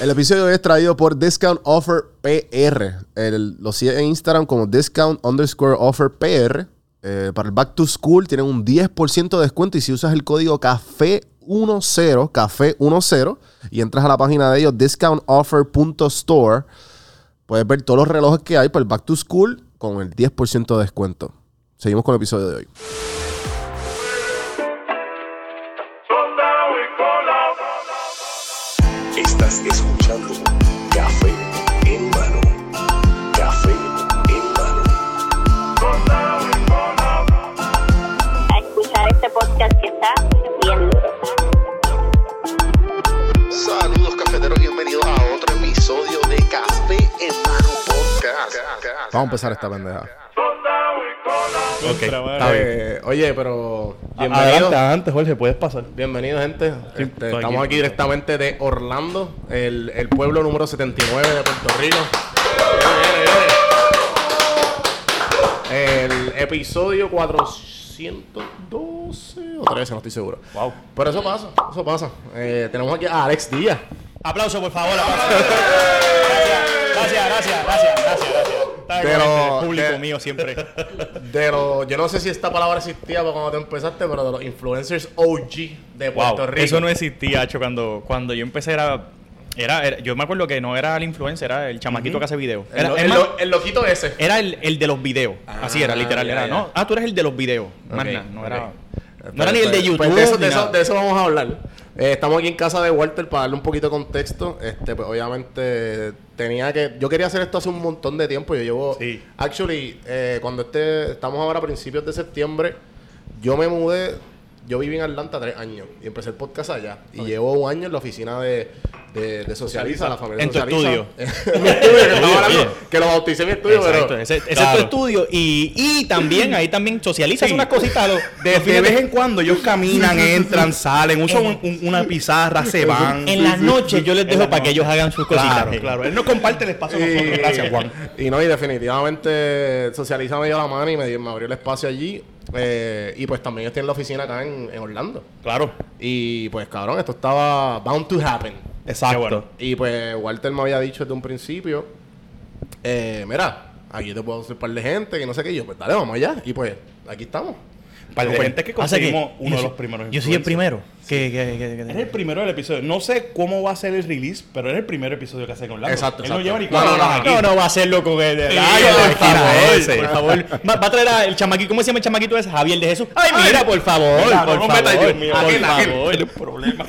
El episodio es traído por Discount Offer PR. El- lo sigue en Instagram como Discount underscore Offer PR. Eh, para el Back to School tienen un 10% de descuento y si usas el código CAFE10, CAFE10 y entras a la página de ellos discountoffer.store, puedes ver todos los relojes que hay para el Back to School con el 10% de descuento. Seguimos con el episodio de hoy. Vamos a empezar esta pendeja. Ok, está bien. Eh, oye, pero bienvenido. Adelante, adelante, Jorge, puedes pasar. Bienvenido, gente. Este, estamos aquí. aquí directamente de Orlando, el, el pueblo número 79 de Puerto Rico. El episodio 412 o 13, no estoy seguro. Wow. Pero eso pasa, eso pasa. Eh, tenemos aquí a Alex Díaz. Aplauso, por favor, aplauso. Gracias, gracias, gracias, gracias, gracias. Bien, Pero, con este público eh, mío siempre. De los, yo no sé si esta palabra existía cuando tú empezaste, pero de los influencers OG de Puerto Wow, Rico. eso no existía, hecho, cuando, cuando yo empecé era, era, era- Yo me acuerdo que no era el influencer, era el chamaquito que hace videos. El, Era, lo- el más, lo- el loquito ese. era el, el de los videos. Así era, literal. ya, Era, ya. ¿no? Ah, tú eres el de los videos. Más Ok, nada, no ok. era... Pues, No era ni el de pues, YouTube. pues de, eso, de, eso, de eso vamos a hablar. Eh, estamos aquí en casa de Walter para darle un poquito de contexto. Este, pues obviamente tenía que. Yo quería hacer esto hace un montón de tiempo. Yo llevo. Sí. Actually, eh, cuando este, estamos ahora a principios de septiembre, yo me mudé. Yo viví en Atlanta tres años y empecé el podcast allá. Y llevo un año en la oficina de, de, de Socializa, la familia En tu Socializa. estudio. en mi estudio, que, estaba Oye, hablando, oye. que lo bauticé mi estudio, Exacto, pero. ese, ese es Claro. tu estudio. Y, y también ahí también socializas Sí. unas cositas. los- De, de vez en cuando ellos caminan, entran, salen, usan un- un- una pizarra, se van. En las noches yo les En dejo para que ellos hagan sus cositas. Claro, claro. Él no comparte el espacio con nosotros. Gracias, Juan. Y no, y definitivamente Socializa me dio la mano y me, dio- me abrió el espacio allí. Eh, y pues también estoy en la oficina acá en, en Orlando. Claro. Y pues cabrón, esto estaba bound to happen. Exacto. Bueno. Y pues Walter me había dicho desde un principio, eh, mira, aquí te puedo hacer un par de gente, que no sé qué. Y yo, pues dale, vamos allá. Y pues aquí estamos. Para la gente que o sea que conseguimos uno yo de soy- los primeros. Yo soy el primero. Que, que, que- el primero del episodio. No sé cómo va a ser el release, pero es el primer episodio que hace con Orlando. Exacto, Él no exacto. lleva ni No, no, no. No, no va a hacerlo con el. Ay, Ay, por por favor, favor. por favor. Va, va a traer al chamaquito. ¿Cómo se llama el chamaquito ese? Javier de Jesús. Ay, Ay, mira, por favor. mira, por no favor. Dios mío. por Aquel, favor. El problema.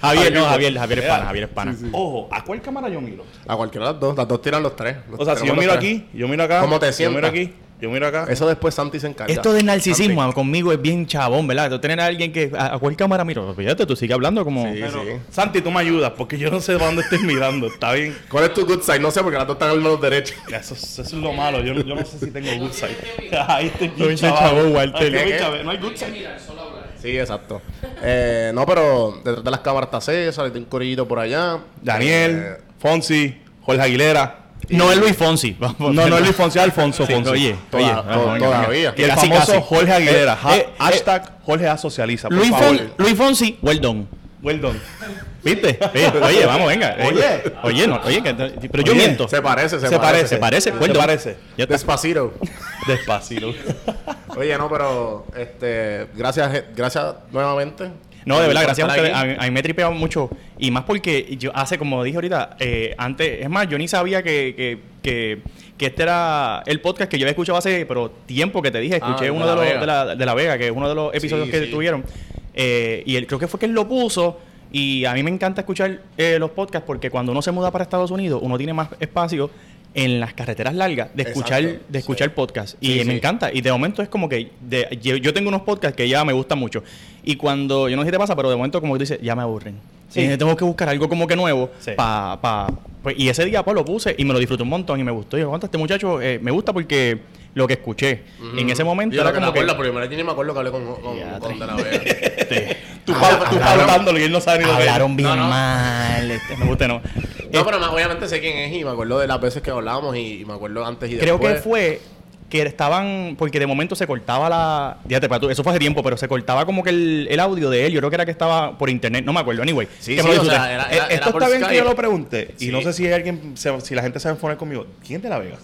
Javier, no. Javier, Javier es pana, Javier es pana. Ojo, ¿a cuál cámara yo miro? A cualquiera de las dos. Las dos tiran los tres. Los- O sea, si yo miro tres. aquí, yo miro acá. ¿Cómo te Yo sientas? miro aquí, yo miro acá. Eso después Santi se encarga. Esto de narcisismo conmigo es bien chabón, ¿verdad? Tú tener a alguien que. ¿A, a cuál cámara miro? Fíjate, tú sigues hablando como. Sí, Pero, sí. Santi, tú me ayudas porque yo no sé para dónde estoy mirando. Está bien. ¿Cuál es tu good side? No sé, porque las dos están en los derechos. Eso, es- eso es lo malo. Yo, yo no sé si tengo good side. Ahí estoy No, bien chavo, Walter. No hay good side. Sí, exacto. Eh, no, pero detrás de las cámaras está César, hay un corillito por allá. Daniel, Eh, Fonsi, Jorge Aguilera. No es Luis Fonsi. Vamos, No, no es Luis Fonsi, Alfonso Sí, Fonsi. Oye, Toda- oye. to- todavía. Y el Casi, famoso casi. Jorge Aguilera. Eh, Ha- eh, hashtag Jorge A Socializa. Por Luis, favor. Fon- Luis Fonsi, well done. Well done. ¿Viste? Oye, vamos, venga. Oye. Oye, no, oye, que- pero yo Oye, miento. Se parece, se, Se parece. Se parece, Se done. parece. Despacito. Despacito. Oye, no, pero este, gracias, gracias nuevamente. No, de verdad, gracias a ustedes. A, mí- a mí me he tripeado mucho. Y más porque yo hace, como dije ahorita, eh, antes, es más, yo ni sabía que, que, que, que este era el podcast que yo había escuchado hace pero tiempo que te dije. Escuché Ah, de uno La de, los, de, la, de La Vega, que es uno de los episodios Sí, que sí. tuvieron. Eh, y él, creo que fue que él lo puso. Y a mí me encanta escuchar eh, los podcasts porque cuando uno se muda para Estados Unidos, uno tiene más espacio en las carreteras largas de escuchar Exacto, de escuchar sí. podcast y Sí, me sí. encanta y de momento es como que de- yo, yo tengo unos podcasts que ya me gustan mucho y cuando yo no sé si te pasa pero de momento como que tú dices ya me aburren Sí. Eh, tengo que buscar algo como que nuevo Sí. pa, pa- pues, y ese día pues lo puse y me lo disfruté un montón y me gustó y yo, "Aguanta, este muchacho eh, me gusta porque lo que escuché en ese momento Yo era como que la primera ni me acuerdo que hablé con, con, con De La Vega. este, Tú, Ah, pautándolo y él no sabe ni lo que hablaron bien No, no. mal este, me gusta no No, pero ma- obviamente sé quién es y me acuerdo de las veces que hablábamos y, y me acuerdo antes y Creo que después. fue que estaban, porque de momento se cortaba la... Tú, eso fue hace tiempo, pero se cortaba como que el, el audio de él. Yo creo que era que estaba por internet, no me acuerdo. Anyway, Sí, sí, o sea, era- Eh, era- Esto está bien que yo lo pregunte. Y no sé si alguien, se- si la gente se va a conmigo. ¿Quién de La Vega?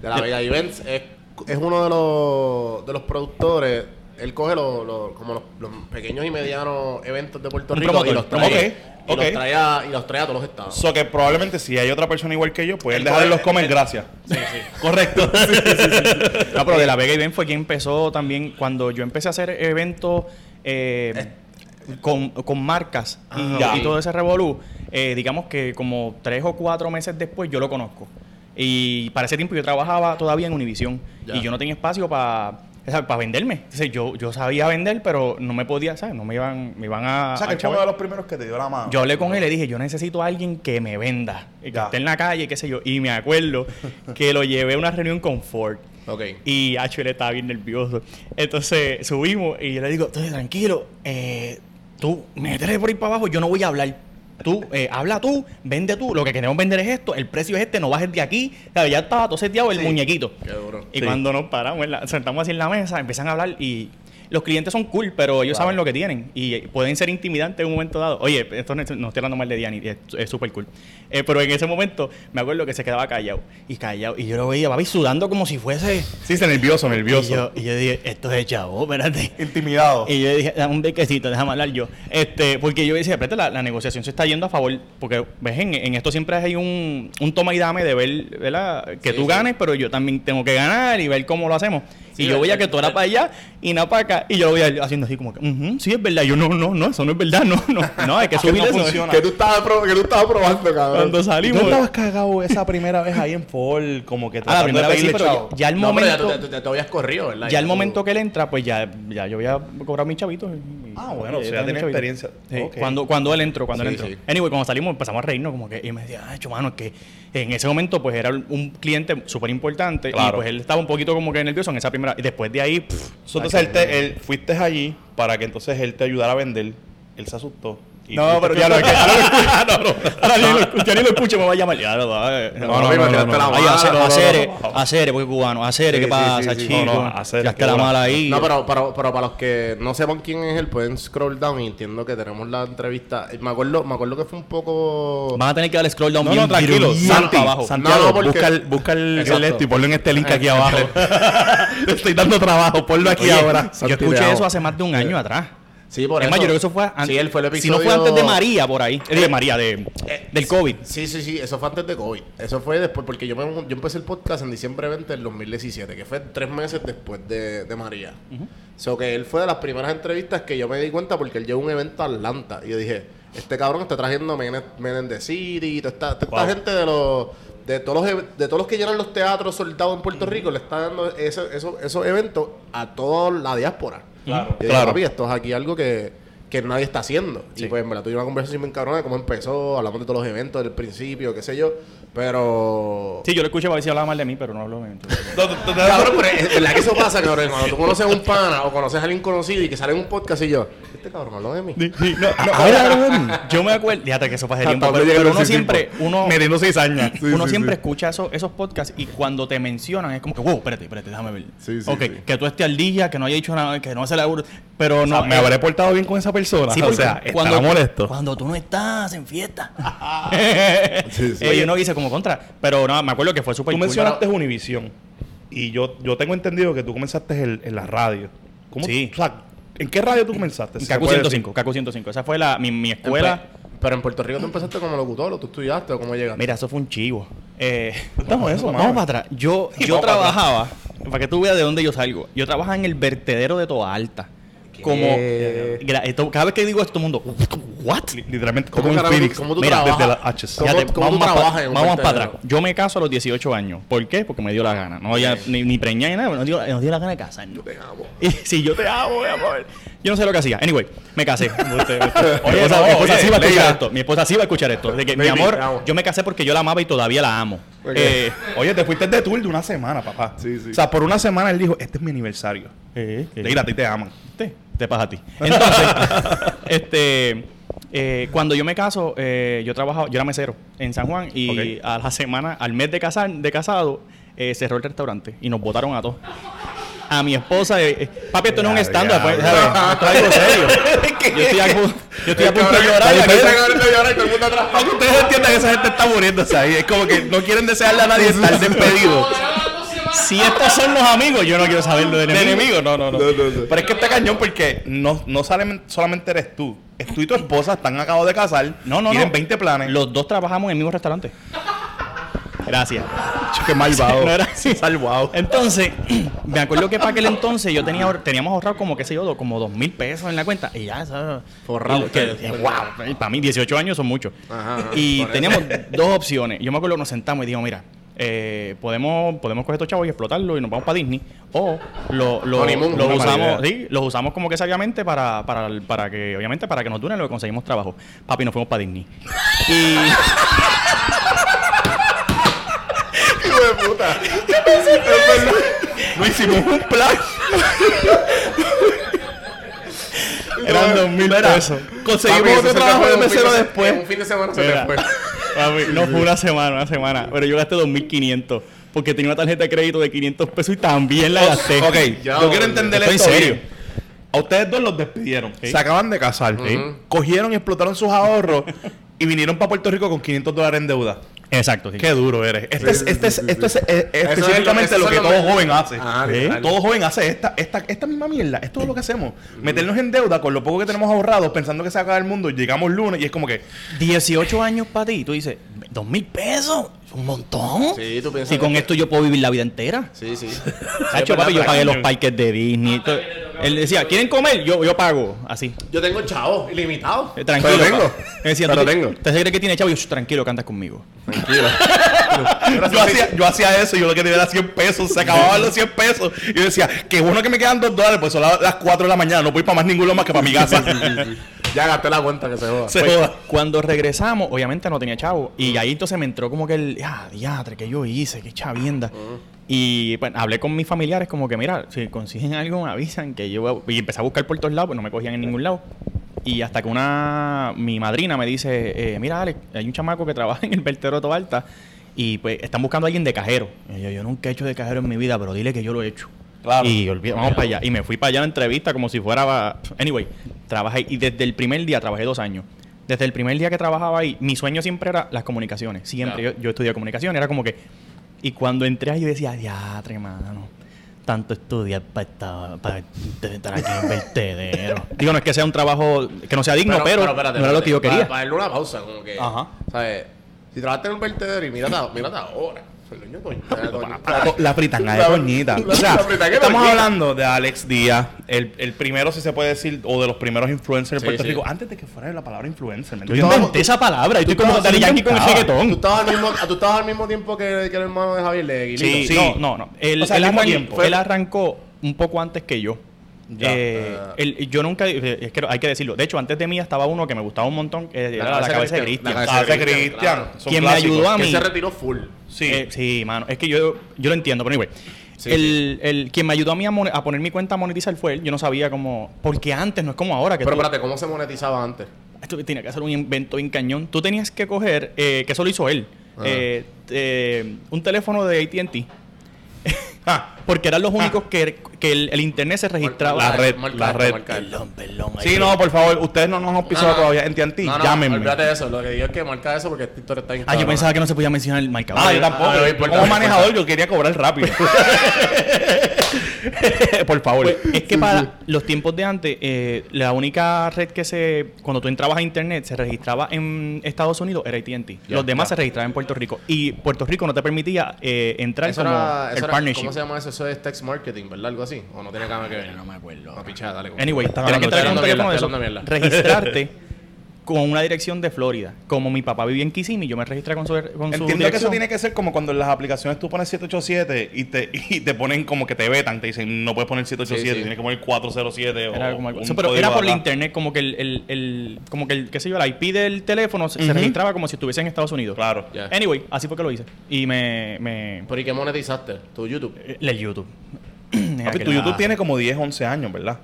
De la Vega Events es, es uno de los, de los productores. Él coge los, los- como los, los pequeños y medianos eventos de Puerto Un Rico promotor, y los trae, y los trae a, y los trae a todos los estados. So que probablemente si hay otra persona igual que yo, pues él deja de los comer él- gracias. Sí, sí. Correcto. No, pero de la Vega Event fue quien empezó también. Cuando yo empecé a hacer eventos eh, con, con marcas y, y todo ese revolú, eh, digamos que como tres o cuatro meses después yo lo conozco. Y para ese tiempo yo trabajaba todavía en Univision Ya. y yo no tenía espacio para para venderme. Entonces, yo, yo sabía vender, pero no me podía, ¿sabes? No me iban, me iban a. o sea que él fue uno de los primeros que te dio la mano. Yo hablé con él y le dije, yo necesito a alguien que me venda, y que Ya. esté en la calle, qué sé yo. Y me acuerdo que lo llevé a una reunión con Ford. Ok. Y H, él estaba bien nervioso. Entonces subimos y yo le digo, "Tú, tranquilo, eh, tú métele por ahí para abajo, yo no voy a hablar. Tú, eh, habla tú, vende tú. Lo que queremos vender es esto, el precio es este, no bajes de aquí. ¿Sabes? Ya estaba todo seteado el muñequito. Qué duro. Y Sí. cuando nos paramos, la- sentamos así en la mesa, empiezan a hablar y los clientes son cool, pero ellos saben lo que tienen y pueden ser intimidantes en un momento dado. Oye, esto no, no estoy hablando mal de Diani, es súper cool. Eh, pero en ese momento me acuerdo que se quedaba callado y callado y yo lo veía, papi, sudando como si fuese. Sí, se nervioso, Y nervioso. yo, y yo dije, esto es chavo, espérate. Intimidado. Y yo dije, dame un bequecito, déjame hablar yo. Este, porque yo decía, espérate, la, la negociación se está yendo a favor. Porque, ves, en, en esto siempre hay un, un toma y dame de ver, ¿verdad? Que Sí, tú sí. ganes, pero yo también tengo que ganar y ver cómo lo hacemos. Y yo veía que tú eras para allá y nada para acá. Y yo lo veía haciendo así como que, "Ujú, sí, es verdad. Y yo, no, no, no, eso no es verdad, no, no. No, hay que subir eso. funciona. Que tú estabas, que tú estabas probando, cabrón. Cuando ¿Tú salimos. estabas cagado esa primera vez ahí en Ford? Como que A la primera vez sí, pero ya, ya el No, ya momento. tú te, te- te habías corrido, ¿verdad? Ya el tú- momento que él entra, pues ya, ya yo había cobrado mis chavitos. Ah, bueno, o sea, ya tenía experiencia. Cuando, cuando él entró, cuando él entró. Anyway, cuando salimos empezamos a reírnos como que, y me decía, hecho, mano, es que en ese momento pues era un cliente súper importante y Claro. pues él estaba un poquito como que nervioso en esa primera, y después de ahí, pff, entonces él te, él, fuiste allí para que entonces él te ayudara a vender. Él se asustó. No, pero ya lo, escucho, ya ni lo escucho, me va a llamar. Ya, no, no, eh, No, no, no, no. hacer, porque cubano, hacer, Sí, ¿qué pasa, chico? Ya está la mala ahí. No, pero, pero, pero para los que no sepan quién es él, pueden scroll down y entiendo que tenemos la entrevista. Me acuerdo, me acuerdo que fue un poco. Van a tener que darle scroll down bien, tranquilo. Santi. Santiago, busca, el, esto y ponlo en este link aquí abajo. Le estoy dando trabajo, ponlo aquí ahora. Yo escuché eso hace más de un año atrás. Sí, por es eso. más, yo creo que eso fue antes. Sí, él fue el Si episodio. no fue antes de María, por ahí. Eh, de María, de, del COVID. Sí, sí, sí, eso fue antes de COVID. Eso fue después, porque yo, me- yo empecé el podcast en diciembre 20 del 2017, que fue tres meses después de, de María. O sea, que él fue de las primeras entrevistas que yo me di cuenta porque él llevó un evento a Atlanta. Y yo dije, este cabrón está trayendo Men- Menendez City, toda esta, toda esta Wow. gente de los... De todos, los, ev- de todos los que llenan los teatros soldados en Puerto Rico, le está dando ese- eso- esos eventos a toda la diáspora. Claro. Yo Claro. papi, esto es aquí algo que, que nadie está haciendo. Y pues en verdad tuve una conversación bien cabrona de cómo empezó, hablamos de todos los eventos del principio, qué sé yo. Pero. Sí, yo lo escuché para ver si hablaba mal de mí, pero no habló no, Cabrón, pero es verdad que eso pasa, cabrón. Cuando tú conoces a un pana o conoces a alguien conocido y que sale en un podcast y yo, este cabrón habló de mí. Yo me acuerdo, fíjate que eso Hasta tiempo, pero, uno siempre, uno, Metiendo cizaña. Sí, uno sí, siempre sí. escucha esos, esos podcasts y cuando te mencionan es como que, wow, espérate, espérate, déjame ver. Sí, sí, ok, sí. que tú estés al día, que no haya dicho nada, que no se la... Pero O no... sea, me eh, habré portado bien con esa persona. Sí, o porque sea, estará molesto. Cuando tú no estás en fiesta. Sí, sí. Eh, y uno dice como contra. Pero no, me acuerdo que fue súper Tú cool. mencionaste Univisión. Y yo, yo tengo entendido que tú comenzaste en, en la radio. ¿Cómo, Sí. O sea, ¿en qué radio tú comenzaste? En Cacu puede 105, Cacu 105. Esa fue la, mi, mi escuela. Pero en Puerto Rico tú empezaste como locutor o tú estudiaste o cómo llegaste. Mira, eso fue un chivo. Eh, Cuéntame eso, vamos para atrás. Yo, yo para trabajaba, para que tú veas de dónde yo salgo. Yo trabajaba en el vertedero de Toa Alta. Como esto- cada vez que digo esto, todo el mundo, ¿What? Literalmente, ¿Cómo como un carajo Phoenix. cómo tú Mira, trabajas? desde las H's. ¿Cómo- Fíjate, cómo tú vamos más trabajas pa- en un vamos para atrás. Yo me caso a los 18 años. ¿Por qué? Porque me dio la gana. No ya, ni, ni preñada ni nada, no dio, la gana de casarnos. Y si yo te amo, mi amor. Yo no sé lo que hacía. Anyway, me casé. Oye, mi esposa, no, mi esposa oye, sí va a escuchar esto. Mi esposa sí va a escuchar esto. De que, mi amor, te amo. yo me casé porque yo la amaba y todavía la amo. Eh, Oye, te fuiste de tour de una semana, papá. Sí, sí. O sea, por una semana él dijo, este es mi aniversario. eh, eh. Leila, a ti te aman. te, te pasa a ti. Entonces, este, eh, cuando yo me caso, eh, yo trabajaba, yo era mesero en San Juan y Ok. a la semana, al mes de casar, de casado, eh, cerró el restaurante y nos votaron a todos. A mi esposa, eh, eh, papi, esto no es un ya, pues. Esto es algo serio. yo estoy a, yo estoy a punto de llorar. Para que ustedes entiendan que esa gente está muriéndose ahí. Es como que no quieren desearle a nadie estar despedido. Si estos son los amigos, yo no quiero saberlo de De enemigos. enemigo, no, no, no. No, no. Pero es que está cañón porque no, no solamente eres tú. Tú y tu esposa, están acabados de casar. No, no, Tienen no. 20 planes. Los dos trabajamos en el mismo restaurante. Gracias. Qué malvado. No era así. Salvado. Entonces, me acuerdo que para aquel entonces yo tenía teníamos ahorrado como, qué sé yo, do- como dos mil pesos en la cuenta. Y ya, ¿sabes? Forrado wow, para mí 18 años son muchos. Ajá, ajá, y teníamos dos opciones. Yo me acuerdo que nos sentamos y dijimos, mira, eh, podemos, podemos coger estos chavos y explotarlo y nos vamos para Disney. O lo, lo, Honeymoon, lo una mala usamos, sí, los usamos como que sabiamente para, para, para que, obviamente, para que nos duren lo que conseguimos trabajo. Papi, nos fuimos para Disney. Y Hijo de puta. No hicimos un plan. eran dos mil pesos. Conseguimos otro trabajo de mesero se- después. Un fin de semana fue. Papi, no fue una semana, una semana. Pero yo gasté 2.500 porque tenía una tarjeta de crédito de 500 pesos y también la gasté. Ok, Ya, yo quiero entender Estoy en esto serio. bien. A ustedes dos los despidieron. Sí. Se acaban de casar. Cogieron y explotaron sus ahorros y vinieron para Puerto Rico con 500 dólares en deuda. Exacto, sí. Qué duro eres. Este es, este es, sí, esto es eh, Eso es específicamente lo- lo que todo lo- joven hace. Ajá, ¿Sí? Todo joven hace esta, esta, esta misma mierda. Esto es lo que hacemos. Meternos en deuda con lo poco que tenemos ahorrado, pensando que se acaba el mundo. Llegamos lunes y es como que 18 años para ti, tú dices, ¿2 mil pesos? Es un montón. Sí, tú piensas Y con que- esto yo puedo vivir la vida entera. Sí, sí. Hacho, papi, yo pagué los parques de Disney. todo. Él decía, ¿quieren comer? Yo, yo pago. Así. Yo tengo chavos ilimitados. Eh, Tranquilo. Pero tengo. pa. Me decían, Pero ¿tú- tengo. ¿Usted se cree que tiene chavo? Y yo, "Shh, tranquilo, que andas conmigo. Tranquilo. yo hacía, yo hacía eso, yo lo que tenía era 100 pesos, se acababan los 100 pesos. Y yo decía, qué bueno que me quedan 2 dólares, pues son las, las 4 de la mañana, no voy para más ninguno más que para mi casa. Ya gasté la cuenta que se joda. Se Pues, joda. cuando regresamos, obviamente no tenía chavo. Y ahí entonces me entró como que el, ah, diatre, que yo hice, qué chavienda. Y pues hablé con mis familiares como que, mira, si consiguen algo me avisan que yo voy a-". Y empecé a buscar por todos lados, pues no me cogían en ningún lado. Y hasta que una, mi madrina me dice, eh, mira, Alex, hay un chamaco que trabaja en el vertedero de Tobalta y pues están buscando a alguien de cajero. Y yo, yo nunca he hecho de cajero en mi vida, pero dile que yo lo he hecho. Claro. Y olvida- vamos para allá. Y me fui para allá a la entrevista como si fuera... Anyway, trabajé. Y desde el primer día, trabajé dos años. Desde el primer día que trabajaba ahí, mi sueño siempre era las comunicaciones. Siempre. Yo, yo estudié comunicación. Era como que... Y cuando entré ahí, yo decía, diatre, mano. Tanto estudiar para estar, para estar aquí en vertedero. Digo, no es que sea un trabajo que no sea digno, pero, espérate, no era lo que yo quería. Para, para darle una pausa, como que. Ajá. ¿Sabes? Si trabajaste en un vertedero y mírate, mírate ahora. Doña- La, la fritanga de la- O sea, estamos hablando de Alex Díaz, el, el primero, si se puede decir, o de los primeros influencers Sí, en Puerto sí. Rico, antes de que fuera la palabra influencer. ¿me Yo inventé esa palabra. Y tú estoy como Daddy Yankee con el inventaba. Tú reggaetón. estabas, al mismo, tú estabas al mismo tiempo que, que el hermano de Javier, de Guilito. Sí, Sí. no, no, no. Él, O sea, al él mismo tiempo. él arrancó un poco antes que yo. Ya. Eh, él- yo nunca, eh, es que hay que decirlo. De hecho, antes de mí estaba uno que me gustaba un montón, que era la, cabeza cabeza de Cristian. La Ah, ese Cristian, claro. Quien me ayudó a Que mí. se retiró full. Sí. Eh, sí, mano. Es que yo, yo lo entiendo, pero anyway. Sí, el, el- quien me ayudó a mí a, poner mi cuenta a monetizar fue él. Yo no sabía cómo. Porque antes no es como ahora. Que Pero tú- espérate, ¿cómo se monetizaba antes? esto tenía que hacer un invento bien cañón. Tú tenías que coger, eh, que eso lo hizo él, Ah. eh, eh, un teléfono de ATT. Ah, Porque eran los únicos que, que el, el internet se registraba. La red, Marca la red. sí, no, por favor, ustedes no nos han pisado No, no. todavía en TNT, No, no, llámenme. olvídate de eso. Lo que digo es que marca eso porque está Ah, yo pensaba que no se podía mencionar el marcador. Ah, yo tampoco. Ah, Como manejador, yo quería cobrar rápido. por favor. Pues, es que para los tiempos de antes, eh, la única red que se. Cuando tú entrabas a internet, se registraba en Estados Unidos era ATT. Ya, los demás ya. se registraban en Puerto Rico. Y Puerto Rico no te permitía eh, entrar Eso como era, el era- partnership. ¿Cómo se llama eso? Eso es text marketing, ¿verdad? Algo así. ¿O no tiene nada que ver? No me acuerdo. No, pichada, dale. Anyway, que hablando- un teléfono de eso, registrarte con una dirección de Florida. Como mi papá vivía en Kissimmee, yo me registré con su, con su Entiendo que eso tiene que ser como cuando en las aplicaciones tú pones 787 y te, y te ponen como que te vetan, te dicen no puedes poner 787, Sí, sí. tienes que poner 407 o Era como algo- un sí, pero era por atrás. internet, como que el, el, el- como que el, qué sé yo, el IP del teléfono se, registraba como si estuviese en Estados Unidos. Claro. Ya. Anyway, así fue que lo hice. Y me, me ¿Pero y qué monetizaste? ¿Tu YouTube? el YouTube. Papi, tu YouTube tiene como 10, 11 años, ¿verdad?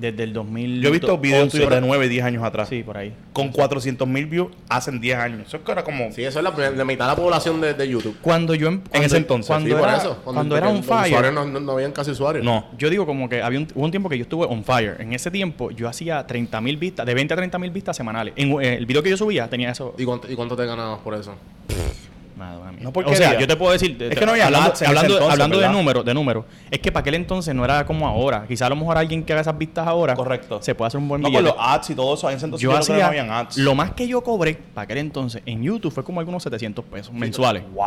Desde el 2000. Yo he visto videos 11, tuyos de por- 9, 10 años atrás. Sí, por ahí. Con 400 mil views hacen 10 años. Eso es que era como... Sí, eso es la, la mitad de la población de, de YouTube. Cuando yo em- cuando- ese entonces, cuando sí, por era, eso. cuando era porque un los fire, usuarios no, no, no habían casi usuarios. No. yo digo como que había un, hubo un tiempo que yo estuve on fire. En ese tiempo yo hacía 30 mil vistas, de 20 a 30 mil vistas semanales. En eh, el video que yo subía tenía eso. ¿Y cuánto, ¿Y cuánto te ganabas por eso? Nada, una mierda. No o porquería. sea, yo te puedo decir, Es que no había hablando, hablando, entonces, hablando de números, de números, es que para aquel entonces no era como ahora. Quizá a lo mejor alguien que haga esas vistas ahora, Correcto. se puede hacer un buen No, billete. con los ads y todo eso. En ese entonces yo yo, hacía no habían ads. lo más que yo cobré para aquel entonces en YouTube fue como algunos 700 pesos mensuales. Wow.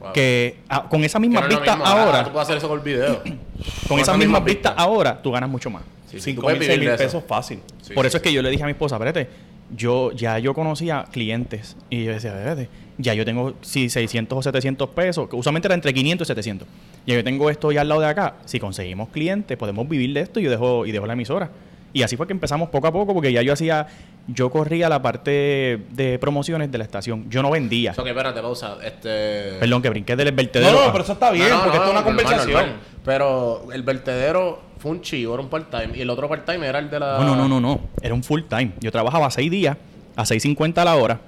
Wow. Que ah, con esas mismas no vistas mismo, ahora, Tú puedes hacer eso por video. con esas mismas vistas ahora, tú ganas mucho más. Sí, sí, tú 5 puedes mil, vivir 6 mil de eso. pesos fácil. Sí, Por sí. eso es que yo le dije a mi esposa, espérate, yo ya yo conocía clientes y yo decía, espérate, ya yo tengo si 600 o 700 pesos, que usualmente era entre 500 y 700. Ya yo tengo esto ya al lado de acá. Si conseguimos clientes, podemos vivir de esto y yo dejo y dejo la emisora. Y así fue que empezamos poco a poco porque ya yo hacía yo corría la parte de promociones de la estación. Yo no vendía. Ok, espérate, pausa. Este... Perdón, que brinqué del No, vertedero. no, a- pero eso está bien, No, no, porque no, esto es una normal, conversación. normal. Pero el vertedero fue un chivo, era un part-time. Y el otro part-time era el de la... No, no, no, no, no. Era un full time. Yo trabajaba seis días, a 6.50 a la hora.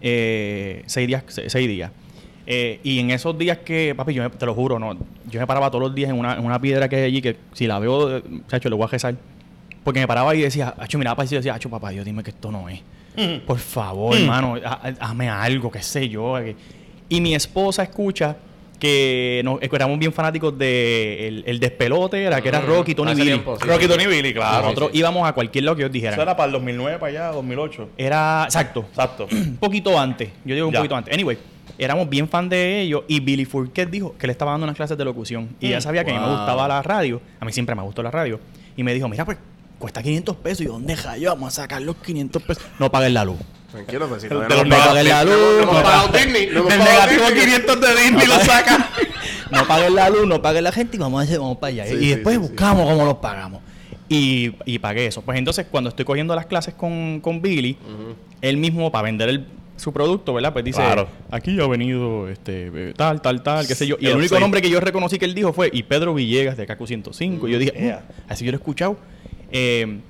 Eh, seis días, se- seis días. Eh, y en esos días que, papi, yo me- te lo juro, no, yo me paraba todos los días en una, en una piedra que hay allí, que si la veo, eh, chacho, le voy a rezar. Porque me paraba y decía, acho, mira, papá, y decía, acho, papá, Dios, dime que esto no es. Por favor, hermano, ha- ha- hazme algo, qué sé yo. eh. Y mi esposa escucha que nos, éramos bien fanáticos de el, el despelote, era que era Rocky, Tony Billy. tiempo, sí, Rocky sí. Tony Billy, claro. Nosotros íbamos a cualquier lado que ellos dijeran. Eso era para el 2009, para allá, 2008. Era, exacto, Exacto. un poquito antes. Yo digo un Ya. poquito antes. Anyway, éramos bien fan de ellos y Billy Fourquet dijo que le estaba dando unas clases de locución. Y ella sabía que a mí me gustaba la radio. A mí siempre me gustó la radio. Y me dijo, mira, pues, cuesta 500 pesos. ¿Y dónde yo vamos a sacar los 500 pesos? No pagues la luz. Tranquilo, pues si todavía los no hemos pagado- negativos, no no no pagado Disney. no pagado negativo Disney. 500 de Disney lo saca. no pagues la luz, no pagues la gente y vamos a vamos para allá. Sí, y sí, después sí, sí. buscamos cómo los pagamos. Y, y pagué eso. Pues entonces, cuando estoy cogiendo las clases con, con Billy, él mismo, para vender el- su producto, ¿verdad? Pues dice, Claro. aquí ha venido este eh, tal, tal, tal, qué sé yo. Y el único nombre que yo reconocí que él dijo fue, y Pedro Villegas de KQ 105. Y yo dije, Yeah. "Mm, así yo lo he escuchado. Eh,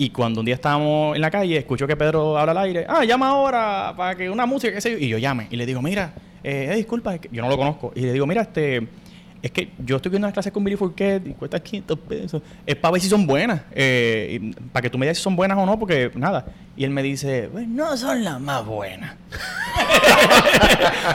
y cuando un día estábamos en la calle, escucho que Pedro habla al aire, ah, llama ahora para que una música, qué sé yo. Y yo llame. Y le digo, mira, eh, eh, disculpa, es que yo no lo conozco. Y le digo, mira, este, es que yo estoy viendo unas clases con Billy Fourquet y cuesta 500 pesos. Es para ver si son buenas. eh, para que tú me digas si son buenas o no, porque nada. Y él me dice, pues no son las más buenas.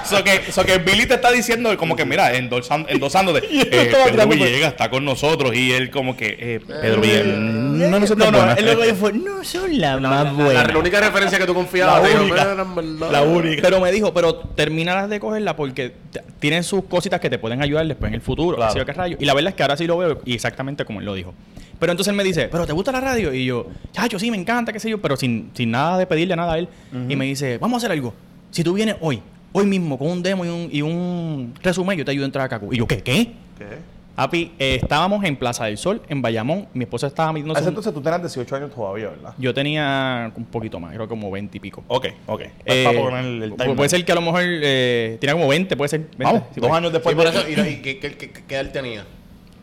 so, que, so que Billy te está diciendo como que, mira, endosando, endosándote. Eh, Pedro Villegas está con nosotros y él como que, eh, Pedro Villegas, no, no, son no, no, él lo que dijo fue, no son las La, más la- buenas. la única referencia que tú confiabas. La digo, única. La única. Pero me dijo, pero termínala de cogerla porque tienen sus cositas que te pueden ayudar después en el futuro. Claro. rayo. Y la verdad es que ahora sí lo veo y exactamente como él lo dijo. Pero entonces él me dice, ¿pero te gusta la radio? Y yo, chacho, sí, me encanta, qué sé yo, pero sin, sin nada de pedirle nada a él. Y me dice, vamos a hacer algo. Si tú vienes hoy, hoy mismo, con un demo y un, y un resumen, yo te ayudo a entrar a Cacu. Y yo, ¿qué? ¿Qué? ¿Qué? Papi, eh, estábamos en Plaza del Sol, en Bayamón. Mi esposa estaba ese un- entonces tú tenías 18 años todavía, ¿verdad? Yo tenía un poquito más, creo como 20 y pico. Ok, ok. Eh, para poner el, el timer. puede ser que a lo mejor eh, tenía como 20, puede ser. 20. Vamos, Sí, dos puede. años Sí, después. por de- eso, y, y ¿qué, qué, qué, qué él tenía?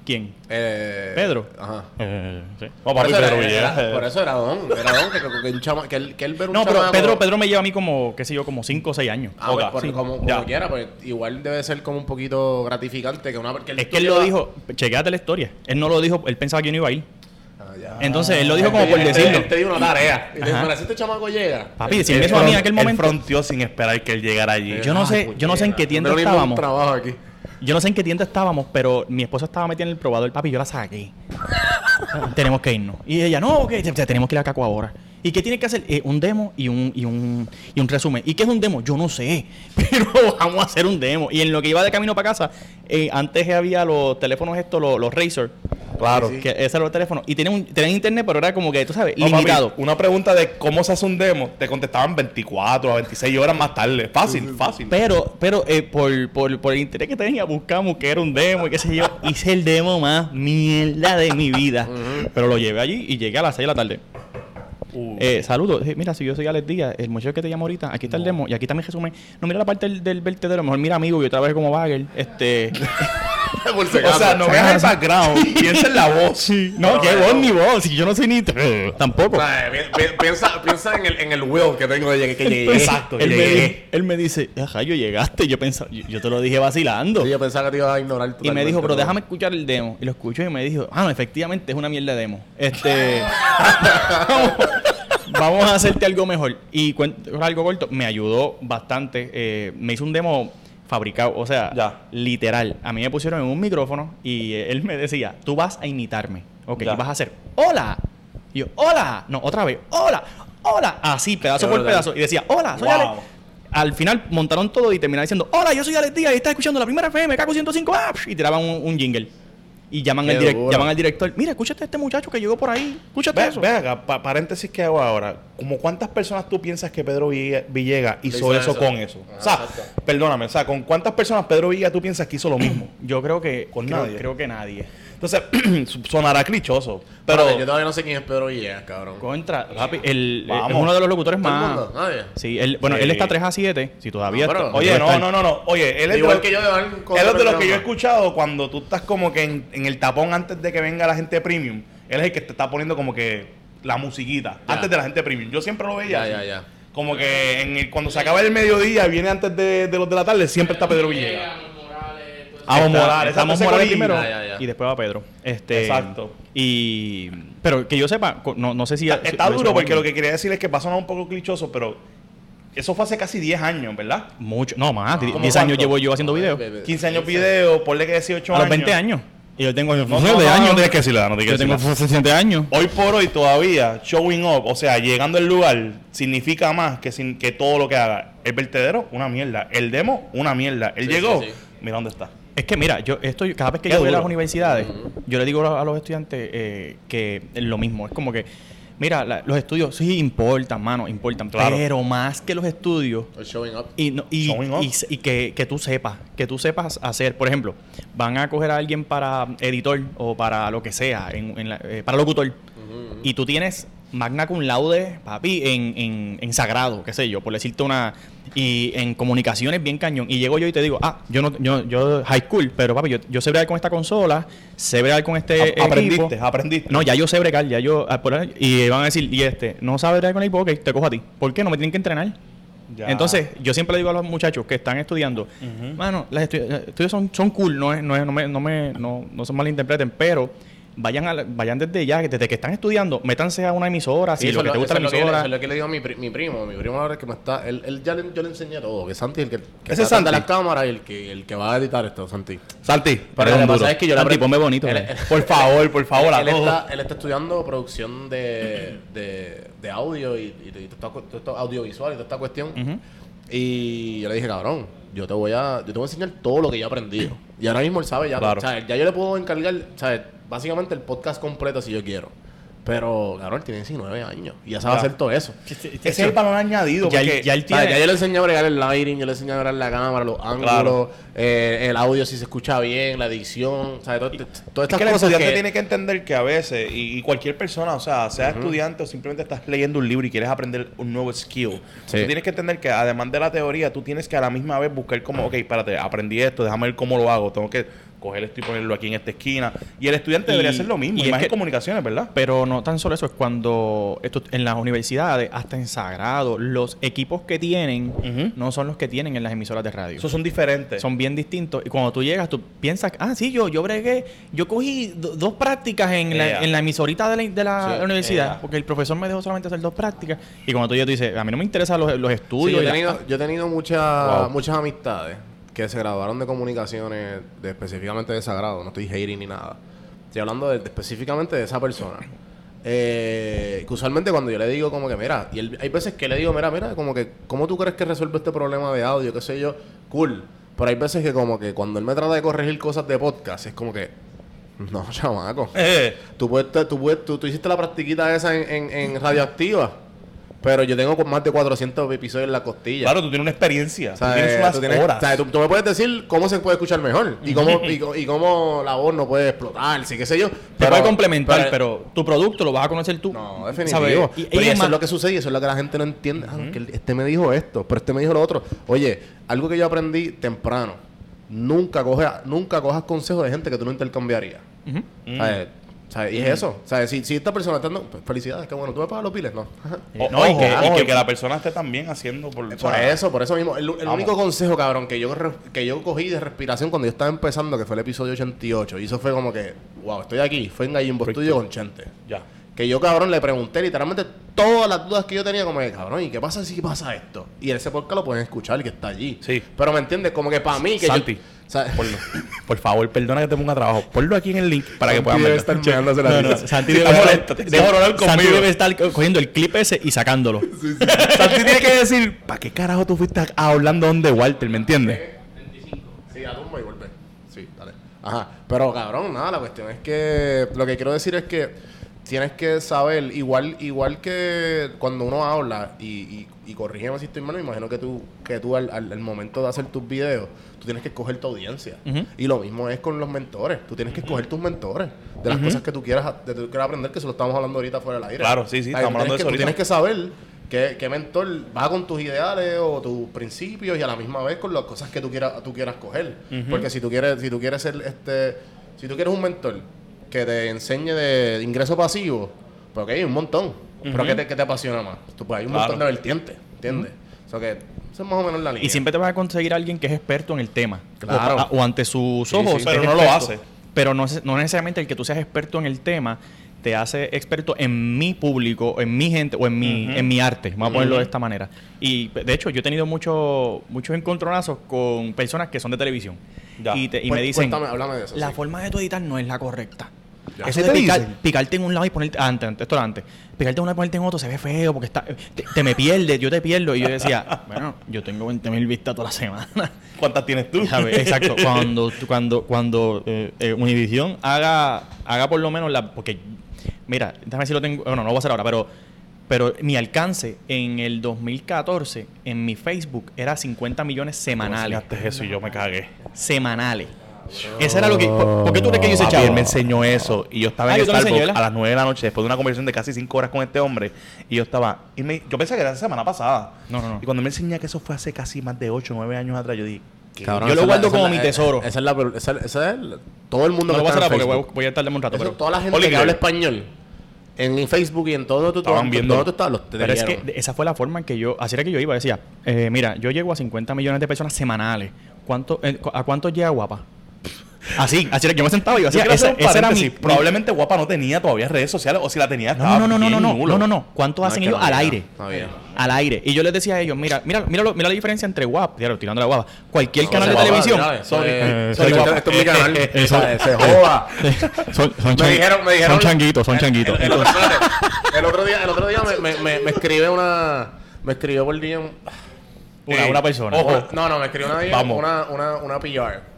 ¿Quién? Eh, Pedro. Ajá. Eh, sí. No, Por papi, eso, Pedro era, Villegas. era- eh. por eso era Don. Era Don que, que, que, un chama, que, él, que él ver un No, pero Pedro, Pedro me lleva a mí como, qué sé yo, como 5 o 6 años. Ah, por- sí. como, como quiera, pues igual debe ser como un poquito gratificante que una que Es que él lo dijo, chequéate la historia. Él no lo dijo, él pensaba que yo no iba a ir. Ah, ya. Entonces él lo dijo como Él por te- él decirlo. Él te dio una tarea. Y te dijo, si este chamaco llega. Papi, él- él- eso a mí en Él aquel momento. fronteó sin esperar que él llegara allí. Yo no sé, yo no sé en qué tienda estábamos. trabajo aquí. Yo no sé en qué tienda estábamos, pero mi esposa estaba metida en el probador, papi, yo la saqué. tenemos que irnos. Y ella, no, que tenemos que ir a Caco ahora. ¿Y qué tiene que hacer? Eh, un demo y un, y, un, y un resumen. ¿Y qué es un demo? Yo no sé, pero vamos a hacer un demo. Y en lo que iba de camino para casa, eh, antes había los teléfonos estos, los, los Razer, claro. Sí, sí. Que ese era el teléfono. Y tenían, un, tenían internet, pero era como que, tú sabes, No, papi, limitado. una pregunta de cómo se hace un demo, te contestaban 24 a 26 horas más tarde. Fácil, fácil. Pero, pero eh, por, por, por el interés que tenía, buscamos que era un demo y qué sé yo. Hice el demo más mierda de mi vida. Pero lo llevé allí y llegué a las 6 de la tarde. Uh, Eh, saludos. Mira, si yo soy Alex Díaz, el muchacho que te llamo ahorita, aquí está el demo y aquí está mi resumen. No, mira la parte del, del vertedero, mejor mira amigo, yo trabajé como bagger. Este. Por si o sea, no veas el background, piensa en la voz. no, No, qué no. voz ni voz, si yo no soy ni. Tampoco. O sea, pi- pi- piensa, piensa en el, en el will que tengo de que, que llegué. Exacto, él, me, llegué. di- él me dice, ajá, yo llegaste. Yo pensaba, yo, yo te lo dije vacilando. Sí, yo pensaba que te iba a ignorar Y me dijo, pero déjame escuchar el demo. Y lo escucho y me dijo, ah, no, efectivamente es una mierda de demo. Este. vamos, vamos a hacerte algo mejor. Y cuento algo corto, me ayudó bastante. eh, me hizo un demo fabricado, o sea, Ya. literal. A mí me pusieron en un micrófono y él me decía, tú vas a imitarme. Ok, Ya. y vas a hacer, hola. Y yo, hola. No, otra vez, hola, hola. Así, pedazo Qué por pedazo. Y decía, hola, soy Wow. Al final montaron todo y terminaron diciendo, hola, yo soy Alex Díaz y estás escuchando la primera FM, Caco 105 ah, Y tiraban un, un jingle. Y llaman Qué al, direct- llaman al director, mira, escúchate a este muchacho que llegó por ahí. Escúchate Ve, eso. ve acá, pa- paréntesis que hago ahora. Como cuántas personas tú piensas que Pedro Ville- Villegas hizo, eso, eso. con eso? Ajá, o sea, exacto. perdóname, o sea, ¿con cuántas personas Pedro Villegas tú piensas que hizo lo mismo? Yo creo que Con creo, nadie. creo que nadie. Entonces, sonará clichoso, pero yo todavía no sé quién es Pedro Villegas, cabrón. Contra, papi, el, Vamos. es uno de los locutores ¿Todo el más. mundo? Nadie. Sí, él, bueno, Sí. él está 3 a 7. Si todavía No, pero- está- Oye, no, estar- no, no, no. Oye, él es Igual de, que yo de él es de los que yo he escuchado cuando tú estás como que en, en el tapón antes de que venga la gente premium. Él es el que te está poniendo como que la musiquita Ya. antes de la gente premium. Yo siempre lo veía. Ya, así. ya, ya. Como que en el- cuando se acaba el mediodía y viene antes de, de los de la tarde, siempre está Pedro Villegas. Amos Está- Morales, Estamos Morales primero Ya, ya, ya. y después va Pedro. Este, Exacto. Y. Pero que yo sepa, no, no sé si. Está, está duro porque lo que quería decir es que va a sonar un poco clichoso, pero eso fue hace casi 10 años, ¿verdad? Mucho. No, más. ¿Cómo 10 años cuánto? llevo yo haciendo videos. 15 años video, ponle que 18 A años. los 20 años. Y yo tengo. No, no, no, no, no tienes que decirla, no tienes Yo tengo decirla. 60 años. Hoy por hoy todavía showing up, o sea, llegando al lugar, significa más que, sin, que todo lo que haga. El vertedero, una mierda. El demo, una mierda. Él Sí, llegó, sí, sí. mira dónde está. Es que mira, yo estoy, cada vez que Qué yo voy a duro. las universidades, yo le digo a a los estudiantes eh, que es lo mismo. Es como que, mira, la- los estudios sí importan, mano, importan. Claro. Pero más que los estudios, showing up. y, no- y, Showing up. y s- y que, que tú sepas, que tú sepas hacer, por ejemplo, van a coger a alguien para editor o para lo que sea, en, en la- eh, para locutor, y tú tienes magna cum laude, papi, en, en, en sagrado, qué sé yo, por decirte una, y en comunicaciones bien cañón, y llego yo y te digo, ah, yo no, yo, yo high school, pero papi, yo, yo sé bregar con esta consola, sé bregar con este A- equipo. aprendiste, aprendiste. No, ya yo sé bregar, ya yo, ah, y van a decir, y este, no sabe bregar con el equipo, ok, te cojo a ti. ¿Por qué? No me tienen que entrenar. Ya. Entonces, yo siempre le digo a los muchachos que están estudiando, mano, las estu- los estudios son, son cool, no, es, no, es- no, me, no, me, no, no se malinterpreten, pero vayan, a vayan desde ya, desde que están estudiando, métanse a una emisora, si lo que te gusta la emisora. eso es lo que le digo a mi, pri- mi primo. Mi primo ahora es que me está. Él, él ya le, yo le enseñé todo. Que Santi es el que, que Ese es está Santi. la cámara y el que, el que va a editar esto, Santi. Santi, Pero perdón, lo que pasa es que yo Santi, ponme bonito, Él- él- Por favor, por favor, a él, todos. está, él está estudiando producción de, de, de audio y, y, y todo esto- audiovisual y toda esta cuestión. Y yo le dije, cabrón, yo te voy a, yo te voy a enseñar todo lo que yo he aprendido. Y ahora mismo él sabe ya. Claro. O sea, ya yo le puedo encargar, o sea, básicamente el podcast completo si yo quiero. Pero, él tiene 19 años y ya sabe hacer todo eso. Ese es el valor añadido. Ya porque ya él tiene- ya yo le enseñé a bregar el lighting, yo le enseñé a bregar la cámara, los ángulos, Claro. eh, el audio si se escucha bien, la edición, o sea, to- to- todas Es estas que el cosas estudiante que... tiene que entender que a veces, y, y cualquier persona, o sea, sea estudiante o simplemente estás leyendo un libro y quieres aprender un nuevo skill, Sí. tú tienes que entender que además de la teoría, tú tienes que a la misma vez buscar como, ok, espérate, aprendí esto, déjame ver cómo lo hago, tengo que coger esto y ponerlo aquí en esta esquina. Y el estudiante Y- debería hacer lo mismo, y y, es más en que- comunicaciones, ¿verdad? Pero no tan solo eso, es cuando esto, en las universidades, hasta en Sagrado, los equipos que tienen no son los que tienen en las emisoras de radio. Esos son diferentes. son bien distintos. Y cuando tú llegas, tú piensas, ah, sí, yo, yo bregué, yo cogí do- dos prácticas en, la, en la emisorita de la, de la- Sí, la universidad, porque el profesor me dejó solamente hacer dos prácticas. Y cuando tú llegas, tú dices, a mí no me interesan los, los Sí, estudios. yo, he la- tenido, yo he tenido mucha- Wow. muchas amistades que se graduaron de comunicaciones, de, específicamente de Sagrado, no estoy hating ni nada. Estoy hablando de- de- específicamente de esa persona. Eh, que usualmente cuando yo le digo como que, mira, y él- hay veces que le digo, mira, mira, como que, ¿cómo tú crees que resuelve este problema de audio? ¿Qué sé yo? Cool. Pero hay veces que como que cuando él me trata de corregir cosas de podcast, es como que, No, chamaco. Eh, Tú, puedes, tú, puedes- tú, tú hiciste la practiquita esa en, en, en Radioactiva. Pero yo tengo más de 400 episodios en la costilla. claro, tú tienes una experiencia. Tú tienes eh, unas tú, tienes- horas. o sea, tú- tú me puedes decir cómo se puede escuchar mejor y cómo, y, y cómo la voz no puede explotar, sí, qué sé yo. Te puede complementar, pero, tu producto lo vas a conocer tú. No, definitivo. Y, Pero y eso es lo que sucede y eso es lo que la gente no entiende. Ah, que este me dijo esto, pero este me dijo lo otro. Oye, algo que yo aprendí temprano. Nunca, coge, nunca cojas consejos de gente que tú no intercambiarías. Ujú. ¿Sabes? ¿Sabes? Y es eso. ¿Sabes? Si, si esta persona está dando... pues, felicidades, que bueno. ¿Tú me pagas los piles? No. O- No, y ojo, que- y que- y que la persona esté también haciendo por, o Por sea, eso, por eso mismo. El, el Vamos. único consejo, cabrón, que yo, re- que yo cogí de respiración cuando yo estaba empezando, que fue el episodio 88, y eso fue como que, wow, estoy aquí. Fue en Gallimbo Studio con Chente. Ya. Que yo, cabrón, le pregunté literalmente todas las dudas que yo tenía, como que, cabrón, ¿y qué pasa si pasa esto? Y ese podcast lo pueden escuchar, que está allí. Sí. Pero me entiendes, como que para mí, que yo- Santi, o sea, ponlo. Por favor, perdona que te ponga trabajo. Ponlo aquí en el link para que Santi puedan debe verlo. estar la No, no. Santi debe, hablar Santi debe estar cogiendo el clip ese y sacándolo. Santi tiene que decir, ¿para qué carajo tú fuiste a- hablando donde Walter? ¿Me entiendes? Sí, a tumba y vuelve. Sí, dale. Ajá. Pero cabrón, nada, la cuestión es que lo que quiero decir es que tienes que saber, igual, igual que cuando uno habla, y, y, y corrígeme si estoy mal, me imagino que tú, que tú al, al- al momento de hacer tus videos, tú tienes que escoger tu audiencia. Y lo mismo es con los mentores. Tú tienes que escoger tus mentores. De las cosas que tú quieras, de, tú quieras aprender, que se lo estamos hablando ahorita fuera del aire. Claro, sí, sí, estamos hablando de tienes que- eso Tú tienes que saber qué, qué mentor va con tus ideales o tus principios y a la misma vez con las cosas que tú quieras, tú quieras coger. Porque si tú quieres, si tú quieres ser este, si tú quieres un mentor que te enseñe de ingreso pasivo, ok, hay un montón. Pero ¿qué te, qué te apasiona más? Tú, pues hay un Claro. montón de vertientes, ¿entiendes? O sea que eso es más o menos la línea. Y siempre te vas a conseguir a alguien que es experto en el tema. Claro. O, a- o ante sus Sí, ojos. sí. Pero no lo hace. Pero no, no necesariamente el que tú seas experto en el tema te hace experto en mi público, en mi gente o en mi, en mi arte. Vamos a ponerlo de esta manera. Y de hecho, yo he tenido mucho- muchos encontronazos con personas que son de televisión. Ya. Y, te- y Pues, me dicen, cuéntame, háblame de eso, la sí. forma de tu editar no es la correcta. Ya. Eso ¿Qué de picar- picarte en un lado y ponerte antes, antes, esto era antes. Picarte en un lado y ponerte en otro se ve feo porque está, te, te me pierdes, yo te pierdo. Y yo decía, bueno, yo tengo 20 mil vistas toda la semana. ¿Cuántas tienes tú? ¿Sabes? Exacto. Cuando, cuando, cuando eh, eh, Univision haga, haga por lo menos la. Porque, mira, déjame ver si lo tengo. Bueno, no lo voy a hacer ahora, pero, pero mi alcance en el 2014 en mi Facebook era 50 millones semanales. eso y yo me cagué. Semanales. Ese era lo que. ¿Por, por qué tú crees que yo hice Papi, chavo? él me enseñó eso y yo estaba Ah, en yo te lo enseñé, Starbucks ¿verdad? a las 9 de la noche después de una conversación de casi 5 horas con este hombre y yo estaba y me- yo pensé que era la semana pasada No, no, no. y cuando me enseña que eso fue hace casi más de 8 o 9 años atrás yo dije ¿qué? Cabrón, Yo lo esa es la- guardo esa como la- mi tesoro. Esa es la, esa, esa es la- todo el mundo No lo voy a está porque voy, Facebook. a- voy a tardarme un rato. Eso, Pero, toda la gente Oliver. que habla español en Facebook y en todo tu Estaban viendo. todo los te pero es que leyeron. de- esa fue la forma en que yo. Así era que yo iba. Decía, eh, mira, yo llego a 50 millones de personas semanales. ¿Cuánto, eh, cu- ¿A cuánto llega guapa? Así, así era que yo me sentaba y yo hacía. Esa, esa era mi. probablemente Guapa no tenía todavía redes sociales o si la tenía No, estaba no, no, no, no, no, no, no, no. ¿Cuántos No, hacen ellos no al aire? Al aire. Y yo les decía a ellos, mira, mira, mira, mira la diferencia entre WAP, claro, tirando la guapa. Cualquier canal de Guapa, televisión. Sorry. eh, esto- guapa. es mi canal. Se joda. son, son, Me dijeron, me dijeron. son changuitos, son changuitos. El, otro día, el otro día me, me, me, me escribe una. Me escribió por DM. Una, Eh, una persona. ojo. No, no, me escribió una, una, una, una PR.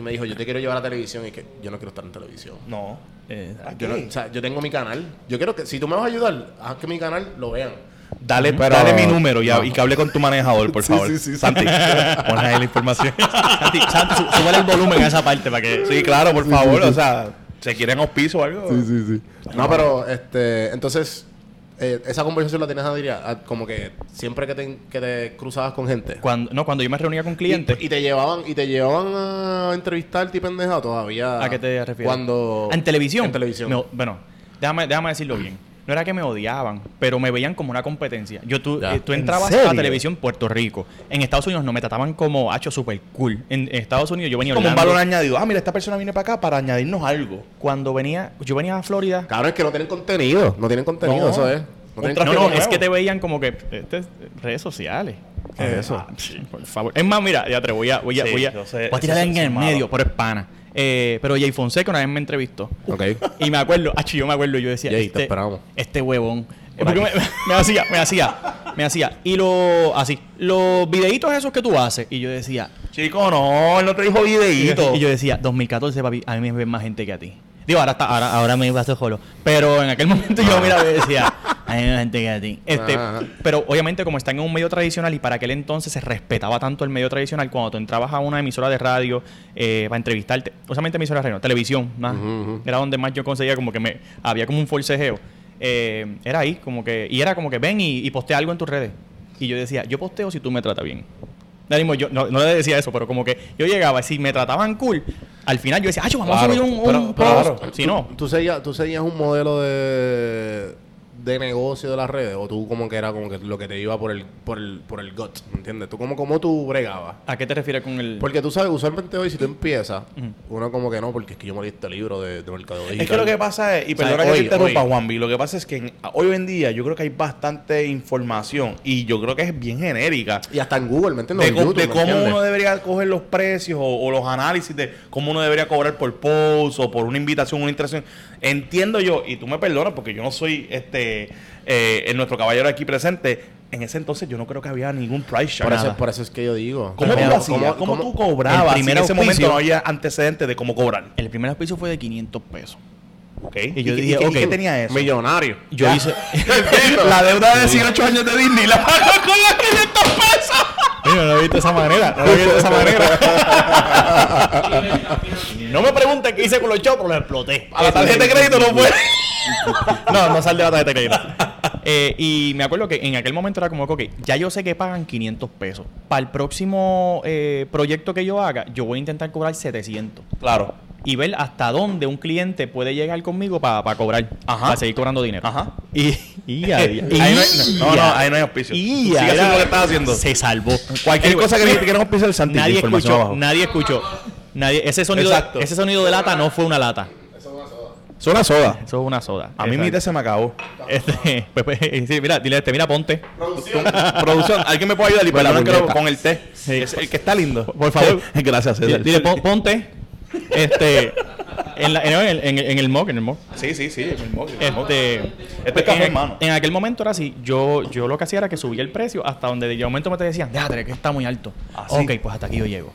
Y me dijo, yo te quiero llevar a televisión. Y que yo no quiero estar en televisión. no Eh, ¿A Yo, no- o sea, yo tengo mi canal. Yo quiero que, si tú me vas a ayudar, haz que mi canal lo vean. Dale, Pero- dale mi número ya, No. y que hable con tu manejador, por Sí, favor. sí, sí, sí. Santi, pon ahí la información. Santi, Santi, súbele el volumen a esa parte para que. sí, claro, por favor. O sea, ¿se quieren auspicio o algo? sí, sí. No, pero, este, entonces, eh, esa conversación la tienes, Adrián, como que siempre que te, que te cruzabas con gente. Cuando, no, cuando yo me reunía con clientes. Y, y te llevaban, y te llevaban a entrevistarte y pendeja todavía. ¿A qué te refieres? Cuando. ¿En televisión? En televisión. Me- bueno, déjame, déjame decirlo bien. No era que me odiaban, pero me veían como una competencia. Yo tú, eh, tú ¿En entrabas a televisión Puerto Rico. En Estados Unidos no me trataban como hacho super cool. En, en Estados Unidos yo venía a Como un valor añadido. Ah, mira, esta persona viene para acá para añadirnos algo. Cuando venía, yo venía a Florida. Cabrón, es que no tienen contenido. No tienen contenido, No. eso es. No tienen- No, es que te veían como que este es redes sociales. ¿Qué es eso? Ah, sí, por favor. Es más, mira, ya te voy a, voy a, Sí, voy a, yo sé, voy a tirar en el malo. medio, pero es pana. Eh, pero Jay Fonseca una vez me entrevistó. Y me acuerdo, achi, yo me acuerdo, yo decía, Jay, este, este huevón. Porque me, me hacía, me hacía, me hacía. Y lo, así, los videitos esos que tú haces. Y yo decía, Chico, no, él no te dijo videíto. y yo decía, 2014, papi, a mí me ven más gente que a ti. Digo, ahora, está, ahora, ahora me paso solo. Pero en aquel momento yo miraba y decía, hay gente que a ti. Este, Ajá, pero obviamente como están en un medio tradicional y para aquel entonces se respetaba tanto el medio tradicional, cuando tú entrabas a una emisora de radio eh, para entrevistarte, usualmente emisora de radio, televisión, más, era donde más yo conseguía como que me había como un forcejeo. Eh, era ahí, como que, y era como que ven y, y postea algo en tus redes. Y yo decía, yo posteo si tú me tratas bien. Mismo, yo no, no le decía eso, pero como que yo llegaba, si me trataban cool, al final yo decía, ah, yo vamos Claro, a subir un, un pero post. claro, Si no, ¿Tú seguías, tú seguías un modelo de, de negocio de las redes? ¿O tú como que era como que lo que te iba por el, por el, por el gut? ¿Entiendes? ¿Tú como, como tú bregabas? ¿a qué te refieres con el...? Porque tú sabes, usualmente hoy si tú empiezas, uno como que no, porque es que yo me leí este libro de, de digital. Es que lo que pasa es, y perdona que te interrumpa, Juanvi, lo que pasa es que en- hoy en día yo creo que hay bastante información y yo creo que es bien genérica Y hasta en Google, ¿me entiendes? de, En co- YouTube, de ¿me cómo entiendes? uno debería coger los precios o, o los análisis de cómo uno debería cobrar por post o por una invitación, una interacción. Entiendo yo, y tú me perdonas porque yo no soy este eh, en nuestro caballero aquí presente. En ese entonces yo no creo que había ningún price chart. Por eso, Nada. por eso es que yo digo. ¿Cómo tú hacías? ¿cómo- ¿Cómo, cómo- tú cobrabas? El si primer en ese momento no había antecedentes de cómo cobrar. El primer auspicio fue de 500 pesos. ¿Ok? Y yo qué- dije, qué tenía eso? Millonario. Yo Ya. hice... la deuda de 18 años de Disney la pagó con los 500 pesos. Mira, no lo he visto de esa manera. No lo he visto de esa manera. no me pregunten qué hice con los shows, pero los exploté. A la tarjeta de crédito no fue. No, no sal de la tarjeta de crédito. Eh, y me acuerdo que en aquel momento era como, ok, ya yo sé que pagan 500 pesos. Para el próximo eh, proyecto que yo haga, yo voy a intentar cobrar 700. Claro. Y ver hasta dónde un cliente puede llegar conmigo para cobrar. Ajá. Para seguir cobrando dinero. Ajá. Y, Ahí no hay- no, no, ahí no hay auspicio. Y Sigue haciendo lo que estás haciendo. Se salvó. Cualquier cosa que te quieran auspiciar, Santi, Nadie escuchó, abajo. nadie escuchó. Nadie, ese sonido, Exacto. ese sonido de lata no fue una lata. Es una soda. Eso es una soda. A mí mi té se me acabó. Este, pues, pues, sí, mira, dile este, mira, ponte. Producción, ¿alguien me puede ayudar? Y lo- muñeca. con el té. Sí. Es el que está lindo. Por favor. Gracias, Dile, César. dile, pon- ponte. Este, en, la- en el, en, el- en el mug, en el mug. Sí, sí, sí. el mug, el mug. Este, Este es café, en, hermano. en aquel momento era así. Yo, yo lo que hacía era que subía el precio hasta donde de momento me te decían, déjate que está muy alto. Ah, sí. Ok, pues hasta aquí yo llego.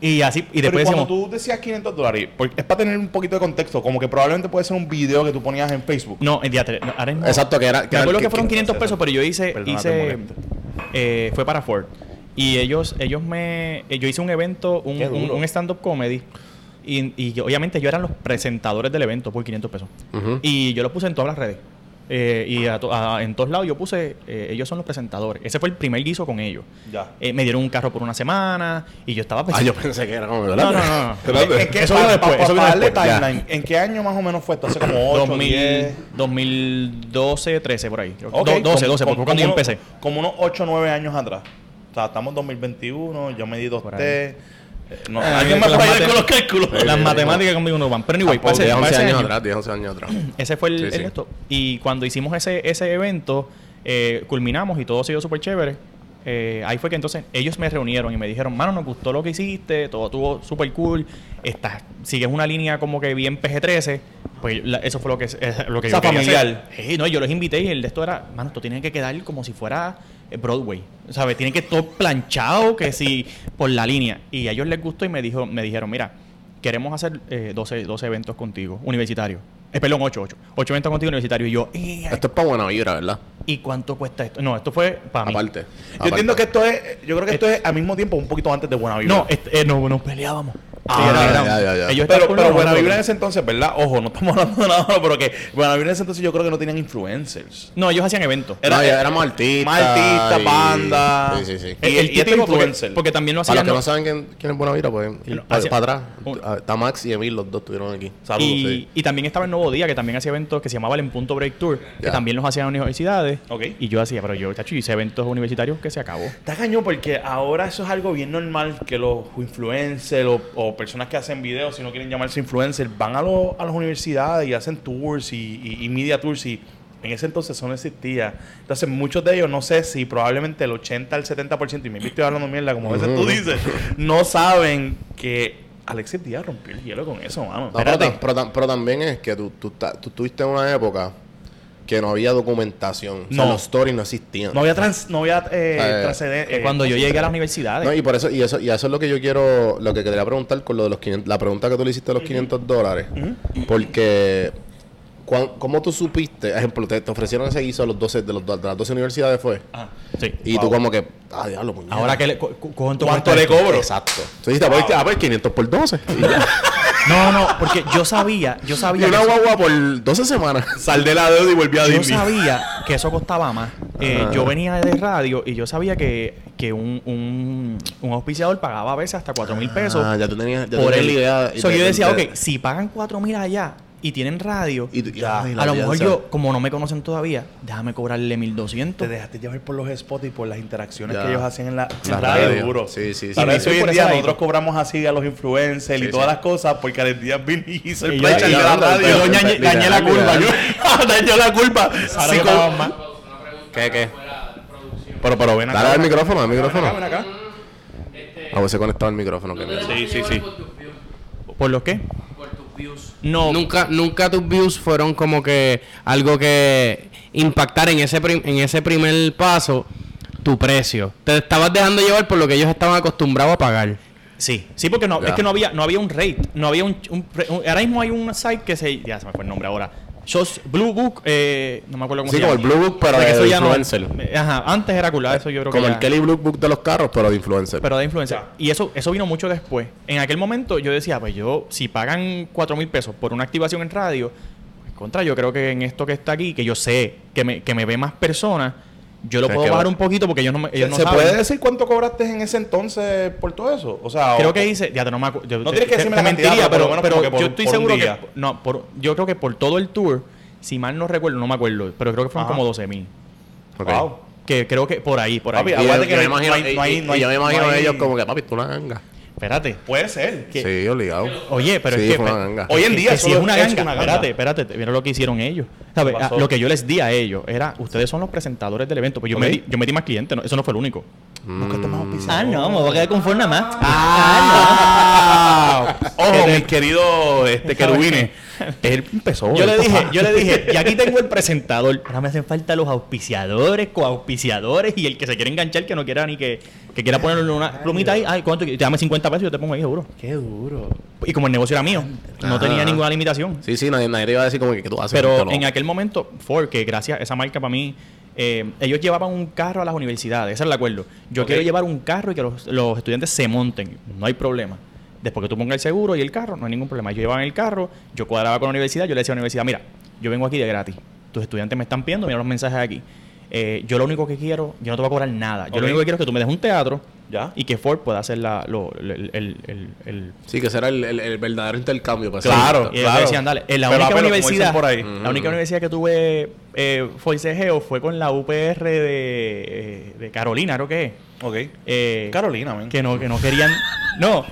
Y así, y Pero después cuando decíamos, tú decías 500 dólares, porque es para tener un poquito de contexto, como que probablemente puede ser un video que tú ponías en Facebook. no, en diatre, no, ahora mismo- Exacto, que era... Me era acuerdo el que fueron que- 500 pesos, pero yo hice, hice eh, fue para Ford. Y ellos, ellos me, eh, yo hice un evento, un, un stand-up comedy. Y, y obviamente yo eran los presentadores del evento por 500 pesos. Uh -huh. Y yo lo puse en todas las redes. Eh, y a to, a, en todos lados yo puse, eh, ellos son los presentadores. Ese fue el primer guiso con ellos. Ya. Eh, me dieron un carro por una semana y yo estaba pensando. Ah, yo pensé que era como. No, no, no. no. es que eso vino después. Pa, eso vino después. Timeline, ¿En qué año más o menos fue esto? Hace como 8, 2000, 10... 2012, 13, por ahí. Okay. Do, 12, 12, con, por cuando yo empecé. Como unos 8, 9 años atrás. O sea, estamos en 2021, yo me di 2T no, Ah, ¿Alguien me las puede ayudar con los cálculos? Las matemáticas conmigo no van. Pero anyway, Tampoco, para ese- 10, para 11 ese años año, atrás, 10, 11 años atrás. Ese fue el, Sí, el sí. esto. Y cuando hicimos ese, ese evento, eh, culminamos y todo se dio súper chévere. Eh, ahí fue que entonces ellos me reunieron y me dijeron, mano, nos gustó lo que hiciste, todo estuvo súper cool, estás, sigues una línea como que bien PG-13, pues la- eso fue lo que, es- lo que O sea, yo quería familiar. hacer. Sí, no, yo los invité y el de esto era, mano, esto tiene que quedar como si fuera eh, Broadway, ¿sabes? Tiene que todo planchado, que si por la línea. Y a ellos les gustó y me, dijo, me dijeron, mira, queremos hacer eh, 12, 12 eventos contigo, universitarios. Eh, perdón, 8, 8. 8 eventos contigo universitarios. Y yo, "Eh, Esto es para buena vibra, ¿verdad? ¿y cuánto cuesta esto? No, esto fue para mí. Aparte. Yo entiendo que esto es, yo creo que esto es al mismo tiempo un poquito antes de Buena Vibra. No, este, eh, no, nos peleábamos. Ah, Sí, Pero, pero en ese entonces, ¿verdad? Ojo, no estamos hablando de nada, pero que Buena Vibra en ese entonces yo creo que no tenían influencers. No, ellos hacían eventos. Era- no, ya éramos artistas. Más artistas, y- banda. Sí, sí, sí. Y- y este porque- influencer. Porque, también lo Para los hacían. que no saben quién, quién es Buena Vibra, pues ir para, hacia- atrás. Está Max y Emil, los dos estuvieron aquí. Saludos. y, sí. y también estaba el Nuevo Día, que también hacía eventos que se llamaban En Punto Break Tour, que también los hacían en universidades. Ok. Y yo hacía, pero yo, chacho, hice eventos universitarios que se acabó. Está cañón porque ahora eso es algo bien normal que los influencers o personas que hacen videos, si no quieren llamarse influencers, van a, los- a las universidades y hacen tours y, y- y media tours y en ese entonces eso no existía. Entonces muchos de ellos, no sé si probablemente el 80 al 70%, y me estoy hablando mierda como a veces tú dices, no saben que Alexis Díaz rompió el hielo con eso, mano. No, pero, también es que tú, tú, tú estuviste en una época que no había documentación. O sea, No. los stories no existían. No había, trans, no había eh, Eh, eh, cuando yo ¿cómo se llegué a las universidades. No, y por eso, y eso, y eso es lo que yo quiero, lo que quería preguntar con lo de los 500, la pregunta que tú le hiciste de los 500 dólares. Porque, ¿cómo tú supiste? Ejemplo, te, te ofrecieron ese guiso de, los 12, de, los, de las 12 universidades, ¿fue? Ah, sí. Y tú Wow. como que, ah, diablo, puñeta. Ahora que le, cu- cu- ¿cuánto, ¿Cuánto le cobro? Exacto. Tú dijiste, ah, pues, ah, pues 500 por 12. Y, ya. No, no, porque yo sabía, yo Y sabía una que eso- guagua por 12 semanas. Sal de la deuda y volví a yo Disney. sabía que eso costaba más. Eh, Ajá. yo venía de radio y yo sabía que, que un, un, un auspiciador pagaba a veces hasta 4 mil pesos. Ah, ya tú tenías, ya por tenías el- la idea. y So, yo decía, te- ok, si pagan 4 mil allá y tienen radio, Y tú- Ya, a lo mejor yo, como no me conocen todavía, déjame cobrarle 1200. Te dejaste llevar por los spots y por las interacciones Ya. que ellos hacen en la, en La radio. radio. Duro. Sí, sí, sí. Me eso hoy en día nosotros cobramos así a los influencers Sí, y todas sí. las cosas porque al día vine y hizo el Y yo- plancha y de la radio. yo dañé- la literal. Yo dañé la. Ahora más. ¿Qué, qué? Pero, pero ven acá. Dale al micrófono, al micrófono. ven acá. A ver, se conectaba el micrófono. Sí, sí, sí. ¿Por los qué? No, Nunca, nunca tus views fueron como que algo que impactar en ese, prim- en ese primer paso tu precio. Te estabas dejando llevar por lo que ellos estaban acostumbrados a pagar. Sí, sí, porque no, es que no había, no había un rate, no había un, un- ahora mismo hay un site que se, ya se me fue el nombre ahora, Shows Blue Book, eh, no me acuerdo cómo Sí, se como llama. el Blue Book, pero de eso ya no- influencer. ajá, antes era cool, eso yo creo Como que el ya- Kelly Blue Book de los carros, pero de influencer. pero de influencer. Y eso, eso vino mucho después. En aquel momento yo decía, pues yo, si pagan 4 mil pesos por una activación en radio, pues, contra, yo creo que en esto que está aquí, que yo sé que me, que me ve más personas, yo lo puedo bajar va- un poquito porque ellos no, me- ellos no ¿Se saben. puede decir cuánto cobraste en ese entonces por todo eso? O sea, Creo o- que hice, ya te no me yo- No te- tienes que decirme te la cantidad, mentiría, pero pero, pero por- yo estoy seguro que no, por, yo creo que por todo el tour, si mal no recuerdo, no me acuerdo, pero creo que fueron Ajá. como 12 mil. Wow. Que creo que por ahí, por ahí. Papi, Y yo- que yo me imagino, no hay- y- no hay- y- no hay- y yo me imagino no hay- ellos como que, papi, tú una ganga. Espérate. Puede ser. que- Sí, obligado. Oye, pero Sí, es que fue una ganga. Hoy en día que si es una es ganga, una ganga. espérate, espérate, mira lo que hicieron ellos. ¿Sabes? ¿Qué pasó? Ah, Lo que yo les di a ellos era, ustedes son los presentadores del evento, pues yo, Ok. metí, yo metí más clientes, no, eso no fue el único. Auspiciado. Ah, no, me voy a quedar con forma más. Ah, Ojo, Que te- mis queridos este, querubines. Él empezó. Yo le dije, yo le dije, y aquí tengo el presentador. Ahora me hacen falta los auspiciadores, coauspiciadores y el que se quiere enganchar que no quiera ni que, que quiera ponerle una plumita ahí. Ay, ¿cuánto? quieres? Dame 50 pesos y yo te pongo ahí seguro. Qué duro. Y como el negocio era mío, no Ajá. tenía ninguna limitación. Sí, sí, nadie, nadie te iba a decir como que, que tú haces. Pero en aquel momento, Ford, que gracias a esa marca para mí, eh, ellos llevaban un carro a las universidades, ese era el acuerdo. Yo quiero llevar un carro y que los, los estudiantes se monten, no hay problema. Después que tú pongas el seguro y el carro, no hay ningún problema. Yo llevaba el carro, yo cuadraba con la universidad, yo le decía a la universidad, mira, yo vengo aquí de gratis, tus estudiantes me están pidiendo, mira los mensajes aquí. Eh, yo lo único que quiero, yo no te voy a cobrar nada. Yo lo único que quiero es que tú me des un teatro Ya. y que Ford pueda hacer la, lo- el, el- el- el- Sí, que será el, el, el verdadero intercambio. Para Claro, hacer y claro. decían, dale, en la única universidad, por ahí. la única universidad que tuve eh, forcejeo fue con la UPR de, eh, de Carolina, creo que es. Ok. Eh, Carolina, man. que no, que no querían. No,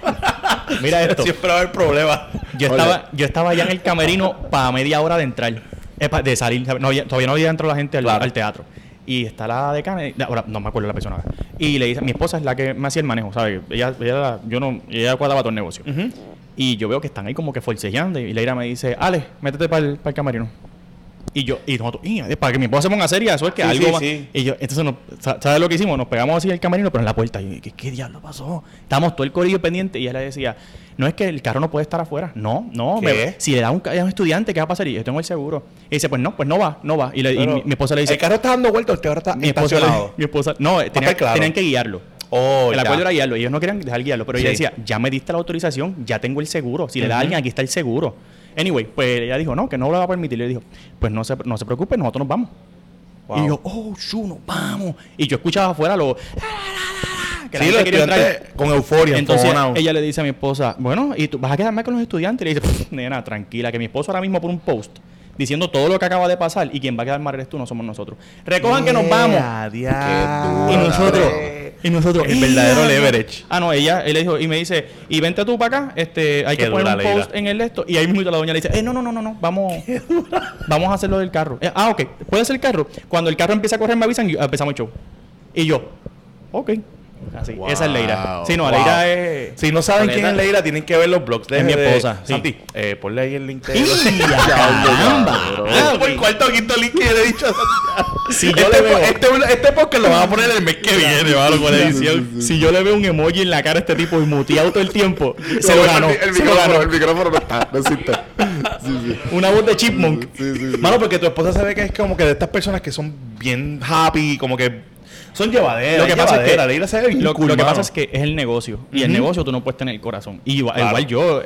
mira esto. Siempre va a haber problemas. Yo estaba, yo estaba ya en el camerino para media hora de entrar, eh, pa- de salir. No había- todavía no había entrado la gente al, Claro. al teatro. Y está la decana, ahora no me acuerdo la persona. Y le dice, mi esposa es la que me hacía el manejo, ¿sabes? Ella, ella, yo no, ella cuadraba todo el negocio. Y yo veo que están ahí como que forcejeando. Y Leira me dice, Ale, métete para el, camerino. Y yo, y nosotros, "Y, para que mi esposa se ponga seria, eso es que Sí, algo sí, va-". sí. Y yo, entonces, ¿sabes lo que hicimos? Nos pegamos así el camerino, pero en la puerta. Y yo, ¿qué, qué diablo pasó? Estábamos todo el corillo pendiente. Y ella le decía, no es que el carro no puede estar afuera. No, no. Si le da un, a un estudiante, ¿qué va a pasar? Y yo tengo el seguro. Y dice, pues no, pues no va, no va. Y, le- y mi, mi esposa le dice, El carro está dando vueltas, el carro está mi esposa, estacionado. mi esposa, no, tenía- claro. tenían que guiarlo. Oh, el acuerdo era guiarlo. Ellos no querían dejar guiarlo. Pero ella decía, ya me diste la autorización, ya tengo el seguro. Si le da a alguien, aquí está el seguro. Anyway, pues ella dijo, no, que no lo va a permitir. Le dijo, pues no se, no se preocupe, nosotros nos vamos. Wow. Y yo, oh, shu, nos vamos. Y yo escuchaba afuera lo... que la Sí, gente los estudiantes con euforia. Entonces ella le dice a mi esposa, bueno, ¿y tú vas a quedarme con los estudiantes? Y le dice, "Pff, nena, tranquila, que mi esposo ahora mismo por un post diciendo todo lo que acaba de pasar y quien va a quedar mal eres tú, no somos nosotros. Recojan que nos vamos. Yeah. Y nosotros, y nosotros, El verdadero ¡Ea! leverage. Ah, no, ella, él le dijo, y me dice, y vente tú para acá, este, hay Qué que poner un post en el esto. Y ahí mismo la doña le dice, eh, no, no, no, no, no, vamos, vamos a hacerlo del carro. Eh, ah, ok, puede ser el carro. Cuando el carro empieza a correr, me avisan y empezamos el show. Y yo, ok. Así. Wow. Esa es Leira. Sí, no, Wow. Leira es. Si no saben quién es Leira, tienen que ver los blogs de Es mi de- esposa, sí. Santi, eh, ponle ahí el link de ¡Caramba! Este fue el cuarto o quinto link que le he dicho a Santi. Si yo este, le veo- este, este podcast lo van a poner el mes que viene, mano, con la edición. Si yo le veo un emoji en la cara a este tipo y muteado todo el tiempo, se lo ganó. El, micrófono, el micrófono no está, no existe. Sí, sí. Una voz de chipmunk. Sí, sí, sí. Mano, porque tu esposa se ve que es como que de estas personas que son bien happy, como que son llevaderas. Lo que pasa es que, se ve lo, cool, lo que pasa es que es el negocio. Y el negocio tú no puedes tener el corazón. Y igual, Claro. igual yo,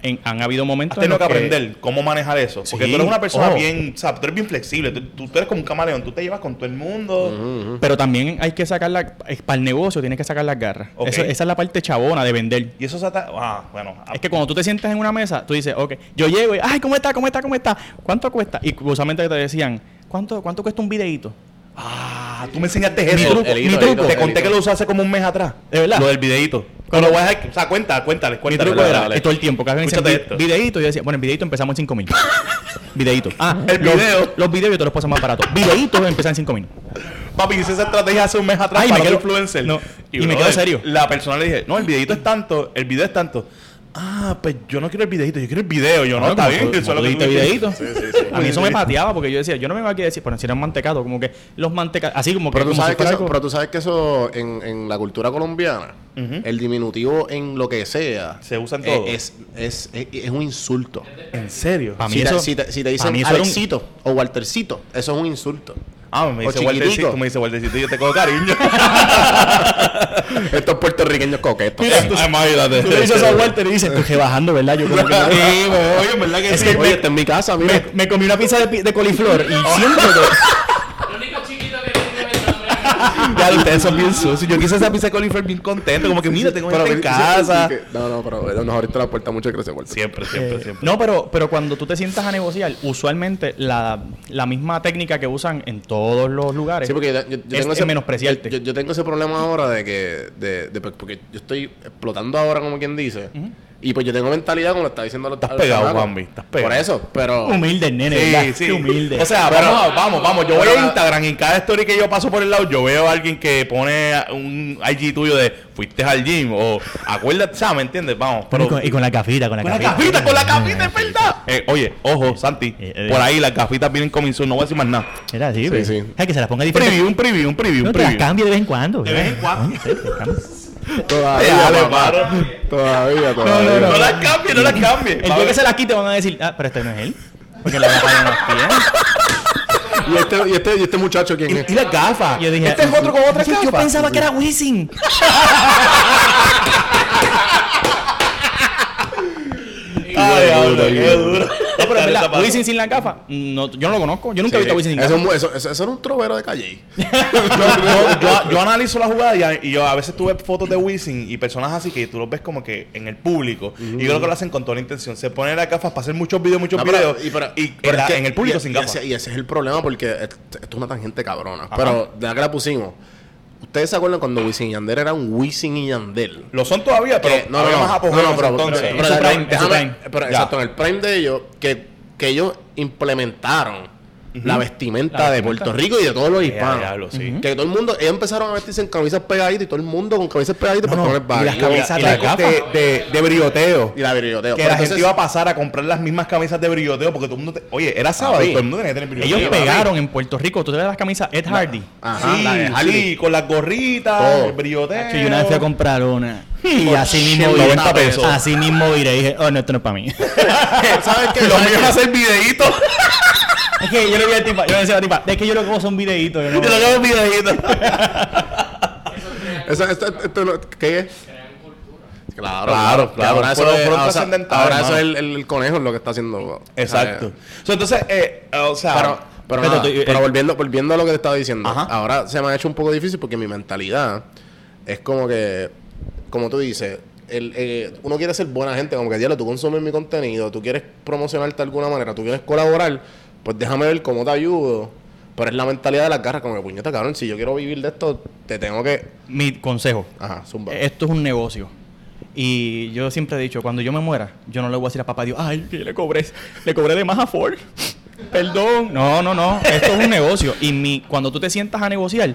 en- han habido momentos Has tenido en que los aprender cómo manejar eso. Porque Sí. tú eres una persona Oh. bien, o sea, tú eres bien flexible. Tú, tú- tú eres como un camaleón. Tú te llevas con todo el mundo. Pero también hay que sacar la... Para el negocio tienes que sacar las garras. Eso- esa es la parte chabona de vender. Y eso se ata- Ah, bueno. ah, Es que cuando tú te sientas en una mesa, tú dices, ok, yo llego y, ay, ¿cómo está? ¿Cómo está? ¿Cómo está? ¿Cuánto cuesta? Y usualmente te decían, ¿cuánto, cuánto cuesta un videíto? Ah, tú me enseñaste Mi eso. truco, el hito, mi el truco. hito, Te conté que lo usé hace como un mes atrás. ¿De verdad? Lo del videíto. Pero lo voy a dejar. O sea, cuenta, cuéntale, Mi cuéntale. truco dale, era que todo el tiempo, cada vez me decían esto. "Vi- videíto, yo decía, bueno, el videíto empezamos en 5 mil. videíto. Ah, El los- video. Los videos yo te los puedo hacer más baratos. Videitos empiezan en 5 mil. Papi, hice esa estrategia hace un mes atrás Ay, para me quedo- influencers. no, y me brother, quedo serio. La persona le dije, no, el videito es tanto, el video es tanto. Ah, pues yo no quiero el videito, yo quiero el video. Yo no, está bien. tú- eso es lo tú que tú dijiste. A mí eso me pateaba porque yo decía, yo no me vengo aquí a decir, bueno, si eran mantecados, como que los mantecados, así como que Pero tú, como sabes que eso, pero tú sabes que eso en, en la cultura colombiana, el diminutivo en lo que sea, Se usa en eh, todo. Es, es, es, es un insulto. ¿En serio? Pa' mí Si, te, eso- si, te, si te dicen un- Alexito o Waltercito, eso es un insulto. Ah, me dice. Waltercito, me dice Waltercito y yo te cojo cariño. Estos puertorriqueños coquetos. Ah, Imagínate. Tú le dices a Walter y dices, estoy bajando, ¿verdad? Yo como que... Oye, en verdad que Es sí. que Oye, está en mi casa, mira. me, me comí una pizza de, de coliflor y siempre que... Lo único chiquito que tiene es el nombre. Ya, ustedes son bien sucios. Yo quise esa pizza de coliflor bien contento. Como que, mira, tengo Pero gente en casa. sí, que- no, no, pero eh, nos abriste la puerta mucho crecer, Walter. Siempre, siempre, Eh, siempre. No, pero, pero cuando tú te sientas a negociar, usualmente la, la misma técnica que usan en todos los lugares Sí, porque yo, yo- yo es, tengo es menospreciarte. Yo, yo tengo ese problema ahora de que. De, de- porque yo estoy explotando ahora, como quien dice. Y pues yo tengo mentalidad, como lo está diciendo los Estás pegado, Juanvi, estás pegado. Por eso, pero. humilde, el nene, Sí, ¿verdad? sí. Qué humilde. O sea, Pero- vamos, a- vamos, vamos. Yo voy pero a Instagram y en cada story que yo paso por el lado, yo veo a alguien que pone un IG tuyo de fuiste al gym o acuérdate, o sea, ¿me entiendes? Vamos. y, con, y con la cafita, con la Con la cafita. gafita, con la gafita, es verdad. Eh, oye, ojo, Santi. Eh, eh. Por ahí las gafitas vienen coming soon, no voy a decir más nada. Era así, Sí, pues. sí. Ay, que se las ponga Un diferente. preview, un preview, un preview, No un te las preview. cambie de vez en cuando. De vez en cuando. Cambie. Todavía, Dale, papá. mano. Todavía, no, todavía. No las cambies, no las cambies. El día que se las quite van a decir, ah, pero este no es él. Porque la gafa no nos tiene. ¿Y este, y, este, ¿Y este muchacho quién es? Y las gafas. Yo dije, este es otro con otra "Sí, gafa. Yo pensaba que era Wisin. Ay, qué duro. No, pero es verdad, Wisin sin la gafa, no, yo no lo conozco. Yo nunca he visto a Wisin sin Eso, gafa. eso, eso, eso era un trovero de calle. yo, yo, yo- yo analizo la jugada y, yo a veces tuve fotos de Wisin y personas así que tú los ves como que en el público. Y yo creo que lo hacen con toda la intención. Se ponen las gafas para hacer muchos videos, muchos No, pero- videos. y pero- y pero en, la- es que- en el público y- sin y gafas. ese- Y ese es el problema porque esto, esto es una tangente cabrona. Pero de la que la pusimos. ¿Ustedes se acuerdan cuando Wisin y Yandel eran Wisin y Yandel? Lo son todavía, pero Que- no, no, había no, más no, no, pero, entonces. pero- En su pero prime, en su déjame- prime. pero Ya. exacto, en el prime de ellos, que, que ellos implementaron la vestimenta La de. Puerto Rico y de todos los hispanos. diablo, sí. Que todo el mundo, ellos empezaron a vestirse en camisas pegaditas y todo el mundo con camisas pegaditas No, para no, poner y las camisas y las de, de, de, de brioteo. Y la brilloteo. Que Pero la entonces- gente iba a pasar a comprar las mismas camisas de brioteo porque todo el mundo... te- Oye, era sábado y todo el mundo tenía que tener brioteo. Ellos pegaron en Puerto Rico. Tú te ves las camisas Ed Hardy. Ajá, sí, la de Harley. sí, con las gorritas, Todo. el brioteo. Sí, yo una vez fui a comprar una. Y así mismo 90 viré. pesos. Así mismo viré. Y dije, oh, no, esto no es para mí. ¿Sabes qué? Lo ¿Sabes mío es hacer videitos. es que yo le vi al tipa, yo le decía a la tipa, es que yo lo que hago son videitos. yo no- Yo lo hago videitos. Eso, esto, esto no- ¿Qué es? Claro, Claro, claro. Ahora eso, es, ahora- eso es el, el- el conejo lo que está haciendo. Exacto. O So, entonces, eh, o sea... pero, pero, Pero nada, tú- pero eh, volviendo, volviendo a lo que te estaba diciendo, Ajá. ahora se me ha hecho un poco difícil porque mi mentalidad es como que, como tú dices, el, eh, uno quiere ser buena gente, como que diablo, tú consumes mi contenido, tú quieres promocionarte de alguna manera, tú quieres colaborar, pues déjame ver cómo te ayudo. Pero es la mentalidad de las garras, como que puñeta, cabrón, si yo quiero vivir de esto, te tengo que. Mi consejo. Ajá, zumba. Esto es un negocio. Y yo siempre he dicho, cuando yo me muera, yo no le voy a decir a papá Dios, ay, que le cobré, le cobré de más a Ford. Perdón. No, no, no. Esto es un negocio. Y mi, cuando tú te sientas a negociar,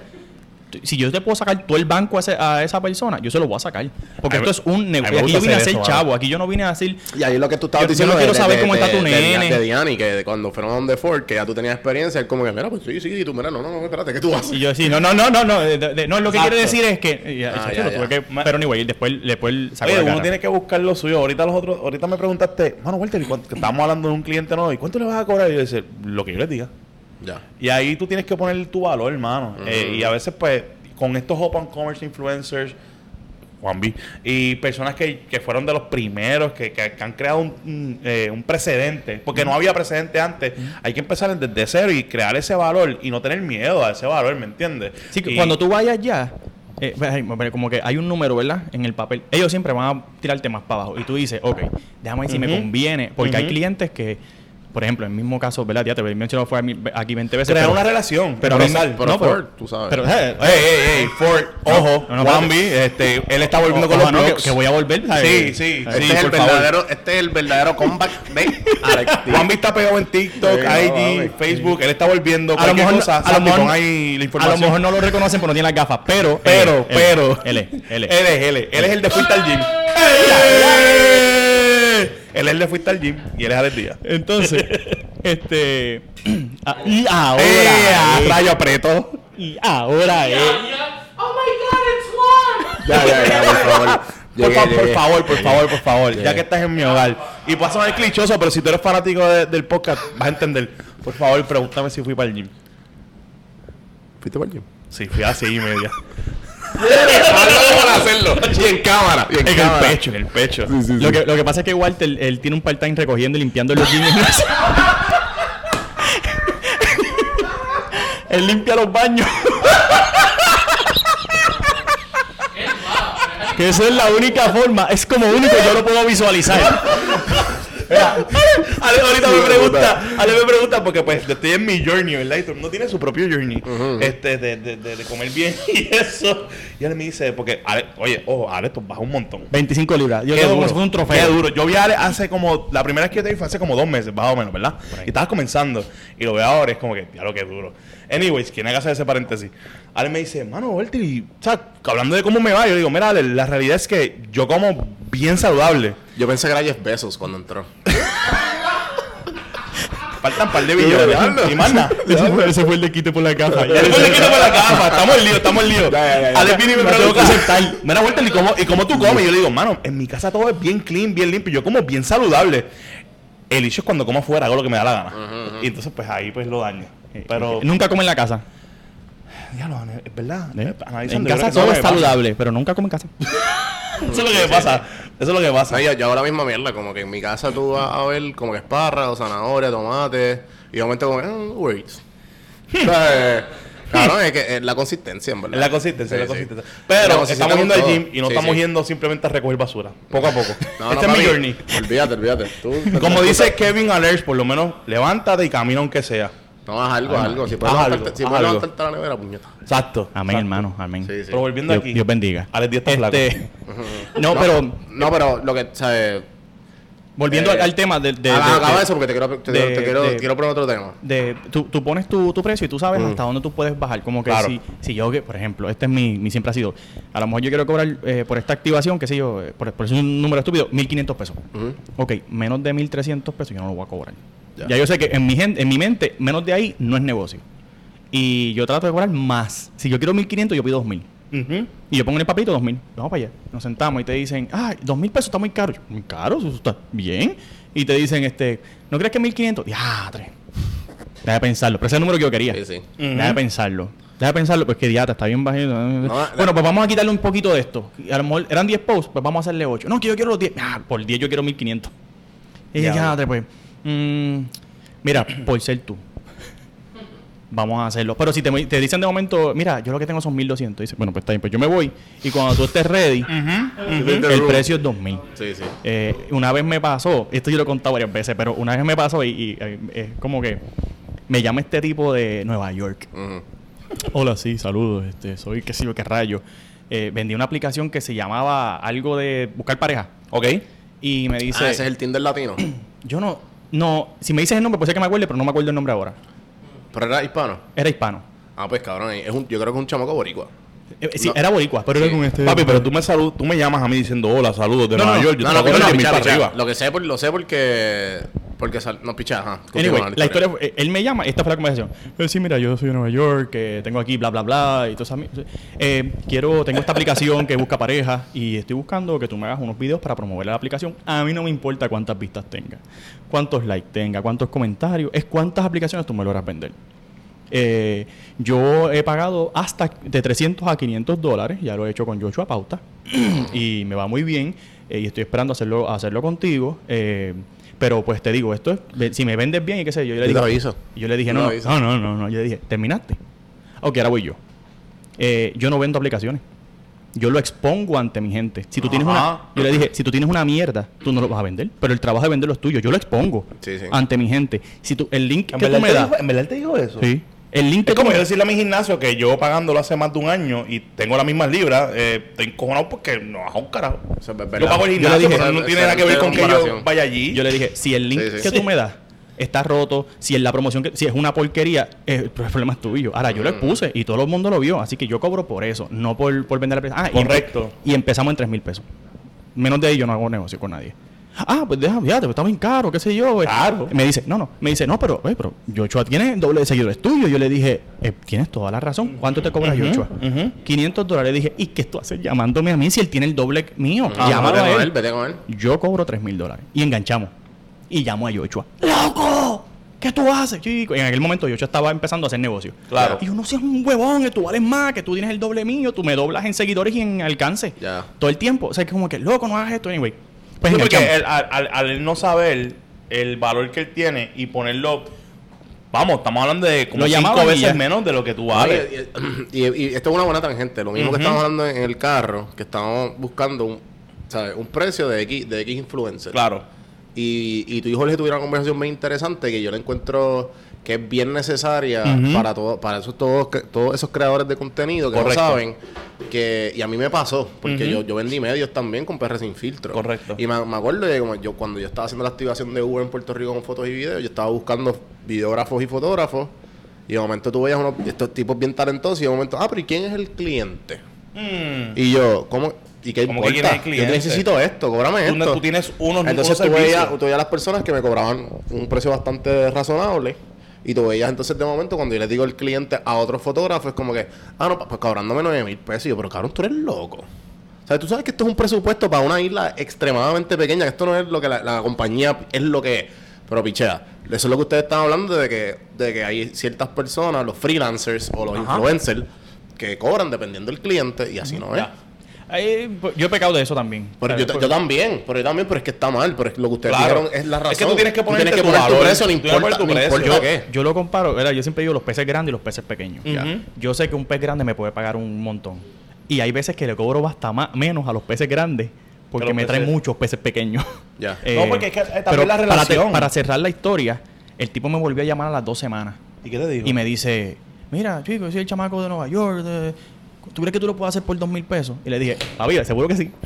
si yo te puedo sacar todo el banco a, ese- a esa persona, yo se lo voy a sacar. Porque esto me- es un negocio. Aquí yo vine a ser eso, chavo. Aquí yo no vine a decir. Y ahí lo que tú estabas Yo- yo diciendo no quiero de- saber de- cómo está tu de- nene. De, Diani, que cuando fueron a donde Ford, que ya tú tenías experiencia, él como que, mira, pues sí, sí, y tú, mira, no, no, no, espérate, ¿qué tú haces? Y yo sí, no, no, no, no, no. de- de- no, lo que quiere decir es que. ya, Ah, ya, lo ya. tuve que- pero anyway, después, después sacó Oye, la uno tiene que buscar lo suyo. Ahorita los otros, ahorita me preguntaste, mano, Walter, ¿y cuánto- que estábamos hablando de un cliente nuevo, ¿y cuánto le vas a cobrar? Y yo decía, lo que yo les diga. Ya. Y ahí tú tienes que poner tu valor, hermano. Eh, y a veces, pues, con estos open commerce influencers, Juan B, y personas que, que fueron de los primeros, que, que- que han creado un, un, eh, un precedente, porque no había precedente antes, hay que empezar desde cero y crear ese valor y no tener miedo a ese valor, ¿me entiendes? Sí, que Y- cuando tú vayas ya, eh, como que hay un número, ¿verdad? En el papel. Ellos siempre van a tirarte más para abajo. Y tú dices, ok, déjame ver si me conviene. Porque hay clientes que, por ejemplo, en el mismo caso, ¿verdad? Ya te lo he mencionado fue aquí 20 veces. crear pero- una relación. pero Pero, sal. Pero No, pero- Ford, tú sabes. Pero, eh, Ey, ey, ey, Ford, ojo, No, no, Juan espérate. B, este, él está volviendo con ojo, los no, que, blogs. que voy a volver. ¿sabes? Sí, sí, este, sí, es el favor. verdadero, este es el verdadero comeback de Alex. Juan B está pegado en TikTok, Sí, no, IG. Facebook, él está volviendo A lo mejor, cosa, a lo mejor- ahí la a lo información. mejor no lo reconocen porque no tiene las gafas. Pero, pero, pero, Él, es, él es. Él es, él es, él es el de Fuiste al Gym. Él es el de Fuiste al Gym y él es Alex Díaz. Entonces, este. ah, y ahora. ¡Eh, a es- rayo aprieto! y ahora es. Ya, ya, ya, por favor. Por, Llegué, favor, por favor, por favor. Llegué. Ya que estás en mi hogar. Y pasa ser clichoso, pero si tú eres fanático de- del podcast, vas a entender. Por favor, pregúntame si fui para el gym. ¿Fuiste para el gym? Sí, fui a seis y media. Para hacerlo. Y en cámara. Y en, en cámara. el pecho, en el pecho. Sí, sí, sí. Lo que, lo que pasa es que Walter, él, él tiene un part-time recogiendo y limpiando los jeans. él limpia los baños. que esa es la única forma. Es como único yo lo puedo visualizar. Ale ahorita me pregunta, Ale me pregunta porque pues yo estoy en mi journey, ¿verdad? Y todo el mundo tiene su propio journey, este, de, de, de, de comer bien y eso. Y Ale me dice, porque, Ale, oye, ojo, Ale, esto baja un montón. 25 libras. Yo Qué tengo un Qué trofeo. duro. Yo vi a Ale hace como, la primera vez que yo te vi fue hace como dos meses, más o menos, ¿verdad? Y estabas comenzando. Y lo veo ahora, es como que, ya lo que es duro. Anyways, ¿quién haga ese paréntesis? Ale me dice, mano, Walter, y, o sea, hablando de cómo me va, yo digo, mira, Ale, la realidad es que yo como bien saludable. Yo pensé que era Jeff Bezos cuando entró. Faltan un par de billones. y más nada. Ese fue, ese fue el de quite por la caja. Ya después le quito por la gafa, estamos en lío, estamos en lío. Ya, ya, ya. Ale viene y me Me pregunta, sentar. mira, Walter, ¿y cómo, ¿y cómo tú comes? Y yo le digo, mano, en mi casa todo es bien clean, bien limpio. Yo como bien saludable. El hecho es cuando como afuera, hago lo que me da la gana. Y entonces, pues ahí pues lo daño. Pero, Nunca come en la casa. diablo, es verdad. ¿eh? En casa todo es me saludable, pero nunca come en casa. Eso es lo que me pasa. Eso es lo que pasa. No, yo, la misma mierda, como que en mi casa tú vas a ver como que espárragos, zanahoria, tomate, y de momento como que, ah. O sea, eh, Claro, es que es la consistencia, en verdad. Es la consistencia, es la sí. consistencia. Pero estamos yendo al gym y no Sí, estamos yendo simplemente a recoger basura. Poco a poco. No, no, este es mi journey. Olvídate, olvídate. Tú, Como dice Kevin Alers, por lo menos levántate y camina aunque sea. No, haz algo, haz algo. Si puedes haz algo, si haz puedes algo. levantarte la nevera, puñeta. Exacto. Amén, Exacto. hermano. Amén. Sí, sí. Pero volviendo Dios, aquí. Dios bendiga. Alex Díaz está flaco. Este, no, pero No, pero lo que, ¿sabes? volviendo Eh, al, al tema de, de, Ah, de- acaba de- eso porque te quiero, te, de- te quiero, de- quiero poner otro tema. de- tú, tú pones tu, tu precio y tú sabes hasta dónde tú puedes bajar. Como que Claro. si, si yo, que, por ejemplo, este es mi, mi siempre ha sido, a lo mejor yo quiero cobrar eh, por esta activación, qué sé yo, eh, por, por eso es un número estúpido, 1.500 pesos. Ujú. Ok, menos de 1.300 pesos yo no lo voy a cobrar. Ya. Ya, yo sé que en mi, gen- en mi mente, menos de ahí no es negocio. Y yo trato de cobrar más. Si yo quiero 1.500, yo pido 2.000. Ujú. Y yo pongo en el papito 2.000. Vamos para allá. Nos sentamos y te dicen, ah, 2.000 pesos está muy caro. Yo, muy caro, eso está bien. Y te dicen, este, ¿no crees que 1.500? Diatre. Deja de pensarlo. Pero ese es el número que yo quería. Sí, sí. Deja de pensarlo. Deja de pensarlo, pues que diatra, está bien bajito. bueno, pues vamos a quitarle un poquito de esto. A lo mejor eran 10 posts, pues vamos a hacerle 8. No, que yo quiero los 10. Ah, por 10 yo quiero 1.500. Y Ya. diatre, pues. Mm, mira, por ser tú. Vamos a hacerlo. Pero si te, te dicen de momento, mira, yo lo que tengo son 1200. Dices, bueno, pues está bien, pues yo me voy. Y cuando tú estés ready, el precio es 2000. Sí, sí. Eh, una vez me pasó, esto yo lo he contado varias veces, pero una vez me pasó y, y, eh, es como que me llama este tipo de Nueva York. Hola, sí, saludos. Este, soy qué sé yo qué rayo. Eh, vendí una aplicación que se llamaba algo de buscar pareja. Ok. Y me dice, Ah, ese es el Tinder latino. yo no, no, si me dices el nombre, puede ser que me acuerde, pero no me acuerdo el nombre ahora. Pero era hispano. Era hispano. Ah, pues cabrón, es un, yo creo que es un chamaco boricua. Eh, sí, No. era boricua, pero Sí. era con este... Papi, pero tú me salud, tú me llamas a mí diciendo hola, saludos de No, Nueva no, York. Yo No, te no, no, mil picha, para picha. arriba. Lo que porque. Sal- no, picha, ajá. Anyway, la historia, él me llama, esta fue la conversación. Sí, mira, yo soy de Nueva York, que tengo aquí bla, bla, bla, y todo eso. Eh, quiero, tengo esta aplicación que busca pareja y estoy buscando que tú me hagas unos videos para promover la aplicación. A mí no me importa cuántas vistas tenga, cuántos likes tenga, cuántos comentarios, es cuántas aplicaciones tú me logras vender. Eh, yo he pagado hasta de 300 a 500 dólares, ya lo he hecho con Joshua Pauta y me va muy bien eh, y estoy esperando hacerlo, hacerlo contigo. eh, pero pues te digo, esto es, si me vendes bien y qué sé yo, yo le Yo y yo le dije, no, no, no, no, no, no. Yo le dije, ¿terminaste? Ok, ahora voy yo. Eh, yo no vendo aplicaciones. Yo lo expongo ante mi gente. Si tú tienes una, yo le dije, si tú tienes una mierda, tú no lo vas a vender. Pero el trabajo de venderlo es tuyo. Yo lo expongo Sí, sí. ante mi gente. Si tú, el link ¿En que tú me él te das, dijo, ¿En verdad él te dijo eso? sí, el link que Es como yo decirle a mi gimnasio que yo pagándolo hace más de un año y tengo las mismas libras, eh, estoy encojonado porque no baja un carajo. Es. Yo pago el Yo le gimnasio, dije- pero no tiene nada que ver con que yo vaya allí. Yo le dije, si el link Sí, sí. que tú me das está roto, si en la promoción, que, si es una porquería, eh, el problema es tuyo. Ahora, yo lo Mm. expuse y todo el mundo lo vio, así que yo cobro por eso, no por, por vender la empresa. Ah, y empe- Correcto. Y, empezamos en 3 mil pesos. Menos de ahí yo no hago negocio con nadie. Ah, pues déjame, fíjate, está bien caro, qué sé yo. eh. Claro. Me dice, no, no, me dice, no, pero, oye, pero Yochoa tiene doble de seguidores tuyo. Yo le dije, eh, tienes toda la razón. ¿Cuánto te cobra Ujú, Yochoa? ujú. 500 dólares. Le dije, ¿y qué tú haces llamándome a mí si él tiene el doble mío? Ah, Llámalo a con él. él, vete con él. Yo cobro 3 mil dólares. Y enganchamos. Y llamo a Yochoa. ¡Loco! ¿Qué tú haces, chico? Y en aquel momento Yochoa estaba empezando a hacer negocio. Claro. Y yo, no seas un huevón, que tú vales más, que tú tienes el doble mío, tú me doblas en seguidores y en alcance. Ya. Todo el tiempo. O sea, que como que, loco, no hagas esto. Anyway. Pues Sí, porque él- al, al- al él no saber el valor que él tiene y ponerlo. Vamos, estamos hablando de como Lo cinco veces ya. menos de lo que tú vales. Y, y- y esto es una buena tangente. Lo mismo que estamos hablando en el carro, que estamos buscando un, ¿sabes? un precio de X, de X influencer. Claro. Y, y tú y Jorge tuvieron una conversación muy interesante que yo la encuentro que es bien necesaria para todo, para esos todos, que- todos esos creadores de contenido que Correcto. no saben que y a mí me pasó porque yo, yo vendí medios también con PR sin filtro Correcto. y me, me acuerdo de como yo cuando yo estaba haciendo la activación de Uber en Puerto Rico con fotos y videos yo estaba buscando videógrafos y fotógrafos y de momento tú veías unos estos tipos bien talentosos y de momento ah pero ¿y quién es el cliente? Mm. y yo ¿cómo? ¿y qué ¿Cómo que importa? el yo necesito esto cóbrame esto tú tienes unos, entonces unos tú veías, tú veías las personas que me cobraban un precio bastante razonable. Y tú veías entonces de momento cuando yo le digo al cliente a otro fotógrafo, es como que, ah, no, pues cobrándome 9 mil pesos. Y yo, pero cabrón, tú eres loco. O sea, tú sabes que esto es un presupuesto para una isla extremadamente pequeña, que esto no es lo que la, la compañía es lo que es. Pero pichea, eso es lo que ustedes están hablando de que, de que hay ciertas personas, los freelancers o los Ajá. influencers, que cobran dependiendo del cliente y así no es. Ya. Ahí, pues, yo he pecado de eso también. Pero yo, Pues, yo también, pero yo también, pero es que está mal, pero es que lo que ustedes Claro. dijeron es la razón. Es que tú tienes que ponerte tienes que tu poner tu valor. precio, no importa, tu no precio. importa yo, qué. yo lo comparo, ¿verdad? yo siempre digo los peces grandes y los peces pequeños. ya. Yo sé que un pez grande me puede pagar un montón. Y hay veces que le cobro hasta más, menos a los peces grandes porque me traen peces- muchos peces pequeños. Ya. No, porque es que, eh, también pero la para te- relación. Para, cerrar la historia, el tipo me volvió a llamar a las dos semanas ¿Y qué te digo? y me dice, mira, chico, soy el chamaco de Nueva York. de- ¿Tú crees que tú lo puedes hacer por dos mil pesos? Y le dije, papi, seguro que sí.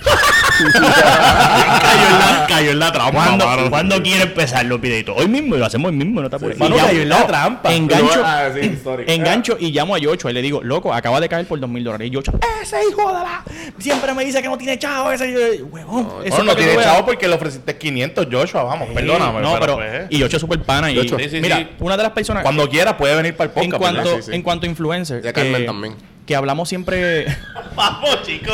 cayó, en la, cayó en la trampa. ¿Cuándo, mano. ¿cuándo quiere empezar los videitos? Hoy mismo, y lo hacemos hoy mismo, no. Mano, Y llamo- cayó en la no, trampa. Engancho, Ah, sí, engancho y llamo a Yocho y le digo, loco, acaba de caer por dos mil dólares. Y Yocho, ese hijo de la... Siempre me dice que no tiene chavo, ese... Huevón, eso no lo que tiene veas. chavo porque le ofreciste 500, Joshua. Vamos, Sí, perdóname. No, pero... pues, eh. y Yocho es súper pana. Y, Yocho. Sí, sí, mira, sí. una de las personas... Cuando quiera puede venir para el en podcast. cuanto, Sí, sí. en cuanto a influencer, Carmen que- también. Que hablamos siempre... Vamos, chicos.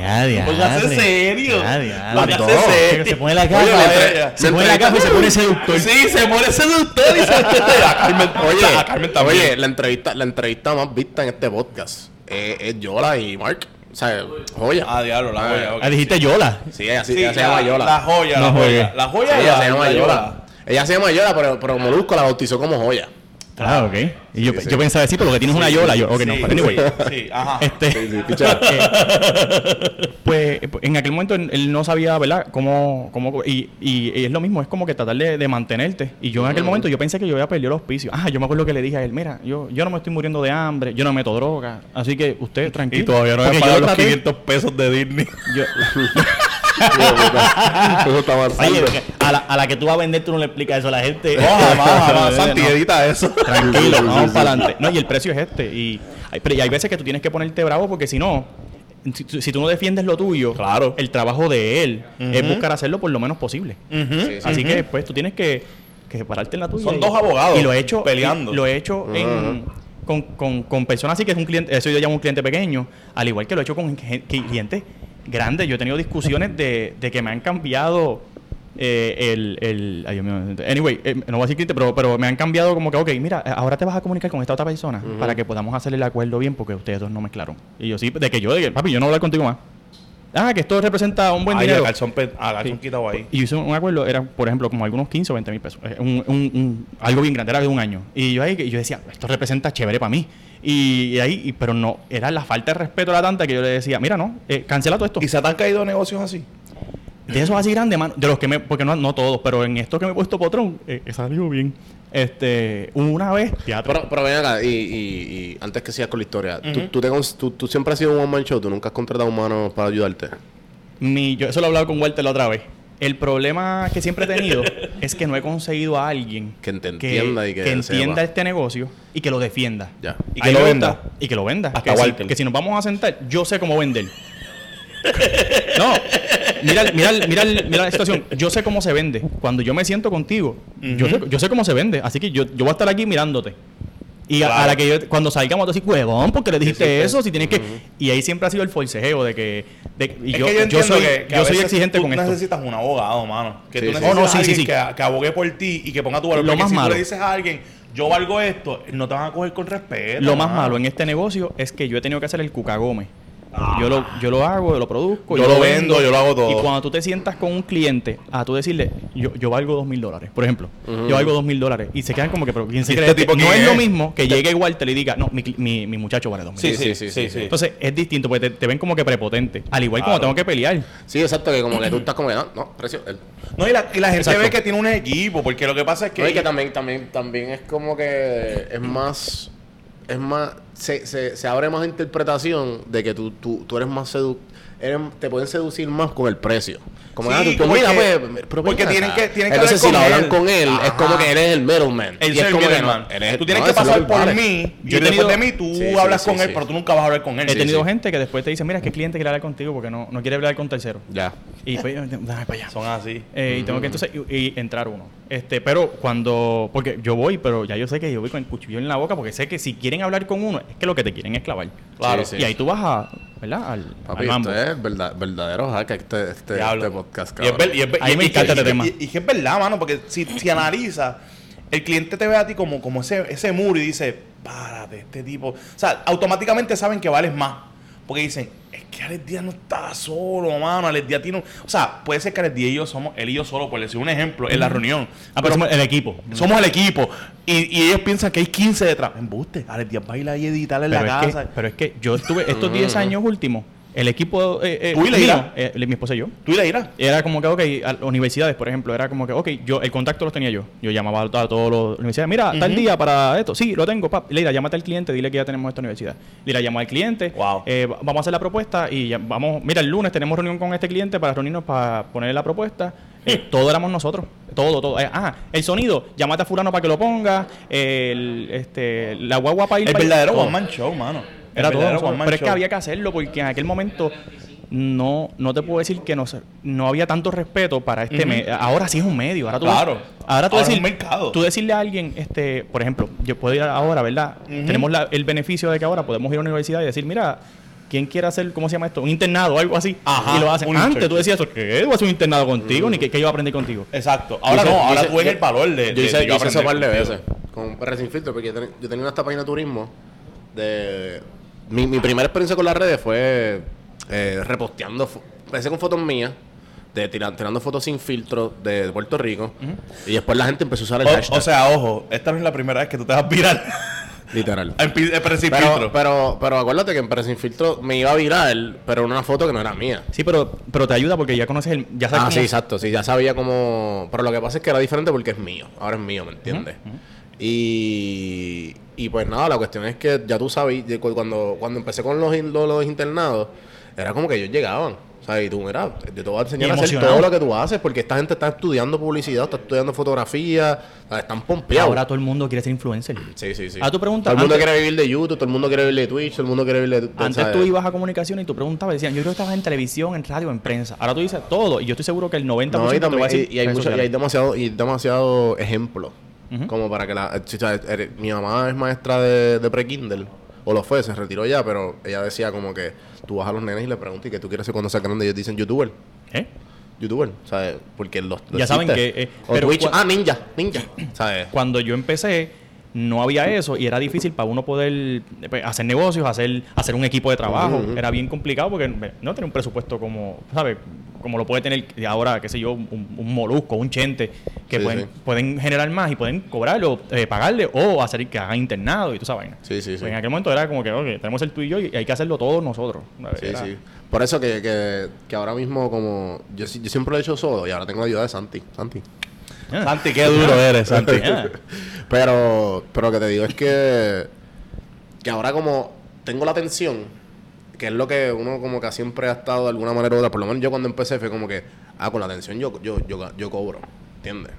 Ya, ya, Póngase serio. Ya, ya, Póngase. Se pone la oye, se pone la gafa y se pone seductor. Sí, se pone seductor y se a Carmen, Oye, a Carmen también. oye, la entrevista, la entrevista más vista en este podcast es Yola y Mark. O sea, joya. Ah, diablo, la joya. ok. Ah, dijiste Yola. Sí, ella, sí, Sí, ella se la, llama Yola. La joya, la joya. La joya Sí, ella la- se llama la Yola. Ella se llama Yola, pero, pero Molusco la bautizó como joya. Ah, ok. Y yo, Sí, sí. yo pensaba decir, pero lo que tienes una Yola. Yo, ok, no, Sí, pero anyway. Sí, ajá. Este, Sí, sí, picha. pues en aquel momento él, no sabía, ¿verdad? Cómo, cómo y, y, y es lo mismo, es como que tratar de, de mantenerte. Y yo en aquel momento yo pensé que yo había perdido el auspicio. Ah, yo me acuerdo que le dije a él, mira, yo, yo no me estoy muriendo de hambre, yo no meto droga, así que usted tranquilo. Y todavía no me lo los traté- 500 pesos de Disney. yo- Eso está Oye, a la, a la que tú vas a vender tú no le explicas eso a la gente. No, jamás, jamás. No, Santi, edita eso. Tranquilo, vamos para adelante. No, y el precio es este. Y Hay, pero y hay veces que tú tienes que ponerte bravo porque si no, si, tú- si tú no defiendes lo tuyo, Claro. el trabajo de él es buscar hacerlo por lo menos posible. Ujú, Sí, sí. Así que pues tú tienes que, que pararte en la tuya. Son y- dos abogados Y lo he hecho peleando. y Lo he hecho en, con, con, con personas así que es un cliente, eso yo llamo un cliente pequeño, al igual que lo he hecho con clientes grandes. Yo he tenido discusiones de, de que me han cambiado eh, el, el ay, Dios mío. Anyway, eh, no voy a decir cliente, pero, pero me han cambiado como que, ok, mira, ahora te vas a comunicar con esta otra persona para que podamos hacer el acuerdo bien porque ustedes dos no mezclaron. Y yo sí, de que yo, de que, papi, yo no voy a hablar contigo más. Ah, que esto representa un buen Ay, dinero. a calzón, Sí. quitado ahí. Y hice un acuerdo, era, por ejemplo, como algunos 15 o 20 mil pesos. Eh, Un, un- un- algo bien grande, era de un año. Y yo ahí yo decía, esto representa chévere para mí. Y, y ahí, y- pero no, era la falta de respeto a la tanta que yo le decía, mira, no, eh, cancela todo esto. ¿Y se te han caído negocios así? De esos así grandes, mano, de los que me, porque no, no todos, pero en esto que me he puesto potrón, eh, he salido bien. Este, una vez, teatro. Pero, pero ven acá, y, y- y antes que sigas con la historia, ¿tú, tú, te tú- tú siempre has sido un one man show, tú nunca has contratado humanos para ayudarte. Mi, yo eso lo he hablado con Walter la otra vez. El problema que siempre he tenido es que no he conseguido a alguien Que te entienda y que entienda este negocio y que lo defienda. Ya. Y que lo venda. Y que lo venda. Hasta que, si, Walter. que si nos vamos a sentar, yo sé cómo vender. no, mira, mira, mira, mira la situación. Yo sé cómo se vende. Cuando yo me siento contigo, yo, sé, yo sé cómo se vende. Así que yo, yo voy a estar aquí mirándote. Y a- a, Claro. la que yo, cuando salgamos, tú decís, huevón, porque le dijiste sí, eso? Si tienes que. Y ahí siempre ha sido el forcejeo de que. de- y yo, que yo, soy, que- que a yo soy veces exigente tú con esto. necesitas un abogado, mano. Que Sí, tú necesitas Oh, no, a alguien. Que, que abogue por ti y que ponga tu valor. Lo Porque más si tú malo. le dices a alguien, yo valgo esto, no te van a coger con respeto. Lo más malo en este negocio es que yo he tenido que hacer el cucagome. Yo, lo, yo lo hago, yo lo produzco. Yo lo vendo, yo lo hago todo. Y cuando tú te sientas con un cliente, a tú decirle, yo, yo valgo dos mil dólares, por ejemplo. Yo valgo dos mil dólares. Y se quedan como que, pero ¿quién se ¿Y cree? este tipo no es es? lo mismo que llegue igual te le diga, no, mi, cli- mi, mi muchacho vale dos mil. Sí, Sí, sí, sí, sí. sí, sí, sí. Entonces es distinto, porque te, te ven como que prepotente. Al igual como Claro. tengo que pelear. Sí, exacto, que como que tú estás como que, no, no, precio. No, y la, y la gente Exacto. ve que tiene un equipo, porque lo que pasa es que. No, y que también, también, también es como que es más, es más, se, se, se abre más interpretación de que tú, tú, tú eres más sedu eres, te pueden seducir más con el precio. Como, Sí, ah, tú, mira, pues, pero porque ven tienen que- tienen que Entonces, hablar si lo hablan con él, es como que él es el middleman. Él es el que middleman. Tú tienes no, que pasar por mí Yo y he después tenido- de mí tú Sí, hablas sí, con él, pero tú nunca vas a hablar con él. He tenido gente que después te dice, mira, es que el cliente quiere hablar contigo porque no, no quiere hablar con tercero. Ya. Y pues, dame para allá. Son así. Eh, Y tengo que entonces y, y entrar uno. Este, pero cuando, porque yo voy, pero ya yo sé que yo voy con el cuchillo en la boca, porque sé que si quieren hablar con uno, es que lo que te quieren es clavar. Claro. Y ahí tú vas a, ¿verdad? Al mambo. Es verdad, verdadero hack este, este, este podcast, Y es, ver- y es ver- Ahí y- me y- encanta y- este y- tema. Y, y que es verdad, mano, porque si, si analiza, el cliente te ve a ti como, como ese, ese muro y dice, párate, este tipo. O sea, automáticamente saben que vales más. Porque dicen, es que Alex Díaz no está solo, mano. Alex Díaz tiene un... O sea, puede ser que Alex Díaz y yo somos, él y yo solo, por decir un ejemplo, en la reunión. Ah, pero somos el equipo. Somos el equipo. Y, y ellos piensan que hay 15 detrás. Embuste. Alex Díaz baila y editar en Pero la que, casa. pero es que yo estuve estos 10 años últimos, el equipo eh, eh, ¿Tú y Leira? mío, eh, mi esposa y yo, ¿Tú y la ira? era como que, ok, a universidades, por ejemplo, era como que, ok, yo, el contacto los tenía yo. Yo llamaba a, todas todas las universidades, mira, tal Ujú. día para esto. Sí, lo tengo, pap. Leira, llámate al cliente, dile que ya tenemos esta universidad. Leira, llama al cliente, Wow. eh, va- vamos a hacer la propuesta y ya- vamos, mira, el lunes tenemos reunión con este cliente para reunirnos para ponerle la propuesta. Eh, todo éramos nosotros, todo, todo. Eh, ah, el sonido, llámate a fulano para que lo ponga, el, este, la guagua para ir El verdadero todo. one man show, mano. Era todo. man Pero es que había que hacerlo porque en aquel momento no, no te puedo decir que no, no había tanto respeto para este medio. Ahora sí es un medio. Ahora tú, Claro. Ahora tú Ahora decir- un mercado. Tú decirle a alguien, este, por ejemplo, yo puedo ir ahora, ¿verdad? Tenemos la- el beneficio de que ahora podemos ir a una universidad y decir, mira, ¿quién quiere hacer, cómo se llama esto? Un internado o algo así. Ajá, y lo hacen. Antes tú decías, ¿qué? Voy a hacer un internado contigo, ni que, que yo voy a aprender contigo. Exacto. Ahora Yo hice- no, ahora hice- tú ves el valor de. Yo hice, de yo hice eso un par de veces con PR Sin Filtro, porque yo, ten- yo tenía esta página de turismo. De, mi, mi primera experiencia con las redes fue eh, reposteando. Empecé con fotos mías, de tirar- tirando fotos sin filtro de Puerto Rico. Y después la gente empezó a usar el hashtag. O, o sea, ojo, esta no es la primera vez que tú te vas viral literal. en, en Pero, Filtro. pero, pero acuérdate que en PR Sin Filtro me iba a viral, pero una foto que no era mía. Sí, pero, pero te ayuda porque ya conoces el. Ya sabes Ah, cómo- sí, exacto. Sí, ya sabía cómo. Pero lo que pasa es que era diferente porque es mío. Ahora es mío, ¿me entiendes? Y. Y pues nada, la cuestión es que ya tú sabes, cuando, cuando empecé con los, los, los internados, era como que ellos llegaban. O sea, y tú, mira, yo te voy a enseñar a hacer todo lo que tú haces, porque esta gente está estudiando publicidad, está estudiando fotografía, están pompeados. Ahora todo el mundo quiere ser influencer. Sí, sí, sí. Ah, tú preguntas, Todo el mundo antes- quiere vivir de YouTube, todo el mundo quiere vivir de Twitch, todo el mundo quiere vivir de... Antes ¿sabes? tú ibas a comunicación y tú preguntabas, decían, yo creo que estabas en televisión, en radio, en prensa. Ahora tú dices todo. Y yo estoy seguro que el 90% No, y, te va a también, decir y, y hay mucho, y hay demasiado, y demasiado ejemplo. Como para que la... si, sabes, eres- mi mamá es maestra de, de pre-Kindle. O lo fue, se retiró ya, pero ella decía como que tú vas a los nenes y le preguntas, ¿y qué tú quieres ser cuando seas grande? Y ellos dicen youtuber. ¿Eh? youtuber, ¿sabes? Porque los, los Ya saben que, eh, o pero Twitch, cua- ah, ninja, ninja, ¿sabes? Cuando yo empecé, no había eso y era difícil para uno poder pues, hacer negocios, hacer, hacer un equipo de trabajo. Era bien complicado porque no tener un presupuesto como, ¿sabes? Como lo puede tener ahora, qué sé yo, un, un molusco, un chente, que Sí, pueden, sí. pueden generar más y pueden cobrarlo, eh, pagarle o hacer que hagan internado y toda esa vaina. Sí, sí, sí. Pues en aquel momento era como que, ok, tenemos el tú y yo y hay que hacerlo todos nosotros. Sí, Era- sí. Por eso que, que, que ahora mismo como... Yo, yo siempre lo he hecho solo y ahora tengo la ayuda de Santi. Santi. Santi, qué duro eres, Santi. Pero, pero lo que te digo es que, que ahora como tengo la atención, que es lo que uno como que siempre ha estado de alguna manera u otra, por lo menos yo cuando empecé fue como que, ah, con la atención yo, yo, yo, yo cobro, ¿entiendes?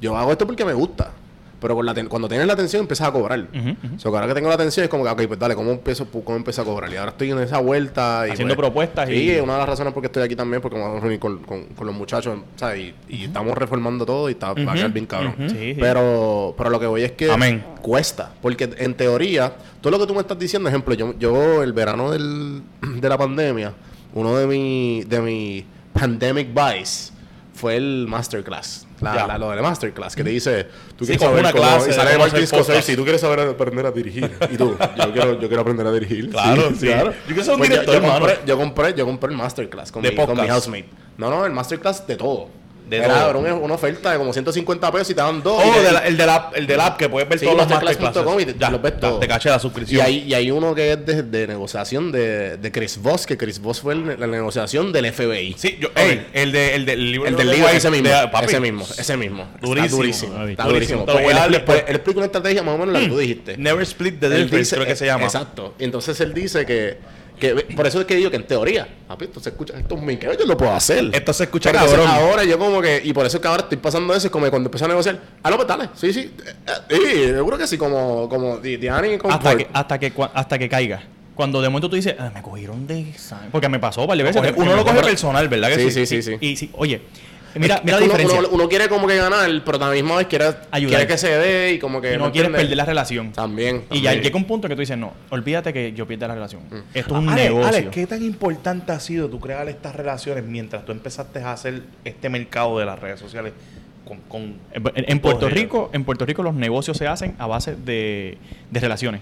Yo hago esto porque me gusta, pero con la ten- cuando tienes la atención empiezas a cobrar. O sea, que ahora que tengo la atención es como que, ok, pues dale, ¿cómo empiezo, cómo empiezo a cobrar? Y ahora estoy en esa vuelta. Y Haciendo pues, propuestas Sí, y- es una de las razones por qué estoy aquí también, porque me voy a reunir con, con, con los muchachos, ¿sabes? Y, y estamos reformando todo y está, va a quedar bien cabrón. Sí, sí. Pero, pero lo que voy es que Amén. cuesta. Porque en teoría, todo lo que tú me estás diciendo, ejemplo, yo, yo el verano del, de la pandemia, uno de mi, de mi pandemic buys fue el masterclass. La, la- lo de la masterclass, que te dice, tú Sí, quieres saber una cómo- clase y sale podcast. Scorsese, tú quieres saber aprender a dirigir. Y tú, yo quiero, yo quiero aprender a dirigir. Claro, sí. Yo quiero ser un Pues yo- director, yo, hermano. compré, yo compré, yo compré el masterclass con, De mi, con mi housemate. No, no, el masterclass de todo. De era todo. era una, una oferta de como 150 pesos y te dan dos. Oh, y de- de la- el, del app, el del app que puedes ver Sí, todos los masterclass.com y te- los ves ya, todos. Te caché la Y suscripción. hay, y hay uno que es de, de negociación de, de Chris Voss, que Chris Voss fue el- la negociación del FBI. Sí, yo, ey, el, de, el del libro El de del libro, ese mismo, de- papi, ese mismo, ese mismo. Está Durísimo, durísimo. Está durísimo. durísimo. Voy a Pues él, explica una estrategia más o menos la que tú dijiste. Never Split the Difference, creo que se llama. Exacto. Y entonces él dice que, que por eso es que digo que en teoría, papi, esto se escucha, esto es muy yo lo puedo hacer. Esto se escucha Pero cabrón. ahora yo como que, y por eso es que ahora estoy pasando eso, es como que cuando empecé a negociar, ah, no, pues dale, sí, sí, eh, eh, sí, seguro que sí, como, como Di- Diani con hasta que, hasta que hasta que caiga. Cuando de momento tú dices, ah, me cogieron de examen. Porque me pasó de veces. Uno lo coge personal, ¿verdad? Que Sí, sí, sí, sí, sí. Y sí, oye, mira, Es mira la uno, diferencia. uno- uno quiere como que ganar, pero a la misma vez quiere, Ayudar. quiere que se dé y como que... y no ¿me quieres perder la relación. También. Y ya también. llega un punto que tú dices, no, olvídate que yo pierda la relación. Mm. Esto es un Ale, negocio. Ale, ¿qué tan importante ha sido tú crear estas relaciones mientras tú empezaste a hacer este mercado de las redes sociales con... con En, en Puerto Rico, en Puerto Rico los negocios se hacen a base de, de relaciones.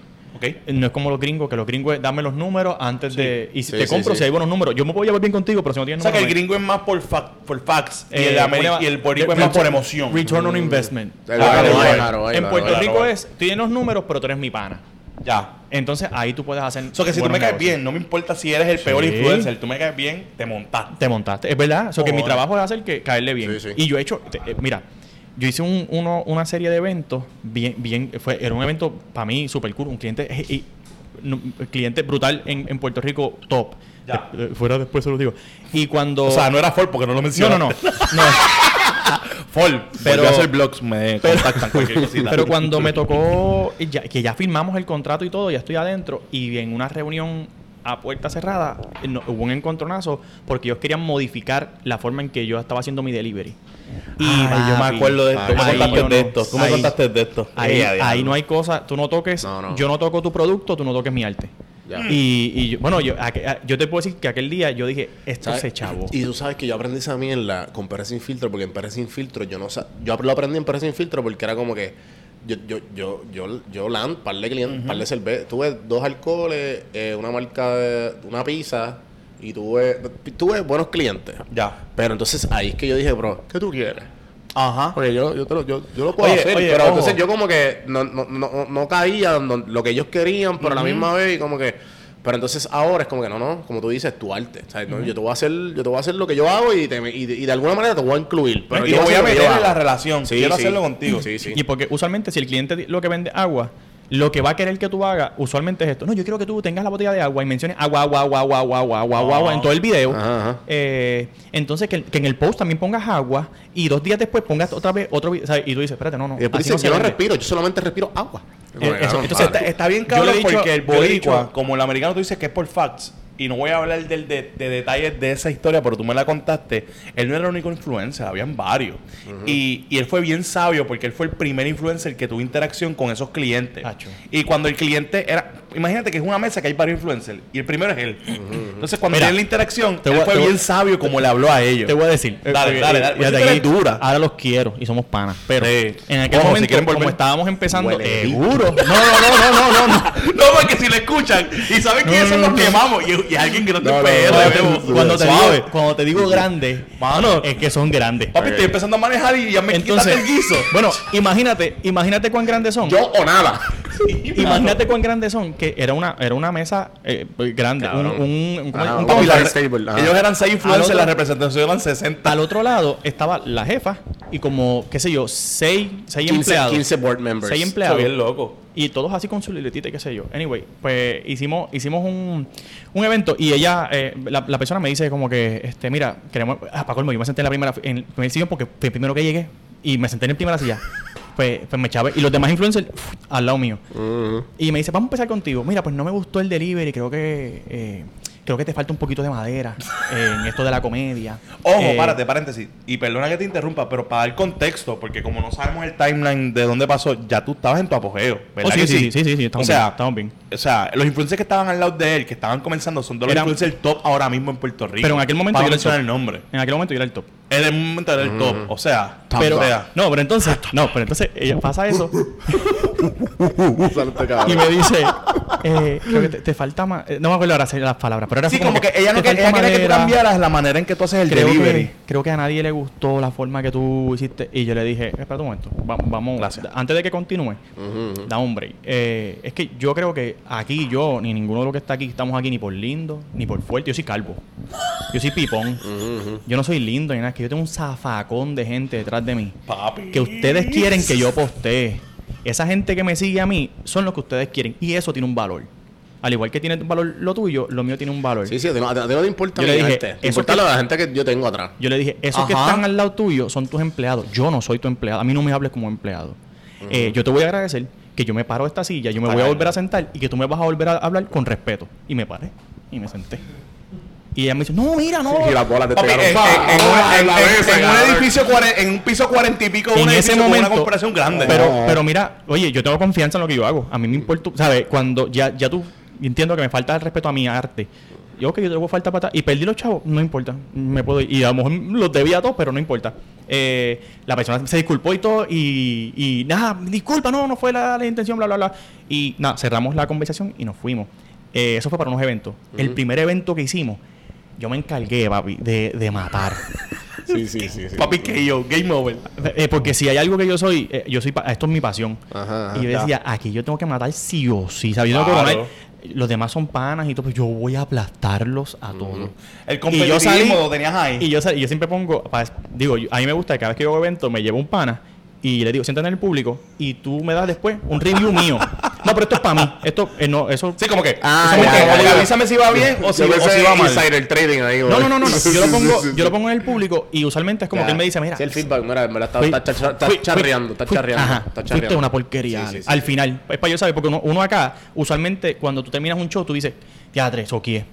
No es como los gringos, que los gringos es dame los números antes de. Y si Sí, te sí, compro, sí. si hay buenos números. Yo me puedo llevar bien contigo, pero si no tienes O sea que el números. gringo es más por, fa- por fax y, Eh, el, ameri- ¿cómo le y el boricua es más por emoción. Return on investment. En Puerto Rico es, tú tienes los números, pero tú eres mi pana. Ya. Entonces ahí tú puedes hacer. O sea que si tú me caes negocios. bien, no me importa si eres el peor Sí. influencer, tú me caes bien, te montaste. Te montaste. Es verdad. O sea, que mi trabajo es hacer que caerle bien. Sí, sí. Y yo he hecho. te- eh, mira, yo hice un, uno- una serie de eventos. Bien, bien. Fue, era un evento para mí super cool. Un cliente. eh, y- no, cliente brutal en, en Puerto Rico, top. De- eh, fuera después se lo digo. Y cuando. O sea, no era Ford porque no lo no, mencioné. no, no. no. Ford. Pero- a hacer blogs, me pero- contactan cualquier cosita. Pero cuando me tocó, ya- que ya firmamos el contrato y todo, ya estoy adentro, y en una reunión a puerta cerrada eh, no- hubo un encontronazo porque ellos querían modificar la forma en que yo estaba haciendo mi delivery. Y Ay, yo me acuerdo de esto. Tú me ahí contaste de no- esto. Tú me ahí- contaste de esto. Ahí, no hay cosa, tú no toques, No, no. yo no toco tu producto, tú no toques mi arte. Ya. Y, y yo- bueno, yo, yo te puedo decir que aquel día yo dije, esto ¿Sabes? se chavo. Y tú sabes que yo aprendí esa mierda con Pérez Sin Filtro, porque en Pérez Sin Filtro yo no sa- yo lo aprendí en Pérez Sin Filtro porque era como que yo, yo, yo, yo, yo land, par de clientes, par de cerveza. Tuve dos alcoholes, eh, una marca de una pizza y tuve, tuve buenos clientes. Ya. Pero entonces ahí es que yo dije, bro, ¿qué tú quieres? Ajá. Porque yo, yo, te lo, yo, yo lo puedo Oye, hacer, oye, pero ojo. entonces yo como que no, no, no, no caía en lo que ellos querían, pero a la misma vez y como que... Pero entonces ahora es como que no, no, como tú dices, tu arte. ¿sabes? No, yo te voy a hacer, yo te voy a hacer lo que yo hago y, te, y, de, y de alguna manera te voy a incluir. Pero yo voy a meter en la relación. Sí, Quiero sí. hacerlo contigo. Sí, sí. Y porque usualmente si el cliente lo que vende agua, lo que va a querer que tú hagas usualmente es esto. No, yo quiero que tú tengas la botella de agua y menciones agua, agua, agua, agua, agua, agua, agua, agua, agua en todo el video. Ajá, ajá. Eh, entonces, que, que en el post también pongas agua y dos días después pongas otra vez otro video. ¿sabes? Y tú dices, espérate, no, no. Y después así dice, no yo no vende". respiro, yo solamente respiro agua. Eso- entonces, Está, está bien cabrón porque el boricua, dicho- como el americano tú dices que es por facts, y no voy a hablar del, de, de detalles de esa historia, pero tú me la contaste, él no era el único influencer, habían varios. y, y él fue bien sabio porque él fue el primer influencer que tuvo interacción con esos clientes. Y cuando el cliente era, imagínate que es una mesa que hay varios influencers, y el primero es él. Entonces cuando Mira, tiene la interacción, te él voy fue te voy- bien sabio como le habló a ellos. Te voy a decir. Dale, eh, dale, eh, dale. eres aquí, dura. Ahora los quiero y somos panas. Pero Sí. en aquel Ojo, si momento, quieren volver. como estábamos empezando, seguro. No, no, no, no, no, no. no. No, porque si lo escuchan y saben que No, nos no. quemamos y, y alguien que no te No, cuando, te digo, cuando te digo grande, Mano. es que son grandes. Papi, estoy empezando a manejar y ya me Entonces, el guiso. bueno, imagínate, imagínate cuán grandes son. Yo o nada. Imagínate cuán grandes son, que era una, era una mesa eh, grande, un, un, ajá. Ellos eran seis influencers, la representación eran 60. Al otro lado estaba la jefa y como, qué sé yo, seis, seis 15, empleados. 15 board members. Seis empleados. bien loco. Y todos así con su libretita y qué sé yo. Anyway, pues hicimos, hicimos un, un evento y ella, eh, la, la persona me dice como que, este, mira, queremos, ah, para colmo, yo me senté en la primera, en el primer sillón porque fue el primero que llegué y me senté en la primera silla. Pues, pues me echabe y los demás influencers uf, al lado mío. Y me dice, vamos a empezar contigo. Mira, pues no me gustó el delivery, creo que eh, creo que te falta un poquito de madera eh, en esto de la comedia. Ojo, Eh, párate, paréntesis. Y perdona que te interrumpa, pero para dar contexto, porque como no sabemos el timeline de dónde pasó, ya tú estabas en tu apogeo. ¿verdad Oh, sí, que sí, sí, sí, sí, sí, estamos o sea, bien, estamos bien. O sea, los influencers que estaban al lado de él, que estaban comenzando, son de los Eran- influencers top ahora mismo en Puerto Rico. Pero en aquel momento Para yo era el mencionar top. el nombre. En aquel momento yo era el top. En un momento era el top. O sea, pero, o sea, no, pero entonces, no, pero entonces ella pasa eso Salte, cabrón. y me dice, eh, creo que te, te falta más, eh, no me acuerdo ahora las palabras, pero era sí, así como que ella no te falta ella quería que tú madera. cambiaras la manera en que tú haces el creo delivery. que, creo que a nadie le gustó la forma que tú hiciste. Y yo le dije, espera un momento, va- vamos, Gracias. antes de que continúe, da un break. Eh, es que yo creo que aquí yo, ni ninguno de los que está aquí, estamos aquí ni por lindo, ni por fuerte. Yo soy calvo. Yo soy pipón. Yo no soy lindo ni nada, es que yo tengo un zafacón de gente detrás de mí. Papi. Que ustedes quieren que yo postee. Esa gente que me sigue a mí son los que ustedes quieren. Y eso tiene un valor. Al igual que tiene valor lo tuyo, lo mío tiene un valor. Sí, sí, a ti no, te importa Yo le dije, arte. Te importa que- la gente que yo tengo atrás. Yo le dije, esos que están al lado tuyo son tus empleados. Yo no soy tu empleado. A mí no me hables como empleado. Eh, yo te voy a agradecer que yo me paro de esta silla, yo me voy a volver a sentar y que tú me vas a volver a hablar con respeto. Y me paré y me senté. Y ella me dice, no, mira, no. Y las bolas te en, pegaron. en- en en- la en- en un edificio, en un piso cuarenta y pico, en un ese edificio con momento, una corporación grande. Pero, pero mira, oye, yo tengo confianza en lo que yo hago. A mí me importa, ¿sabes? Cuando ya, ya tú entiendo que me falta el respeto a mi arte. Yo, que yo tengo falta para y perdí los chavos, no importa. Me puedo ir. Y a lo mejor los debía a todos, pero no importa. Eh, la persona se disculpó y todo, y, y nada, disculpa, no, no fue la, la intención, bla, bla, bla. Y nada, cerramos la conversación y nos fuimos. Eh, eso fue para unos eventos. El primer evento que hicimos, yo me encargué, papi, de, de matar. Sí, sí, sí. sí. Papi, que yo, game over. Eh, porque si hay algo que yo soy, eh, yo soy, esto es mi pasión. Ajá, ajá. y yo decía, aquí yo tengo que matar sí o sí. ¿sabes? Yo tengo que Claro. ganar. Los demás son panas y todo, pues yo voy a aplastarlos a todos. El Y yo salí, lo tenías ahí. y yo, salí- y yo siempre pongo, digo, yo- a mí me gusta que cada vez que yo hago evento me llevo un pana y le digo, siéntate en el público y tú me das después un review mío. No, pero esto es para mí. Esto, eh, no, eso. Sí, como que. Ah, como ya, que, ya, como ya. avísame si va bien o si, Yo o si va mal. insider trading ahí, No, no, no, no, no. Yo lo pongo, yo lo pongo en el público y usualmente es como Ya. que él me dice, mira, Sí, el feedback, mira, me la está, Fui- está, charra- está fui- charreando, fui- está charreando. ajá, está charreando. una porquería. Sí, sí, Alex. sí. Al final, es para yo saber, porque uno, uno acá, usualmente, cuando tú terminas un show, tú dices, teatro, eso qué.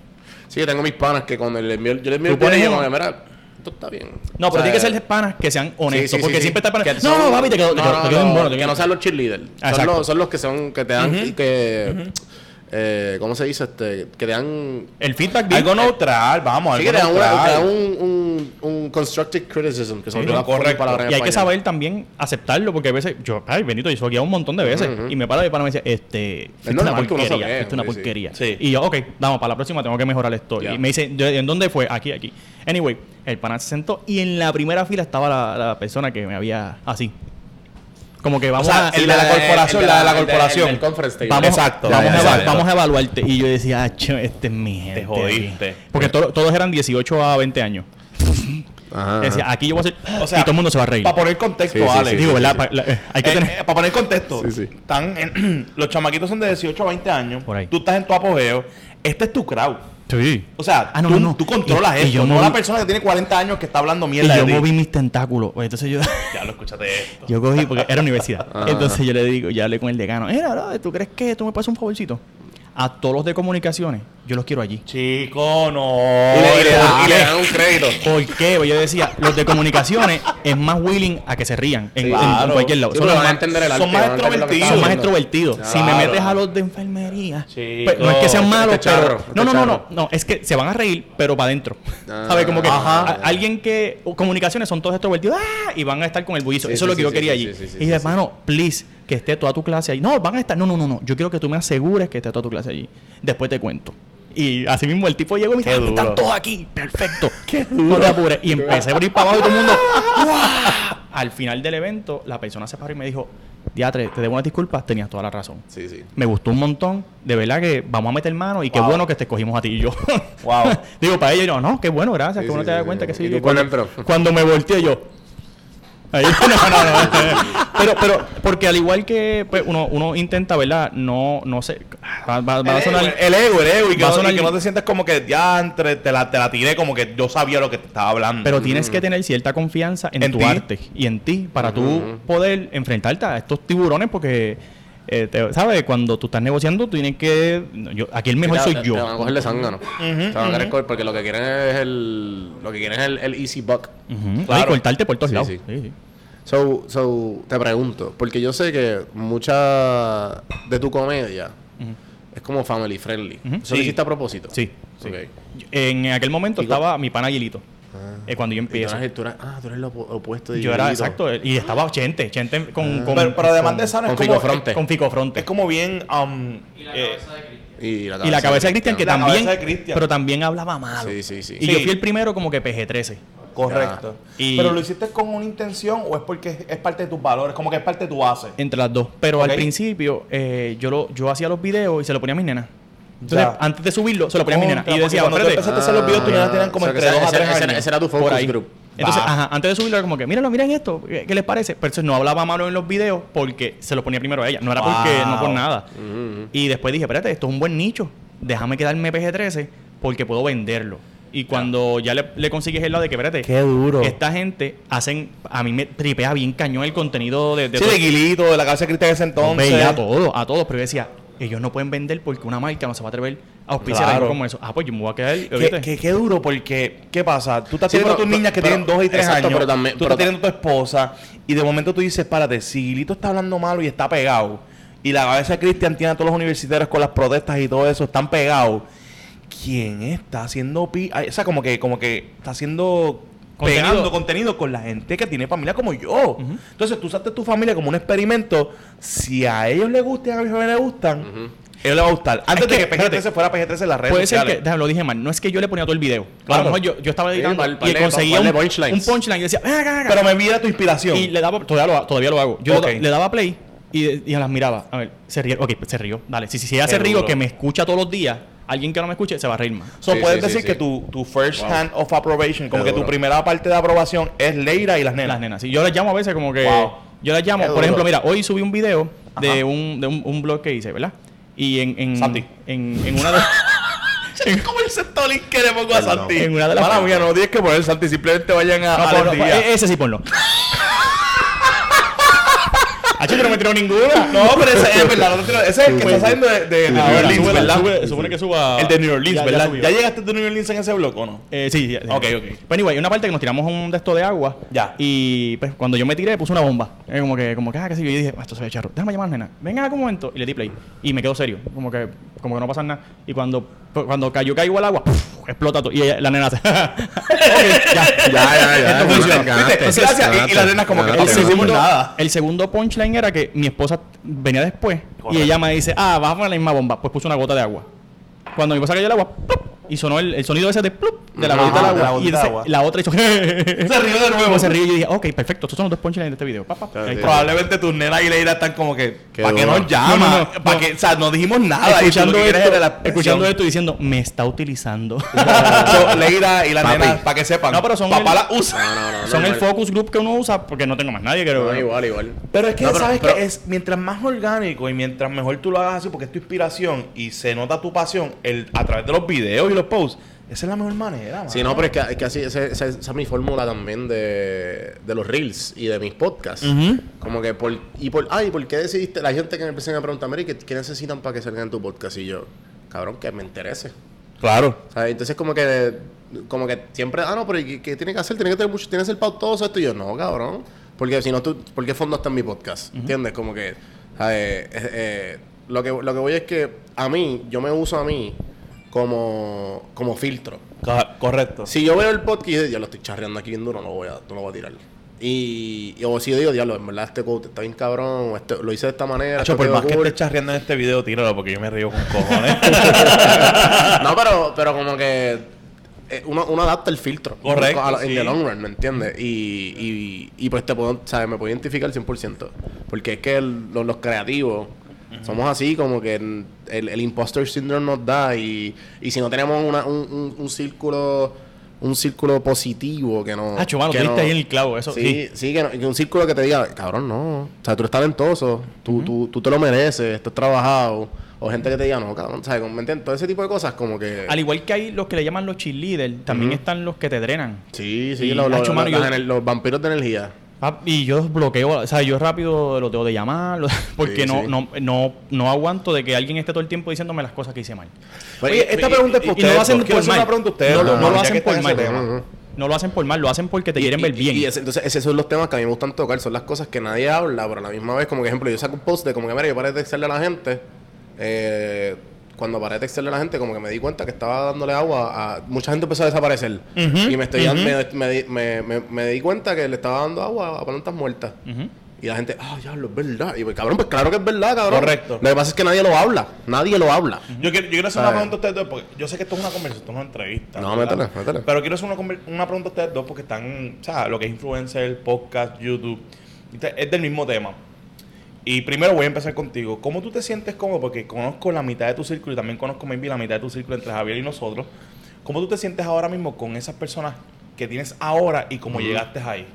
Sí, yo tengo mis panas que cuando les envío, yo les envío Tú el video mira, esto está bien. No, O pero sea, tiene que ser panas que sean honestos, sí, sí, porque sí, siempre sí. está. Que No, no, papi, te quedó, te no, no, te quedó no, te Que no sean los cheerleaders. Son los, son los que son, que te dan, que, eh, ¿cómo se dice? Este, que te dan, El feedback bien. Algo neutral, vamos, sí, algo que te dan, un, un, un constructive criticism, que son Sí, una no, correcto. Y hay que saber también aceptarlo, porque a veces, yo, ay, Benito, yo soy un montón de veces. Y me para y para me dice, este, fuiste una porquería, fuiste una porquería. Sí. Y yo, ok, vamos, para la próxima tengo que mejorar esto. Ya. Y me dice, ¿en dónde fue? Aquí, aquí. Anyway, el pana se sentó y en la primera fila estaba la, la persona que me había, así. Como que vamos sea, a... el de la corporación, la de la corporación. El conference table. Vamos, Exacto. Vamos, Ya, a, ya, ya. vamos a evaluarte. Y yo decía, "Acho, este es mi gente. jodiste. aquí". Porque to- todos eran 18 a 20 años. Ajá, Decía, aquí yo voy a hacer. O sea, y todo el mundo se va a reír. Para poner contexto, Sí, sí, Alex. sí, Digo, sí, ¿verdad? sí. Pa- la- eh, hay que Eh, tener. eh, para poner contexto, Sí, sí. están en- los chamaquitos son de 18 a 20 años. Por ahí. Tú estás en tu apogeo. Este es tu crowd. Sí. O sea, Ah, no, tú, no, no. tú controlas Y- y yo no moví- la persona que tiene 40 años que está hablando Y mierda yo de ti. moví mis tentáculos. Pues entonces yo. Ya lo escuchaste esto. Yo cogí, porque era universidad. Ajá. Entonces yo le digo, ya hablé con el decano. Mira, ¿tú crees que tú me pasas un favorcito? A todos los de comunicaciones, yo los quiero allí. Chico, no. Y le, y le dan, y le Dale. dan un crédito. ¿Por qué? Pues yo decía, los de comunicaciones es más willing a que se rían en, Claro. cualquier lado. Sí, Son más- entender el arte. son más extrovertidos. son más extrovertidos. Si me metes a los de enfermería, Chico, pues, no es que sean este malos, charro, pero este no, no, no, no, es que se van a reír, pero para adentro. Ah. ¿Sabes? Como que Ajá. a- alguien que comunicaciones son todos extrovertidos ¡ah! y van a estar con el bullizo. Sí, Eso sí, es lo que sí, yo quería sí, allí. sí, sí, sí, y dije, sí, hermano, please, que esté toda tu clase allí. No, van a estar. No, no, no, no. Yo quiero que tú me asegures que esté toda tu clase allí. Después te cuento. Y así mismo el tipo llegó y me dijo, Qué "Ah, están duro. todos aquí. Perfecto. No te apures. Y empecé a abrir para abajo y todo el mundo. Al final del evento, la persona se paró y me dijo, Diatre, te debo unas disculpas, tenías toda la razón. Sí, sí. Me gustó un montón. De verdad que vamos a meter mano y qué Wow. bueno que te escogimos a ti y yo. Wow. Digo, para ellos, yo, no, qué bueno, gracias, Sí, que uno sí, te da sí, cuenta que sí. Cuando, cuando me volteé yo. Ahí, no, no, no. pero, pero, porque al igual que pues, uno, uno intenta, ¿verdad? No, no sé. Va, va- va a el, sonar. ego, el ego, el ego, y que, va a no, sonar- y que no te sientas como que ya entre, te, la, te la tiré como que yo sabía lo que te estaba hablando. Pero tienes que tener cierta confianza en, ¿En tu arte y en ti para tú poder enfrentarte a estos tiburones porque, eh, te- ¿sabes? Cuando tú estás negociando, tú tienes que... yo- aquí el mejor Te- soy te- yo. Te van a coger de zángano. Te van a querer coger porque lo que quieren es el. Lo que quieren es el, el easy buck. Ujú. Claro. Ay, cortarte por todos Sí, lados. sí. Sí, sí. So, so, te pregunto, porque yo sé que mucha de tu comedia es como family friendly. ¿Eso lo hiciste a propósito? Sí. En aquel momento Y estaba mi pana Aguilito. Eh, cuando yo empiezo. eras- tú eras- ah, tú eres lo opu- opuesto de Yo era exacto. Y estaba Chente. Chente con. con pero, pero además con- de eso no es con como, Fronte. Con Fico Fronte. es como bien... um, eh, Y la Y la cabeza de Cristian, que La también. cabeza de Cristian. Pero también hablaba malo. Sí, sí, sí. Y Sí. yo fui el primero como que PG-13. correcto. Y- Pero lo hiciste con una intención o es porque es parte de tus valores, como que es parte de tu base. Entre las dos. Pero al principio, eh, yo lo, yo hacía los videos y se lo ponía a mis nenas. Entonces, Ya. antes de subirlo, se lo ponía a mis nenas. Y decía, cuando tú espérate. empezaste a hacer los videos, tus nenas tenían como entre ese- 2 a ese- 3 ese- años. ese era tu por focus ahí. group. Entonces, ajá, antes de subirlo era como que, míralo, miren esto, ¿qué, qué les parece? Pero entonces no hablaba malo en los videos porque se lo ponía primero a ella. No era porque, no por nada. Y después dije, espérate, esto es un buen nicho. Déjame quedarme PG-13 porque puedo venderlo. Y cuando ya le, le consigues el lado de que, espérate, Qué duro. esta gente hacen, a mí me tripea bien cañón el contenido de, de Sí, todo- de Guilito, de la cabeza de Cristian en ese entonces. Veía a todos, a todos, pero yo decía, ellos no pueden vender porque una marca no se va a atrever a auspiciar Claro. algo como eso. Ah, pues yo me voy a quedar, Qué, qué- qué duro, porque, ¿qué pasa? Tú estás Sí, teniendo pero- tus niñas que pero- tienen dos y tres exacto, años. pero también- tú estás teniendo tu esposa. Y de momento tú dices, párate, si Guilito está hablando malo y está pegado. Y la cabeza de Cristian tiene a todos los universitarios con las protestas y todo eso, están pegados. ¿Quién está haciendo pi ay, O sea, como que, como que está haciendo Contenido. pegando contenido con la gente que tiene familia como yo. Entonces tú usaste tu familia como un experimento. Si a ellos les gustan, a mi familia les gustan, a ellos les va a gustar. Antes Es de que, que PG-13 espérate. fuera PG-13 en las redes Puede ser sociales. que, déjame, lo dije mal, no es que yo le ponía todo el video. A Claro. lo mejor yo, yo estaba editando pal- y conseguía un, punchlines. un punchline y decía, "Ven acá, ven acá". Pero me envía tu inspiración. y le daba, todavía lo, todavía lo hago. Yo le, daba play y, y las miraba. A ver, se ríe. Ok, pues se rió. Dale. Si, si, si ella Qué se río, duro. que me escucha todos los días, alguien que no me escuche se va a reír más. So, Sí, puedes sí, decir sí. que tu, tu first hand of approbation, como Qué que tu primera parte de aprobación es Leira y las nenas. Las nenas. Sí, yo les llamo a veces como que. Wow. Yo les llamo. Qué Por duro. ejemplo, mira, hoy subí un video Ajá. de, un, de un, un blog que hice, ¿verdad? Y en. en Santi. En, en una de. ¿Cómo el sector que le pongo a. Santi? En una de las- Mala mía, no tienes que poner Santi, simplemente vayan a, No, ponlo, día. e- ese sí ponlo. Pero no me tiró ninguna. No, pero ese es verdad. no te lo- ese es el que está saliendo de, de New Orleans, ¿verdad? sube- supone que suba. El de New Orleans, Ya- ¿verdad? ¿Ya, llegaste de New Orleans en ese blog o no? Eh, sí, sí, sí. Ok, ok. Pero anyway, hay una parte que nos tiramos un de esto de agua. Ya. Y pues cuando yo me tiré, puse una bomba. Eh, como que, como que, ah, qué sé yo. Y dije, "Ah, esto se ve charro. Déjame llamar a la nena. Venga un momento. Y le di play. Y me quedo serio. Como que, como que no pasa nada. Y cuando, cuando cayó, caigo al agua, ¡puf! explota todo. Y ella- la nena hace. ok, ya. Ya, ya, ya. Esto funciona. Gracias. Y- las nenas como que, ganaste. ok, El no hicimos segundo, nada. el segundo punchline era que mi esposa venía después y ella me dice, ah, vas a poner la misma bomba. Pues puse una gota de agua. Cuando mi esposa cayó el agua, ¡plup! Y sonó el, el sonido ese de plup, de la Ajá, bolita de de la agua. Y bolita de entonces agua. la otra hizo. se rió de nuevo. Se rió y yo dije, ok, perfecto, estos son los dos punchlines de este video. Pa, pa, Claro, ahí sí. está. Probablemente tus nenas y Leira están como que, ¿para qué nos llama? No, no, no, ¿Para no. qué? O sea, no dijimos nada. escuchando, lo esto, es la expresión. escuchando esto y diciendo, me está utilizando. So, Leira y la Papi. nena, para que sepan. No, pero son Papá el- la usa. No, no, no. son el focus group que uno usa porque no tengo más nadie que No, igual, igual. Pero es que sabes que es mientras más orgánico y mientras mejor tú lo hagas así, porque es tu inspiración y se nota tu pasión el, a través de los videos y los posts, esa es la mejor manera. Sí, no, pero es que, es que así, esa, esa- esa es mi fórmula también de, de los reels y de mis podcasts. Como que, por, y por, ay, ¿por qué decidiste? La gente que me empieza a preguntar, Mary, ¿qué, qué necesitan para que salgan tu podcast? Y yo, cabrón, que me interese. Claro. O sea, entonces como que, como que siempre, ah, no, pero ¿y ¿qué, qué tiene que hacer? Tiene que tener mucho, tiene que ser pautoso esto. Y yo, no, cabrón. Porque si no, tú, ¿por qué fondo está en mi podcast? ¿Entiendes? Como que. Eh, eh, lo que, lo que voy es que a mí, yo me uso a mí como, como filtro. Co- correcto. Si yo veo el podcast y digo, ya lo estoy charreando aquí bien duro, no lo voy a, no lo voy a tirar. Y, y- o si yo digo, diablo, en verdad este quote está bien cabrón, este- lo hice de esta manera. Hacho, por más que estés charreando en este video, tíralo porque yo me río con cojones. no, pero, pero como que eh, uno, uno adapta el filtro. Correcto, lo- sí. En the long run, ¿me entiendes? Y, y, y pues te puedo, ¿sabes? Me puedo identificar 100%. Porque es que el- los, los creativos somos así, como que el, el, el imposter syndrome nos da. Y, y si no tenemos una, un, un, un círculo un círculo positivo que no... Ah, mano, que no- ahí en el clavo, eso Sí, sí. sí, que, no- que un círculo que te diga, cabrón, no. O sea, tú eres talentoso, tú, tú, tú te lo mereces, estás trabajado. O gente que te diga, no, cabrón, ¿sabes? Todo ese tipo de cosas como que... Al igual que hay los que le llaman los cheerleaders, también están los que te drenan. Sí, sí, Y, lo- lo- hacho, lo- mano, las yo- los vampiros de energía. Ah, Y yo bloqueo, o sea, yo rápido lo tengo de llamar, porque Sí, no, sí. no, no, no aguanto de que alguien esté todo el tiempo diciéndome las cosas que hice mal. Oye, esta pregunta es Y, para y no ustedes. lo hacen por mal. una ustedes. No, no, no lo hacen por mal. tema. Ujú. No lo hacen por mal, lo hacen porque te quieren ver bien. Y ese- entonces, esos son los temas que a mí me gustan tocar. Son las cosas que nadie habla, pero a la misma vez, como que ejemplo, yo saco un post de como que, mira, yo paré de textearle a la gente. eh, cuando paré de textearle a la gente, como que me di cuenta que estaba dándole agua a. Mucha gente empezó a desaparecer. y me, estoy dando- me, me di- me- me- me di cuenta que le estaba dando agua a plantas muertas. Y la gente, ah, ya, lo es verdad. Y pues, cabrón, pues claro que es verdad, cabrón. Correcto. Lo que pasa es que nadie lo habla. Nadie lo habla. Yo quiero, yo quiero hacer una pregunta a ustedes dos, porque yo sé que esto es una conversación, esto es una entrevista. No, ¿verdad? métele, métele. Pero quiero hacer una, una pregunta a ustedes dos, porque están, o sea, lo que es influencer, podcast, YouTube, es del mismo tema. Y primero voy a empezar contigo. ¿Cómo tú te sientes cómodo? Porque conozco la mitad de tu círculo y también conozco maybe la mitad de tu círculo entre Javier y nosotros. ¿Cómo tú te sientes ahora mismo con esas personas que tienes ahora y cómo llegaste ahí?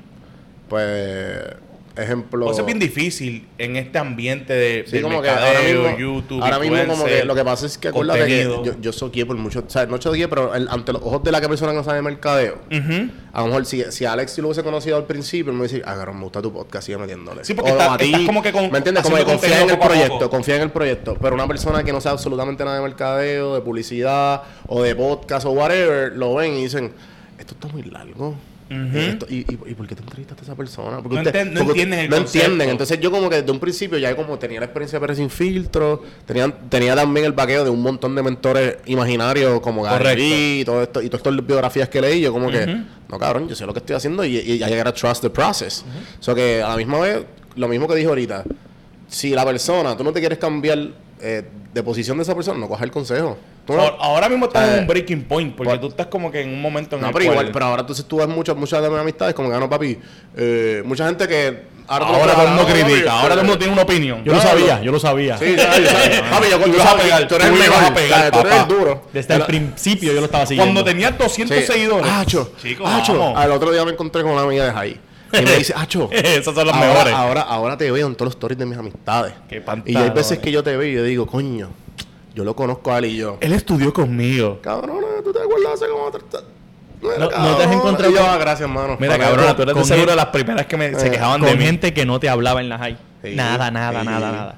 Pues, ejemplo. O sea, es bien difícil en este ambiente de, Sí, como que ahora mercadeo, mismo, YouTube, ahora mismo como que lo que pasa es que acuérdate que yo, yo soy por mucho, o sea, no pero el- ante los ojos de la que persona que no sabe de mercadeo, a lo mejor si, si Alex lo hubiese conocido al principio, me dice, ah, cabrón, me gusta tu podcast, sigue metiéndole. Sí, porque O estás- a ti, estás como que con- ¿Me entiendes? Como que confía en el proyecto, confía en el proyecto. Pero una persona que no sabe absolutamente nada de mercadeo, de publicidad, o de podcast, o whatever, lo ven y dicen, esto está muy largo. Esto- y, y, ¿Y por qué te entrevistaste a esa persona? Porque No enten- no porque entienden el No concepto. entienden. Entonces yo como que desde un principio ya como tenía la experiencia de Pérez sin filtro, tenía, tenía también el vaqueo de un montón de mentores imaginarios como Gary y todo esto, y todas estas biografías que leí, yo como que, no cabrón, yo sé lo que estoy haciendo y, y ya llegar a trust the process. O sea que a la misma vez, lo mismo que dije ahorita, si la persona, tú no te quieres cambiar eh, de posición de esa persona, no cojas el consejo. Tú no- Ahora, ahora mismo estás Eh, en un breaking point porque por- tú estás como que en un momento en No, el pero cual- igual, pero ahora entonces tú ves muchas, muchas de mis amistades como que, ah, no, papi, eh, mucha gente que ahora, tú lo todo el mundo no, papi, critica, ahora todo el mundo eh, tiene una opinión. Yo lo Claro. sabía, yo lo sabía. Sí, sí, sí. Papi, yo Tú cuando ibas a sabes, pegar, tú eres el tú ibas mejor, a pegar, ¿sabes? tú eres el papá. duro. Desde el principio yo lo estaba siguiendo. Cuando tenías 200 Sí. seguidores. Acho, Chicos, Acho. vamos. Al otro día me encontré con una amiga de Jai. Y me dice, Acho, Esas son las ahora, mejores. Ahora, ahora te veo en todos los stories de mis amistades. Qué y hay veces que yo te veo y yo digo, coño, yo lo conozco a él y yo. Él estudió conmigo. Cabrón, ¿tú te acuerdas hace como... Mira, No- no te has encontrado yo, "Ah, gracias, mano. Mira, Para cabrón, tú eres de seguro de las primeras que me, se Eh, quejaban con de mí. gente que no te hablaba en la high. Sí, nada, nada, sí. nada, nada.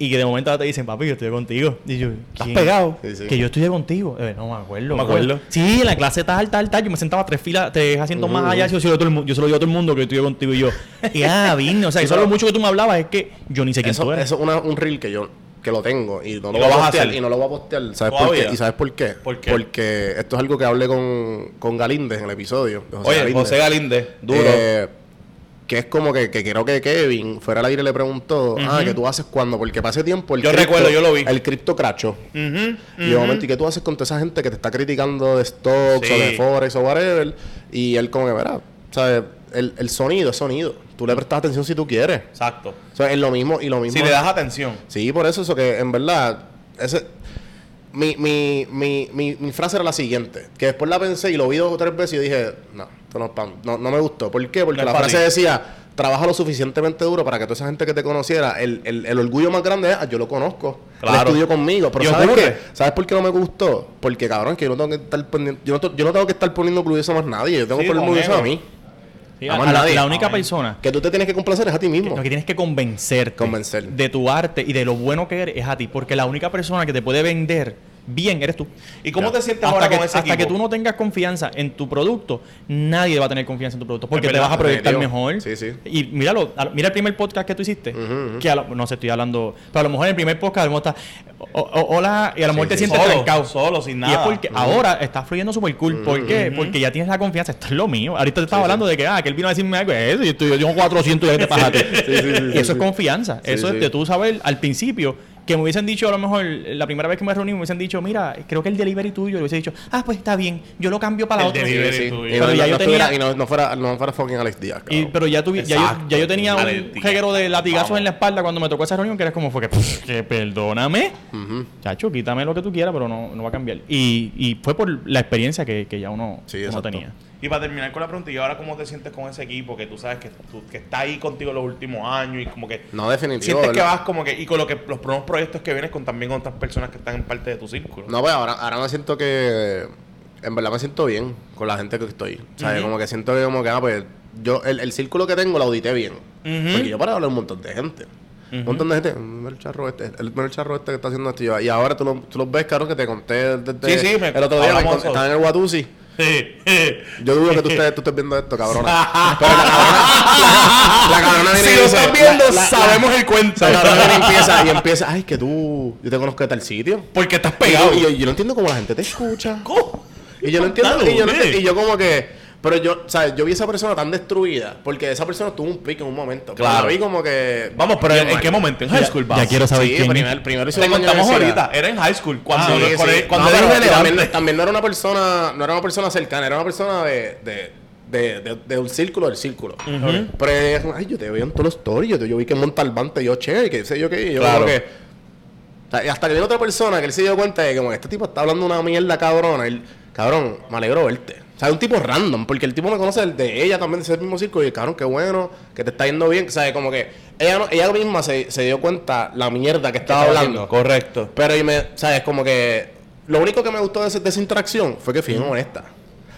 Y que de momento te dicen, papi, yo estoy contigo. Y yo, ¿Estás pegado? Sí, sí. Que yo estudié contigo. Eh, no me acuerdo. No me acuerdo. Sí, en la clase tal, tal, tal. Yo me sentaba tres filas, tres asientos más allá. Yo se, lo, digo a todo el mundo que estudié contigo y yo. Y ah, vine. O sea, eso es lo mucho que tú me hablabas. Es que yo ni sé quién Eso, tú eres. eso es una- un reel que yo que lo tengo y no lo, Y lo voy a vas a postear hacer. y no lo voy a postear ¿sabes por qué? ¿y sabes por qué? ¿Por qué? porque esto es algo que hablé con, con Galíndez en el episodio José Oye, Galíndez. José Galíndez, duro. Eh, que es como que, que creo que Kevin fuera al aire y le preguntó, ah, ¿qué tú haces cuando? Porque para ese tiempo el Yo cripto- recuerdo, yo lo vi. El cripto crachó. Ujú, Y de momento, ¿y qué tú haces con toda esa gente que te está criticando de stocks Sí. o de Forex o whatever? Y él como que, verá, ¿sabes? El, el sonido es sonido. Tú le prestas atención si tú quieres. Exacto. O sea, es lo mismo y lo mismo. Si le das atención. Sí, por eso, eso que en verdad, ese, mi, mi, mi, mi, mi frase era la siguiente, que después la pensé y lo vi dos o tres veces y dije, no, no, no, no me gustó. ¿Por qué? Porque la frase decía, trabaja lo suficientemente duro para que toda esa gente que te conociera, el, el, el orgullo más grande es, "Ah, yo lo conozco, él Claro. estudió conmigo, pero ¿sabes ocurre. qué? ¿Sabes por qué no me gustó? Porque cabrón, que yo no tengo que estar pendiente, yo no, yo no tengo que estar poniendo orgulloso a más nadie, yo tengo Sí, que poner con orgulloso a mí. Sí, A a- la, nadie. la única Amén. persona Que tú te tienes que complacer es a ti mismo. lo que tienes que convencerte Convencer. de tu arte y de lo bueno que eres es a ti. Porque la única persona que te puede vender bien eres tú. ¿Y cómo te sientes hasta ahora que, con ese Hasta equipo? que tú no tengas confianza en tu producto, nadie va a tener confianza en tu producto. Porque te vas a proyectar mejor. Sí, sí. Y míralo, mira el primer podcast que tú hiciste. Que a lo- no sé, estoy hablando. Pero a lo mejor en el primer podcast a lo mejor hola, y a lo mejor Sí, te sientes Solo, trancado. solo, sin Y nada. es porque ahora está fluyendo súper cool. ¿Por qué? Porque ya tienes la confianza. Esto es lo mío. Ahorita te estaba hablando de que, ah, que él vino a decirme algo. Eso, y yo tengo 400 y te pasaste. y eso es confianza. Eso es de tú saber al principio que me hubiesen dicho a lo mejor la primera vez que me reuní me hubiesen dicho, mira, creo que el delivery tuyo, le hubiese dicho, ah, pues está bien, yo lo cambio para la El otra. delivery. Sí, sí. tuyo. Y Pero no, ya no yo tenía- y no, no fuera, no fuera fucking Alex Díaz, Y, pero ya, tuvi- ya, yo, Exacto. ya yo tenía un reguero de latigazos Vamos. en la espalda cuando me tocó esa reunión, que era como fue que, "Pff, que perdóname. Chacho, quítame lo que tú quieras, pero no, no va a cambiar. Y, y fue por la experiencia que, que ya uno, Sí, uno tenía. Y para terminar con la pregunta, ¿y ahora cómo te sientes con ese equipo? Que tú sabes que, tú- que está ahí contigo los últimos años y como que... No, definitivo. Sientes que vas como que... Y con lo que los nuevos proyectos que vienes con también con otras personas que están en parte de tu círculo. No, pues ahora, ahora me siento que. En verdad me siento bien con la gente que estoy. O sea, como que siento que, como que, ah, pues. Yo, el, el círculo que tengo lo audité bien. Ujú. Porque yo para hablar un montón de gente. Un montón de gente. Mira el charro este. El, el charro este que está haciendo esto. Y ahora tú lo, tú lo ves, cabrón, que te conté desde Sí, sí, me- el otro día. Estaba en el Watusi. Yo dudo que tú estés, tú estés viendo esto, cabrón. Pero la cabrona, la, la cabrona viene si lo estás viendo, la- la- sabemos el cuento. La cabrona viene y empieza, y empieza, ay, que tú, yo te conozco de tal sitio. Porque estás pegado. y yo, yo no entiendo cómo la gente te escucha. ¿Cómo? Y yo no entiendo, Cuéntalo, y yo, no ¿qué? entiendo- y yo como que, pero yo, ¿sabes? Yo vi a esa persona tan destruida, porque esa persona tuvo un pico en un momento. Pero Claro. la vi como que... Vamos, pero ¿en qué momento? ¿En high school? ya quiero saber Sí, quién es. primero, Te contamos ahorita. Era en high school. Cuando, Sí, sí. cuando, cuando No, era pero irrelevante. también, también no era una persona, no era una persona cercana, era una persona de, de, de, de, de un círculo del círculo. Pero ella es como, ay, yo te veo en todos los stories, yo, te- yo vi que monta el bante, yo, che, y que sé yo qué, y yo Claro. como que... o sea, hasta que viene otra persona que él se dio cuenta de que como este tipo está hablando una mierda cabrona, él, cabrón, me alegro verte. O sea, es un tipo random, porque el tipo me conoce el de ella también, de ese mismo círculo, y cabrón, qué bueno, que te está yendo bien, o sea, como que ella, no- ella misma se, se dio cuenta la mierda que estaba hablando. Correcto. Pero y me, ¿sabes? Como que lo único que me gustó de, ese- de esa interacción fue que fue bien honesta.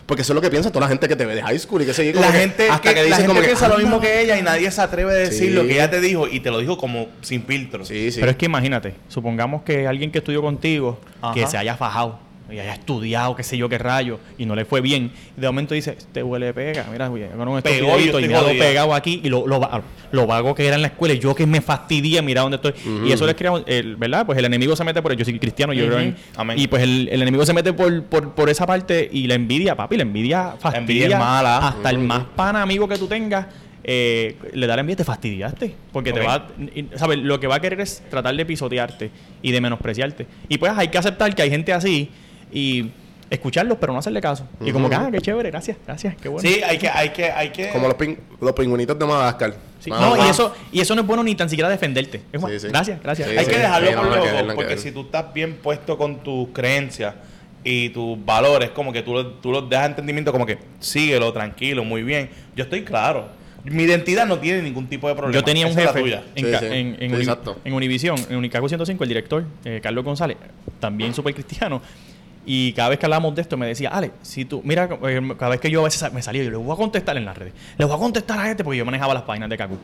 Porque eso es lo que piensa toda la gente que te ve de high school y que se como La que- gente, hasta que, que, la dice gente como que piensa lo mismo que ella y nadie se atreve a decir Sí. lo que ella te dijo y te lo dijo como sin filtro. Sí, sí. Pero es que imagínate, supongamos que alguien que estudió contigo, que se haya fajado, y haya estudiado, qué sé yo, qué rayo, y no le fue bien, y de momento dice, te huele pega, mira, güey, con un estupidito, y lo jodido. pegado aquí, y lo, lo, lo vago que era en la escuela, y yo que me fastidié, mira dónde estoy. Y eso les crea, el, ¿verdad? Pues el enemigo se mete por, yo soy cristiano, yo creo en, Amén. y pues el, el enemigo se mete por, por, por esa parte, y la envidia, papi, la envidia fastidia. envidia es mala. Hasta el más pana amigo que tú tengas, eh, le da la envidia, te fastidiaste. Porque te va, ¿sabes? Lo que va a querer es tratar de pisotearte y de menospreciarte. Y pues hay que aceptar que hay gente así y escucharlos, pero no hacerle caso. Y como que, ah, qué chévere, gracias, gracias, qué bueno. Sí, hay que, hay que, hay que. Como los, pin- los pingüinitos de Madagascar. Sí, No, y eso, y eso no es bueno ni tan siquiera defenderte. Es como, Sí, sí. Gracias, gracias. Sí, hay sí. que dejarlo por no que porque si tú estás bien puesto con tus creencias y tus valores, como que tú, lo- tú los dejas entendimiento como que síguelo, tranquilo, muy bien. Yo estoy claro. Mi identidad no tiene ningún tipo de problema. Yo tenía un Esa jefe tuya. en, Sí, sí. en, en, Sí, Uni- exacto. en Univision, en Unicago 105, el director, eh, Carlos González, también súper cristiano. Y cada vez que hablábamos de esto me decía, Ale, si tú, mira, eh, cada vez que yo a veces me salía, yo le voy a contestar en las redes. Le voy a contestar a este porque yo manejaba las páginas de Kaku.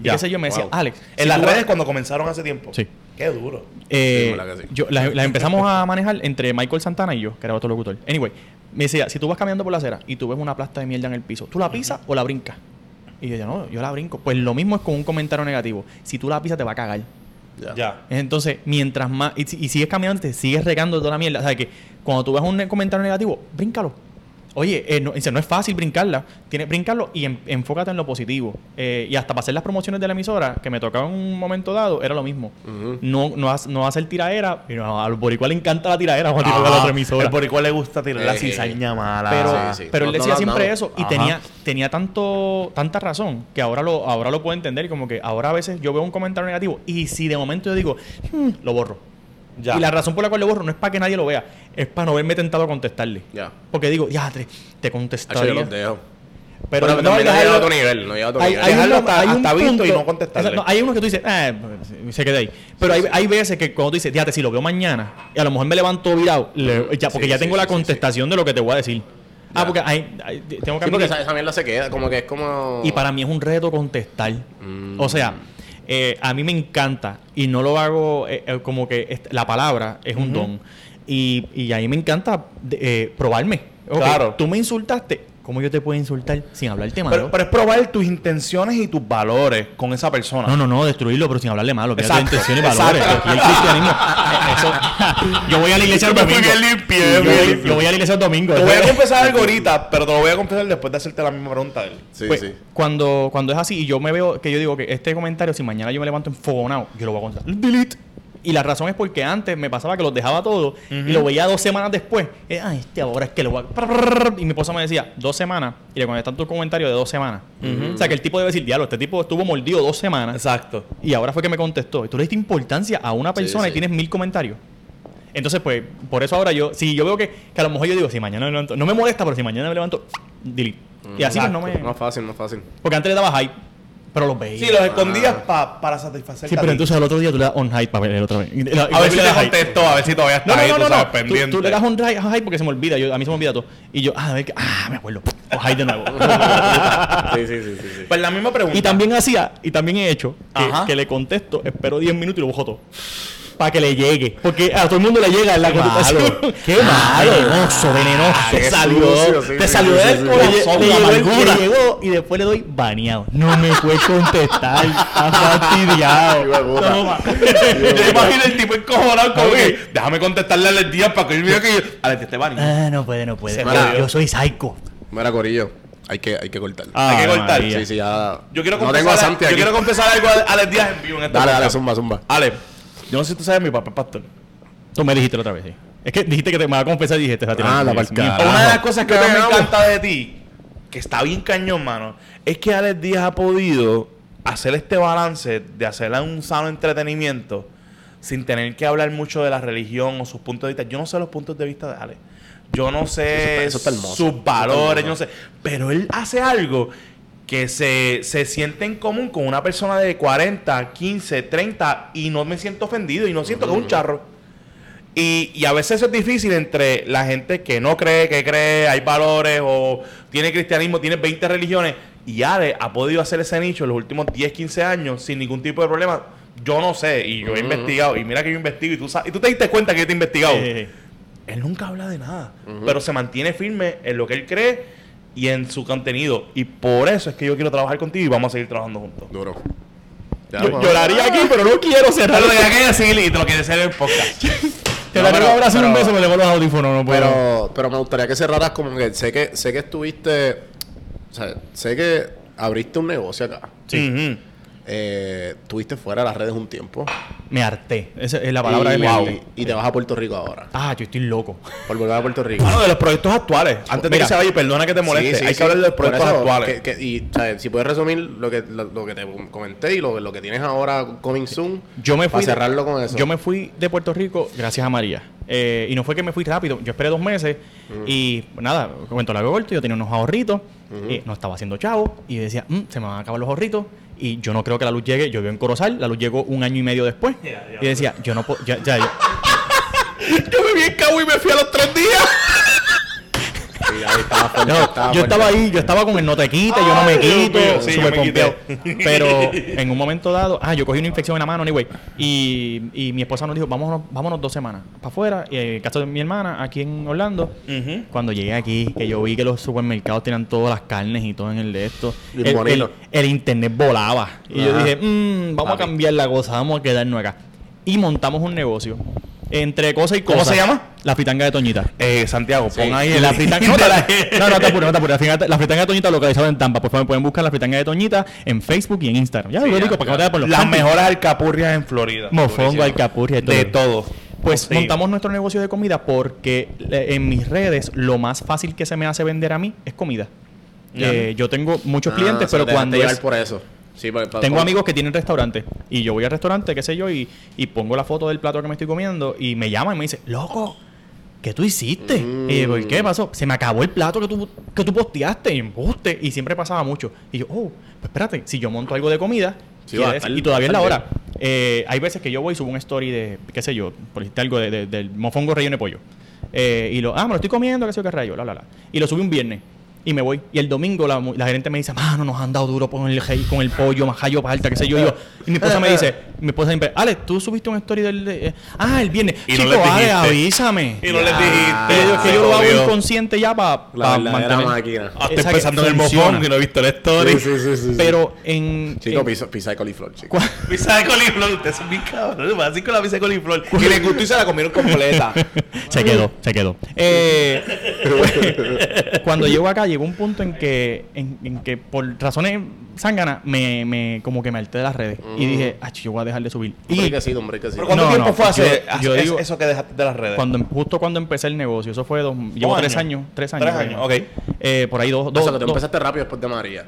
Y Ya. qué sé yo, me decía, Wow. Alex, En si las redes cuando comenzaron hace tiempo. Sí. Qué duro. Eh, Sí, sí. yo, las las empezamos a manejar entre Michael Santana y yo, que era otro locutor. Anyway, me decía, si tú vas caminando por la acera y tú ves una plasta de mierda en el piso, ¿tú la pisas o la brincas? Y yo decía, no, yo la brinco. Pues lo mismo es con un comentario negativo. Si tú la pisas, te va a cagar. Ya. Ya. Entonces, mientras más. Y, y sigues caminando, te sigues regando toda la mierda. O sea, que cuando tú ves un comentario negativo, bríncalo. Oye, eh, no, dice, no es fácil brincarla. Tienes brincarlo y en- enfócate en lo positivo. Eh, y hasta para hacer las promociones de la emisora, que me tocaba en un momento dado, era lo mismo. No, no, no hacer tiraera. Y no, al boricua le encanta la tiraera. Vamos a tirar a la otra emisora. El boricua le gusta tirar la Eh, cizaña mala. Pero, Sí, sí. pero él No- no decía siempre eso y Ajá. tenía, tenía tanto, tanta razón que ahora lo, ahora lo puedo entender y como que ahora a veces yo veo un comentario negativo y si de momento yo digo, "Hmm", lo borro. Ya. Y la razón por la cual lo borro no es para que nadie lo vea, es para no verme tentado a contestarle. Ya. Porque digo, ya, te, te Hacho, yo contestaría. los dejo. Pero, Pero no, también no dejarlo- llega a tu nivel. No llega a tu hay, nivel. hay Dejarlo uno- hasta- hay un hasta visto y no contestarle. Hay unos que tú dices, eh, se queda ahí. Pero hay, hay veces que cuando tú dices, fíjate, si lo veo mañana, y a lo mejor me levanto virado, le- ya, porque Sí, ya tengo la contestación de lo que te voy a decir. Ah, porque hay, hay- tengo que porque esa, esa mierda se queda. Como que es como... y para mí es un reto contestar. Mm. O sea, eh, a mí me encanta y no lo hago eh, eh, como que la palabra es un don. Y, y a mí me encanta eh, probarme. Ok, Claro. Tú me insultaste. ¿Cómo yo te puedo insultar sin hablarte malo? Pero, pero es probar tus intenciones y tus valores con esa persona. no, no, no, destruirlo, pero sin hablarle malo. Mira tus intenciones y valores. exacto. El cristianismo. eso- yo voy a la iglesia el domingo. Yo, voy- limpio. yo voy a la iglesia el domingo. Te voy a confesar algo ahorita, pero te lo voy a confesar después de hacerte la misma pregunta de él. Sí, Pues, sí. Cuando, cuando es así y yo me veo que yo digo que este comentario, si mañana yo me levanto enfogonado, yo lo voy a contestar. Delete. Y la razón es porque antes me pasaba que los dejaba todos y lo veía dos semanas después. Eh, Ay, este ahora es que lo voy a... Y mi esposa me decía, dos semanas. Y le contestan tu comentario de dos semanas. O sea, que el tipo debe decir, diablo, este tipo estuvo mordido dos semanas. Exacto. Y ahora fue que me contestó. Y tú le diste importancia a una persona sí. y tienes mil comentarios. Entonces, pues, por eso ahora yo, si yo veo que, que a lo mejor yo digo, si mañana me levanto, no me molesta, pero si mañana me levanto, delete. Y así pues no me. Más fácil, más fácil. Porque antes le daba hype, pero los veía. Sí, los escondías pa- para satisfacer. Sí, pero entonces al otro día tú le das on hype para ver el otro vez. A ver si te contesto, a ver si todavía está No, no, ahí, no, tú no, sabes, no. pendiente. Tú, tú le das on hype, hype porque se me olvida. Yo, a mí se me olvida todo. Y yo, ah, a ver, que- ah, me acuerdo. O hype de nuevo. sí, sí, sí, sí, sí. Pues la misma pregunta. y también hacía, y también he hecho, que, Ajá. que le contesto, espero 10 minutos y lo bojo todo. Para que le llegue. Porque a todo el mundo le llega en la Qué malo. Qué malo. Venenoso, venenoso. qué Te salió. sucio, sí, te sí, salió sí, del sí, sí. corazón. Le Le, llegó y después le doy baneado. No me puedes contestar. Está fastidiado. Toma. Yo imagino el tipo encojonado como Oye. que, déjame contestarle a Alex Díaz para que él vea que yo... Alex, te esté baneando. Ah, no puede, no puede. Yo- yo soy psycho. Mira, Corillo. Hay que, hay que cortar. Hay que cortar. María. sí, sí, ya. Yo quiero no tengo a Santi yo aquí. quiero confesar algo a Alex Díaz en vivo en este Dale, dale, zumba, zumba. Alex, yo no sé si tú sabes, mi papá es pastor. Tú me dijiste la otra vez, sí. Es que dijiste que te me va a confesar y dijiste, te Ah, la carajo. Una de las cosas que ¿Qué más me encanta de ti, que está bien cañón, mano, es que Alex Díaz ha podido hacer este balance de hacerla un sano entretenimiento sin tener que hablar mucho de la religión o sus puntos de vista. Yo no sé los puntos de vista de Alex. Yo no sé Eso está- eso está hermoso. Eso sus valores, yo no sé. Pero él hace algo que se, se siente en común con una persona de 40, 15, 30 y no me siento ofendido y no siento que es un charro. Y, y a veces eso es difícil entre la gente que no cree, que cree, hay valores o tiene cristianismo, tiene 20 religiones. Y Ale ha podido hacer ese nicho en los últimos 10, 15 años sin ningún tipo de problema. Yo no sé, y yo he investigado, y mira que yo investigo, y tú, sabes, y tú te diste cuenta que yo te he investigado. Él nunca habla de nada, pero se mantiene firme en lo que él cree y en su contenido. Y por eso es que yo quiero trabajar contigo y vamos a seguir trabajando juntos. Duro. Ya, yo lloraría aquí, pero no quiero cerrar. Pero lo que que decir y te lo que en el podcast. Te No, pero- un abrazo y un beso, me dejo los audífonos, no puedo. Pero, pero me gustaría que cerraras como que sé que sé que estuviste, o sea, sé que abriste un negocio acá. Sí. Eh, estuviste fuera de las redes un tiempo. Me harté. Esa es la palabra y, de me harté. y te vas a Puerto Rico ahora. Ah, yo estoy loco. Por volver a Puerto Rico. Bueno, de los proyectos actuales. Antes de que se vaya, perdona que te moleste. Sí, sí, Hay sí. que hablar de los proyectos eso, actuales. que- que- y, sea, si puedes resumir lo que, lo, lo que te comenté y lo, lo que tienes ahora coming soon. Yo me fui. Para cerrarlo con eso. Yo me fui de Puerto Rico gracias a María. Eh, y no fue que me fui rápido. Yo esperé dos meses y nada, cuento la corto. Yo tenía unos ahorritos. y no estaba haciendo chavo. Y decía, "Mm, se me van a acabar los ahorritos. Y yo no creo que la luz llegue. Yo vivo en Corozal. La luz llegó un año y medio después. y decía, yo no puedo. Ya, ya, yo- Yo me vi en Cabo y me fui a los tres días. Sí, ahí estaba fuerte, No, estaba yo estaba ahí, yo estaba con el no te quite, yo no me quito, sí, yo súper me pompeado. Pero en un momento dado, ah, yo cogí una infección en la mano, anyway, y, y mi esposa nos dijo, vámonos, vámonos dos semanas para afuera, el caso de mi hermana, aquí en Orlando, cuando llegué aquí, que yo vi que los supermercados tenían todas las carnes y todo en el de esto, el, bonito. el- el internet volaba. Y yo dije, "Mm, vamos Papi. a cambiar la cosa, vamos a quedarnos acá. Y montamos un negocio. Entre cosa y cosa. ¿Cómo se llama? La fritanga de Toñita. Eh, Santiago, pon ahí el La fritanga, no, te- no, no, te apures, no te apures. La fritanga, la fritanga de Toñita localizada en Tampa. Por favor, pueden buscar la fritanga de Toñita en Facebook y en Instagram. Ya lo digo para que no te vayas por los Las mejores alcapurrias en Florida. Mofongo, alcapurria y todo. De todo. Pues Sí. montamos nuestro negocio de comida porque eh, en mis redes lo más fácil que se me hace vender a mí es comida. Eh, yo tengo muchos Ah, clientes, pero cuando es- por eso. Sí, tengo amigos que tienen restaurantes y yo voy al restaurante, qué sé yo, y, y pongo la foto del plato que me estoy comiendo y me llaman y me dicen, loco, ¿qué tú hiciste? Mm. Y yo, ¿por qué pasó? Se me acabó el plato que tú, que tú posteaste y embuste. Y siempre pasaba mucho. Y yo, oh, pues espérate, si yo monto algo de comida, Sí, va y todavía es la hora. Eh, hay veces que yo voy y subo un story de, qué sé yo, por decirte algo de, de- del mofongo relleno de pollo. Eh, y lo, ah, me lo estoy comiendo, qué sé yo, qué rayo, la, la, la. Y lo subí un viernes. Y me voy. Y el domingo la, la gerente me dice, mano, nos han dado duro con el, con el pollo, majayo palta, qué sé yo. Y, yo- y mi esposa me dice, mi esposa siempre, Alex, tú subiste un story del... de- eh, ah, el viernes. Y no Chico, les Ale, avísame. Y no les dijiste. Que yo, que yo lo hago inconsciente ya para La verdadera máquina. Ah, Estoy pensando en el mofón y no he visto la story. Sí, sí, sí, sí, sí. Pero en... Chico, en- pizza, de coliflor, chico. Pizza de coliflor, ustedes son bien cabrón. Así con la pizza de coliflor. Y les gustó y se la comieron completa. se quedó, se quedó. Eh, cuando llego acá, llegó un punto en que, en, en que por razones zánganas, me, me, como que me harté de las redes. Y dije, ah, yo voy a dejar de subir. Y. Pero ¿cuánto No, tiempo no, fue hace, yo- hace- yo es- digo- eso que dejaste de las redes? cuando, justo cuando empecé el negocio, eso fue dos, llevo ¿Dos tres años? tres años. Tres años, ok. Eh, por ahí dos, O dos, sea, que tú dos- empezaste rápido después de María.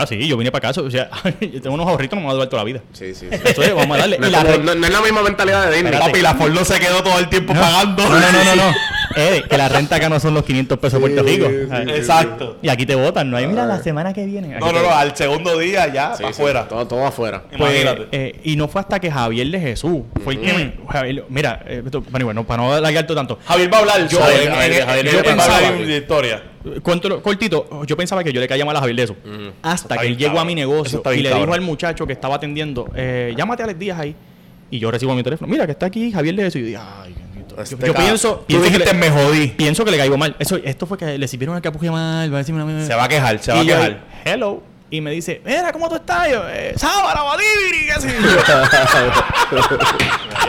Ah, sí, yo vine para acá. O sea, yo tengo unos ahorritos, no me va a durar toda la vida. Sí, sí. sí. Entonces, vamos a darle. No, Y es la como- re- no- no es la misma mentalidad de Disney. Papi, la Ford no se quedó todo el tiempo pagando. No, no, no, no. no. Eh, que la renta acá no son los 500 pesos de Puerto Sí, Rico. sí, sí. Exacto. Y aquí te votan, no hay, mira, la semana que viene. Aquí No, no, no, al segundo día ya, Sí, para sí, afuera. Todo, todo afuera. Pues, Imagínate. eh, y no fue hasta que Javier de Jesús fue el que me. Javier- mira, eh, esto- bueno, bueno, para no alargarte tanto. Javier va a hablar. Yo- en- Javier- en- Javier- en- Javier- yo Javier pensaba pensaba en la historia. Cuento cortito, yo pensaba que yo le caía mal a Javier de eso. Hasta Está que él llegó a mi negocio y le dijo al muchacho que estaba atendiendo, eh, llámate a Alex Díaz ahí. Y yo recibo mi teléfono, mira que está aquí Javier de eso. Y yo dije, ay. Yo, Este yo cabrón. pienso, Tú pienso, que dijiste, le, me jodí. pienso que le caigo mal. Eso, esto fue que le sirvieron el capuje mal, va a decirme una- Se va a quejar, se va a y yo, quejar. hello. Y me dice, mira, ¿cómo tú estás? Yo, eh, sábara, badibiri, ¿qué yo?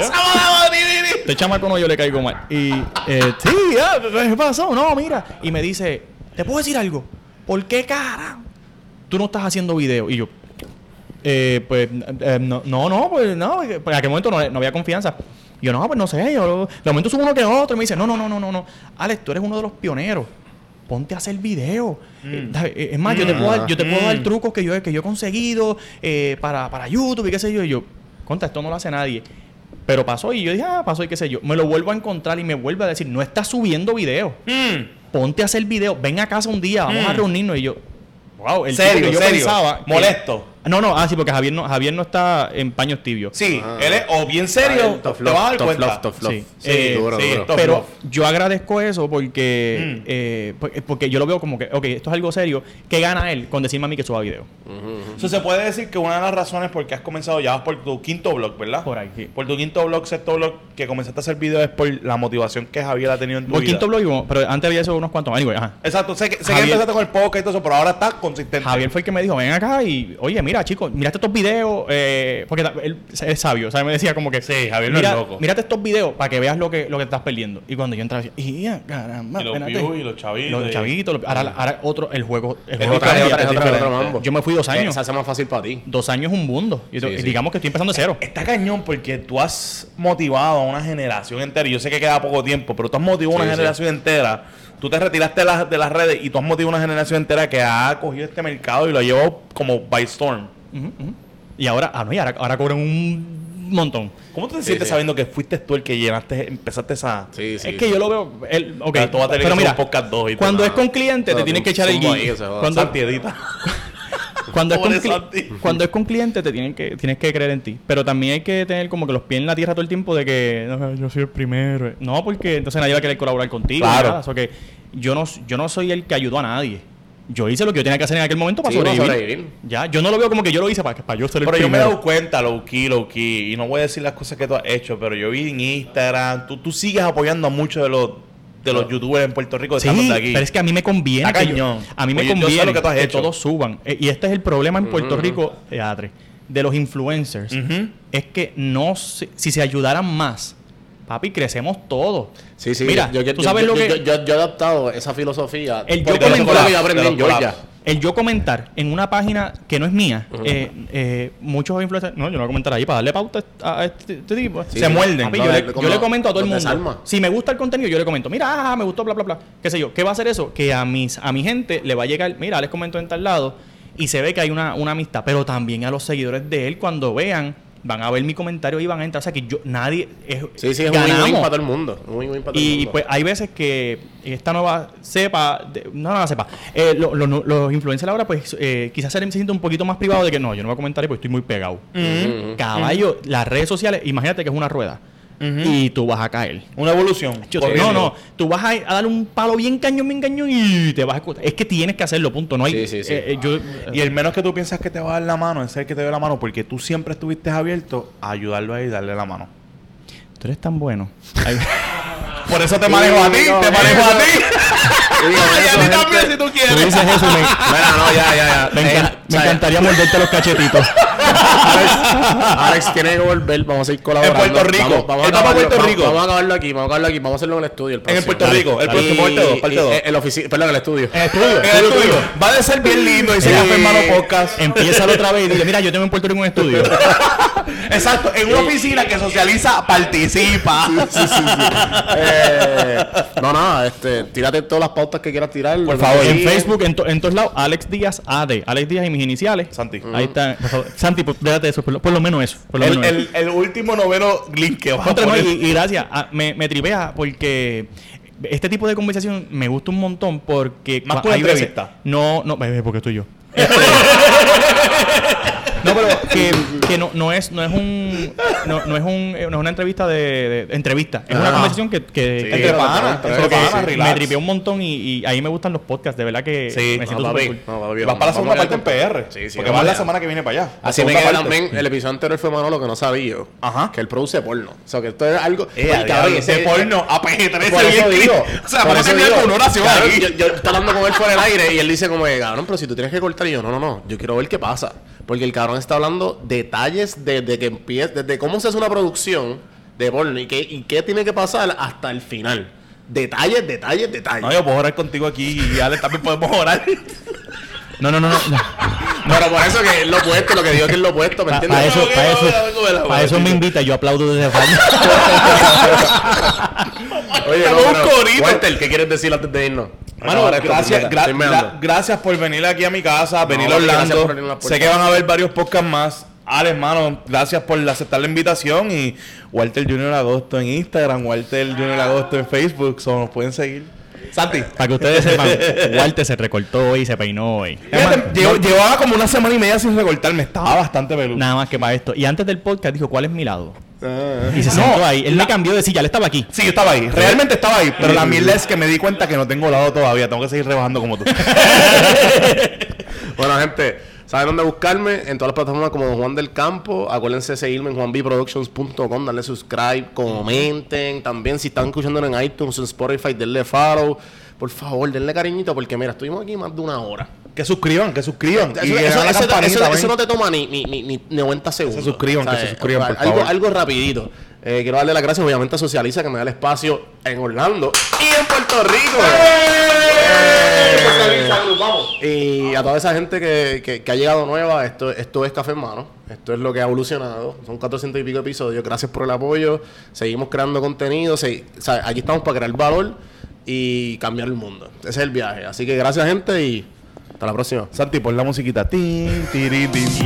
Sábara, badibiri. Este chamaco no, yo le caigo mal. Y, eh, sí, ¿qué pasó? No, mira. Y me dice, ¿te puedo decir algo? ¿Por qué, cara? Tú no estás haciendo video. Y yo, eh, pues, eh, no, no, no, pues, no. En aquel momento no, no había confianza. Y yo, no, pues, no sé. Yo, de momento subo uno que otro. Y me dice, no, no, no, no, no, no. Alex, tú eres uno de los pioneros. Ponte a hacer video. Eh, ¿sabes? Eh, Es más, yo te puedo dar, yo te puedo dar Mm. trucos que yo, que yo he conseguido eh, para, para YouTube y qué sé yo. Y yo, conta, esto no lo hace nadie. Pero pasó y yo dije, ah, pasó y qué sé yo. Me lo vuelvo a encontrar y me vuelve a decir, no estás subiendo video. Mm. Ponte a hacer video. Ven a casa un día, vamos a Mm. reunirnos. Y yo, wow, el tipo Serio, que yo serio. pensaba. que- Molesto. No, no, ah, sí, porque Javier no, Javier no está en paños tibios. Sí, Ah. él es o bien serio, Tough te vas a dar cuenta. love, tough love. Sí, Sí, eh, duro, sí, duro. esto- Pero yo agradezco eso porque, Mm. eh, porque porque yo lo veo como que, ok, esto es algo serio. ¿Qué gana él con decirme a mí que suba video? Eso se puede decir que una de las razones por qué has comenzado, ya vas por tu quinto blog, ¿verdad? Por ahí, sí. Por tu quinto blog, sexto blog, que comenzaste a hacer videos es por la motivación que Javier ha tenido en tu Por vida. quinto blog, y- pero antes había eso unos cuantos. Anyway, ajá. Exacto, sé que, sé que Javier- empezaste con el podcast y todo eso, pero ahora estás consistente. Javier fue el que me dijo, ven acá y, oye, mira, chicos, mírate estos videos, eh, porque él es sabio, o sea, me decía como que, Sí, Javier no es loco. mírate estos videos para que veas lo que, lo que estás perdiendo. Y cuando yo entraba, decía, y ya, caramba, Y los espérate". views y los chavitos. Los chavitos, los- ahora, ahora otro, el juego, el Es juego otra- es es es. Yo me fui dos años, Se hace más fácil para ti. dos años un mundo. Y, Sí, y sí. digamos que estoy empezando de cero. Está cañón porque tú has motivado a una generación entera. y Yo sé que queda poco tiempo, pero tú has motivado a Sí, una sí. generación entera. Tú te retiraste de las, de las redes y tú has motivado a una generación entera que ha cogido este mercado y lo ha llevado como by storm. Y ahora, ah, no, y ahora, ahora cobran un montón. ¿Cómo tú te Sí, sientes sí. sabiendo que fuiste tú el que llenaste, empezaste esa... Sí, sí. es que yo lo veo. El, ok, Pero tú vas a tener pero que mira, hacer un podcast dos y todo. cuando es con cliente, te tienes que echar el joda. Cuando. cuando, es con cli- cuando es con cliente, te tienen que, tienes que creer en ti. Pero también hay que tener como que los pies en la tierra todo el tiempo de que "No, yo soy el primero. No, porque entonces nadie va a querer colaborar contigo. Claro. Claro. Eso que yo no, yo no soy el que ayudó a nadie. Yo hice lo que yo tenía que hacer en aquel momento para Sí, sobrevivir. sobrevivir. Ya, yo no lo veo como que yo lo hice para, para yo ser el Pero yo me he dado cuenta, low key, low key, y no voy a decir las cosas que tú has hecho, pero yo vi en Instagram, tú, tú sigues apoyando a muchos de los de los youtubers en Puerto Rico Sí, de aquí. pero es que a mí me conviene. Está que yo- cañón. a mí me Oye, conviene lo que todos suban. Eh, y este es el problema en Puerto Rico, teatre, de los influencers. Es que no se- si se ayudaran más papi, crecemos todos. Sí, sí. Mira, yo, yo- tú yo- sabes yo- lo que... yo, yo- yo he adaptado esa filosofía. El yo El yo comentar en una página que no es mía, eh, eh, muchos influencers, no, yo no voy a comentar ahí para darle pauta a este, este tipo. Sí, Se sí. muerden. Papi, No, yo, le, como yo le comento a todo el mundo. desarma. Si me gusta el contenido, yo le comento, mira, ah, me gustó, bla, bla, bla. ¿Qué sé yo? ¿Qué va a hacer eso? Que a mis a mi gente le va a llegar, mira, les comento en tal lado y se ve que hay una, una amistad. Pero también a los seguidores de él, cuando vean, van a ver mi comentario y van a entrar. O sea, que yo, nadie. Es, Sí, sí, es un ganamos. win-win para todo el mundo. Un para todo el Y mundo. pues hay veces que esta nueva cepa, de- no nueva cepa, eh, lo- lo- no- los influencers ahora pues eh, quizás se sienten un poquito más privados de que no, yo no voy a comentar porque estoy muy pegado. Caballo, las redes sociales, imagínate que es una rueda y tú vas a caer. Una evolución. Yo- no, no, tú vas a, a dar un palo bien cañón, bien cañón y te vas a escuchar. Es que tienes que hacerlo, punto. No hay. Sí, sí, sí. eh, eh, yo, Y el menos que tú piensas que te va a dar la mano es el que te dé la mano porque tú siempre estuviste abierto a ayudarlo ahí y darle la mano. tú eres tan bueno. Por eso te manejo a ti, te manejo a ti. A ti también si tú tú quieres. dices eso, me, Mira, no, ya, ya, ya. me Eh, encan- me ¿sabes? encantaría morderte los cachetitos. Alex, Alex tiene que volver, vamos a seguir colaborando. En Puerto Rico. Vamos, a acabarlo, Puerto vamos- Rico. Vamos a acabarlo aquí, vamos a acabarlo aquí, vamos a hacerlo en el estudio. El En el. Puerto Rico, el Y- próximo parte dos, parte y- dos. eh, El ofici- perdón, el estudio. En el estudio. En el estudio. Va a ser bien lindo y se llama hermano podcast. Empieza otra vez y dile, mira, yo tengo en Puerto Rico un estudio. Exacto, en una oficina que socializa, participa. Sí, sí, sí. Eh, no, nada, este, tírate todas las pautas que quieras tirar. Por favor. en Facebook, en, to- en todos lados, Alex Díaz AD. Alex Díaz y mis iniciales. Santi. Ahí está. por favor. Santi, pues, déjate eso. Por lo, por lo menos eso. Por lo El, menos eso. el, último noveno link que va a no, poner. y, y gracias. Ah, me, me tripea porque este tipo de conversación me gusta un montón porque... Más que una entrevista. No, no, bebé, porque estoy yo. Este- no, pero que, que no, no es no es un no, no es un eh, no es una entrevista de, de- entrevista es una Ajá. conversación que, que, Sí, que- que sí, me tripea un montón y, y ahí me gustan los podcasts de verdad que Sí, me siento papi, cool. no, papi, Vas para la segunda parte en PR. Sí, sí, porque vas la semana que viene para allá. Así me queda también. El episodio anterior fue Manolo que no sabía. Ajá. Que él produce porno. O sea, que esto es algo. Eh, ese ese- porno a PG-13 Por eso bien digo. clean. O sea, por vamos a eso tener digo, alguna oración. Yo, estoy hablando con él fuera del aire y él dice como, cabrón, pero si tú tienes que cortar y yo, no, no, no. Yo quiero ver qué pasa. Porque el cabrón está hablando detalles desde que empieza, desde cómo se hace una producción de porno y qué, y qué tiene que pasar hasta el final. Detalles, detalles, detalles. No, yo puedo orar contigo aquí y Ale también podemos orar. no no no no, no. Pero por eso que es lo opuesto, lo que digo que es lo opuesto, ¿me Pa- entiendes? pa' eso, Ok, pa' vamos, eso, vamos, vamos, pa' vamos, eso me invita, yo aplaudo desde fallo. Oye, Estamos no. Walter, ¿qué quieres decir antes de irnos? Mano, esto, gracias, gra- gra- gracias por venir aquí a mi casa, venir a Orlando. Sé que van a haber varios podcasts más. Alex, hermano, gracias por aceptar la invitación. Y Walter Junior Agosto en Instagram, Walter Junior Agosto en Facebook. So, nos pueden seguir. Santi. Para que ustedes sepan, Walter se recortó hoy y se peinó hoy. Llevo- llevaba como una semana y media sin recortarme. Estaba bastante peludo. Nada más que para esto. Y antes del podcast dijo, ¿cuál es mi lado? Ah. Y se sentó ahí. Él me cambió de silla, él estaba aquí. Sí, yo estaba ahí. Realmente estaba ahí. Pero la mierda es que me di cuenta que no tengo lado todavía. Tengo que seguir rebajando como tú. Bueno, gente, ¿saben dónde buscarme? En todas las plataformas como Don Juan del Campo. Acuérdense de seguirme en juanbproductions.com, darle subscribe, comenten. También si están escuchando en iTunes, en Spotify, denle follow. Por favor, denle cariñito porque mira, estuvimos aquí más de una hora. que suscriban, que suscriban. Eso, Y eso- eso- eso- eso no te toma ni, ni, ni, ni 90 segundos. suscriban, que se ¿sabes? suscriban, por algo, favor. Algo rapidito. Eh, quiero darle las gracias, obviamente, a Socializa que me da el espacio en Orlando y en Puerto Rico. Eh, Y a toda esa gente que, que- que ha llegado nueva, esto, esto es Café en Mano. Esto es lo que ha evolucionado. Son 400 y pico episodios. Gracias por el apoyo. Seguimos creando contenido. Se- o sea, aquí estamos para crear valor y cambiar el mundo. Ese es el viaje. Así que gracias, gente, y hasta la próxima. Santi, pon la musiquita. Tin, tiri, tin, tin.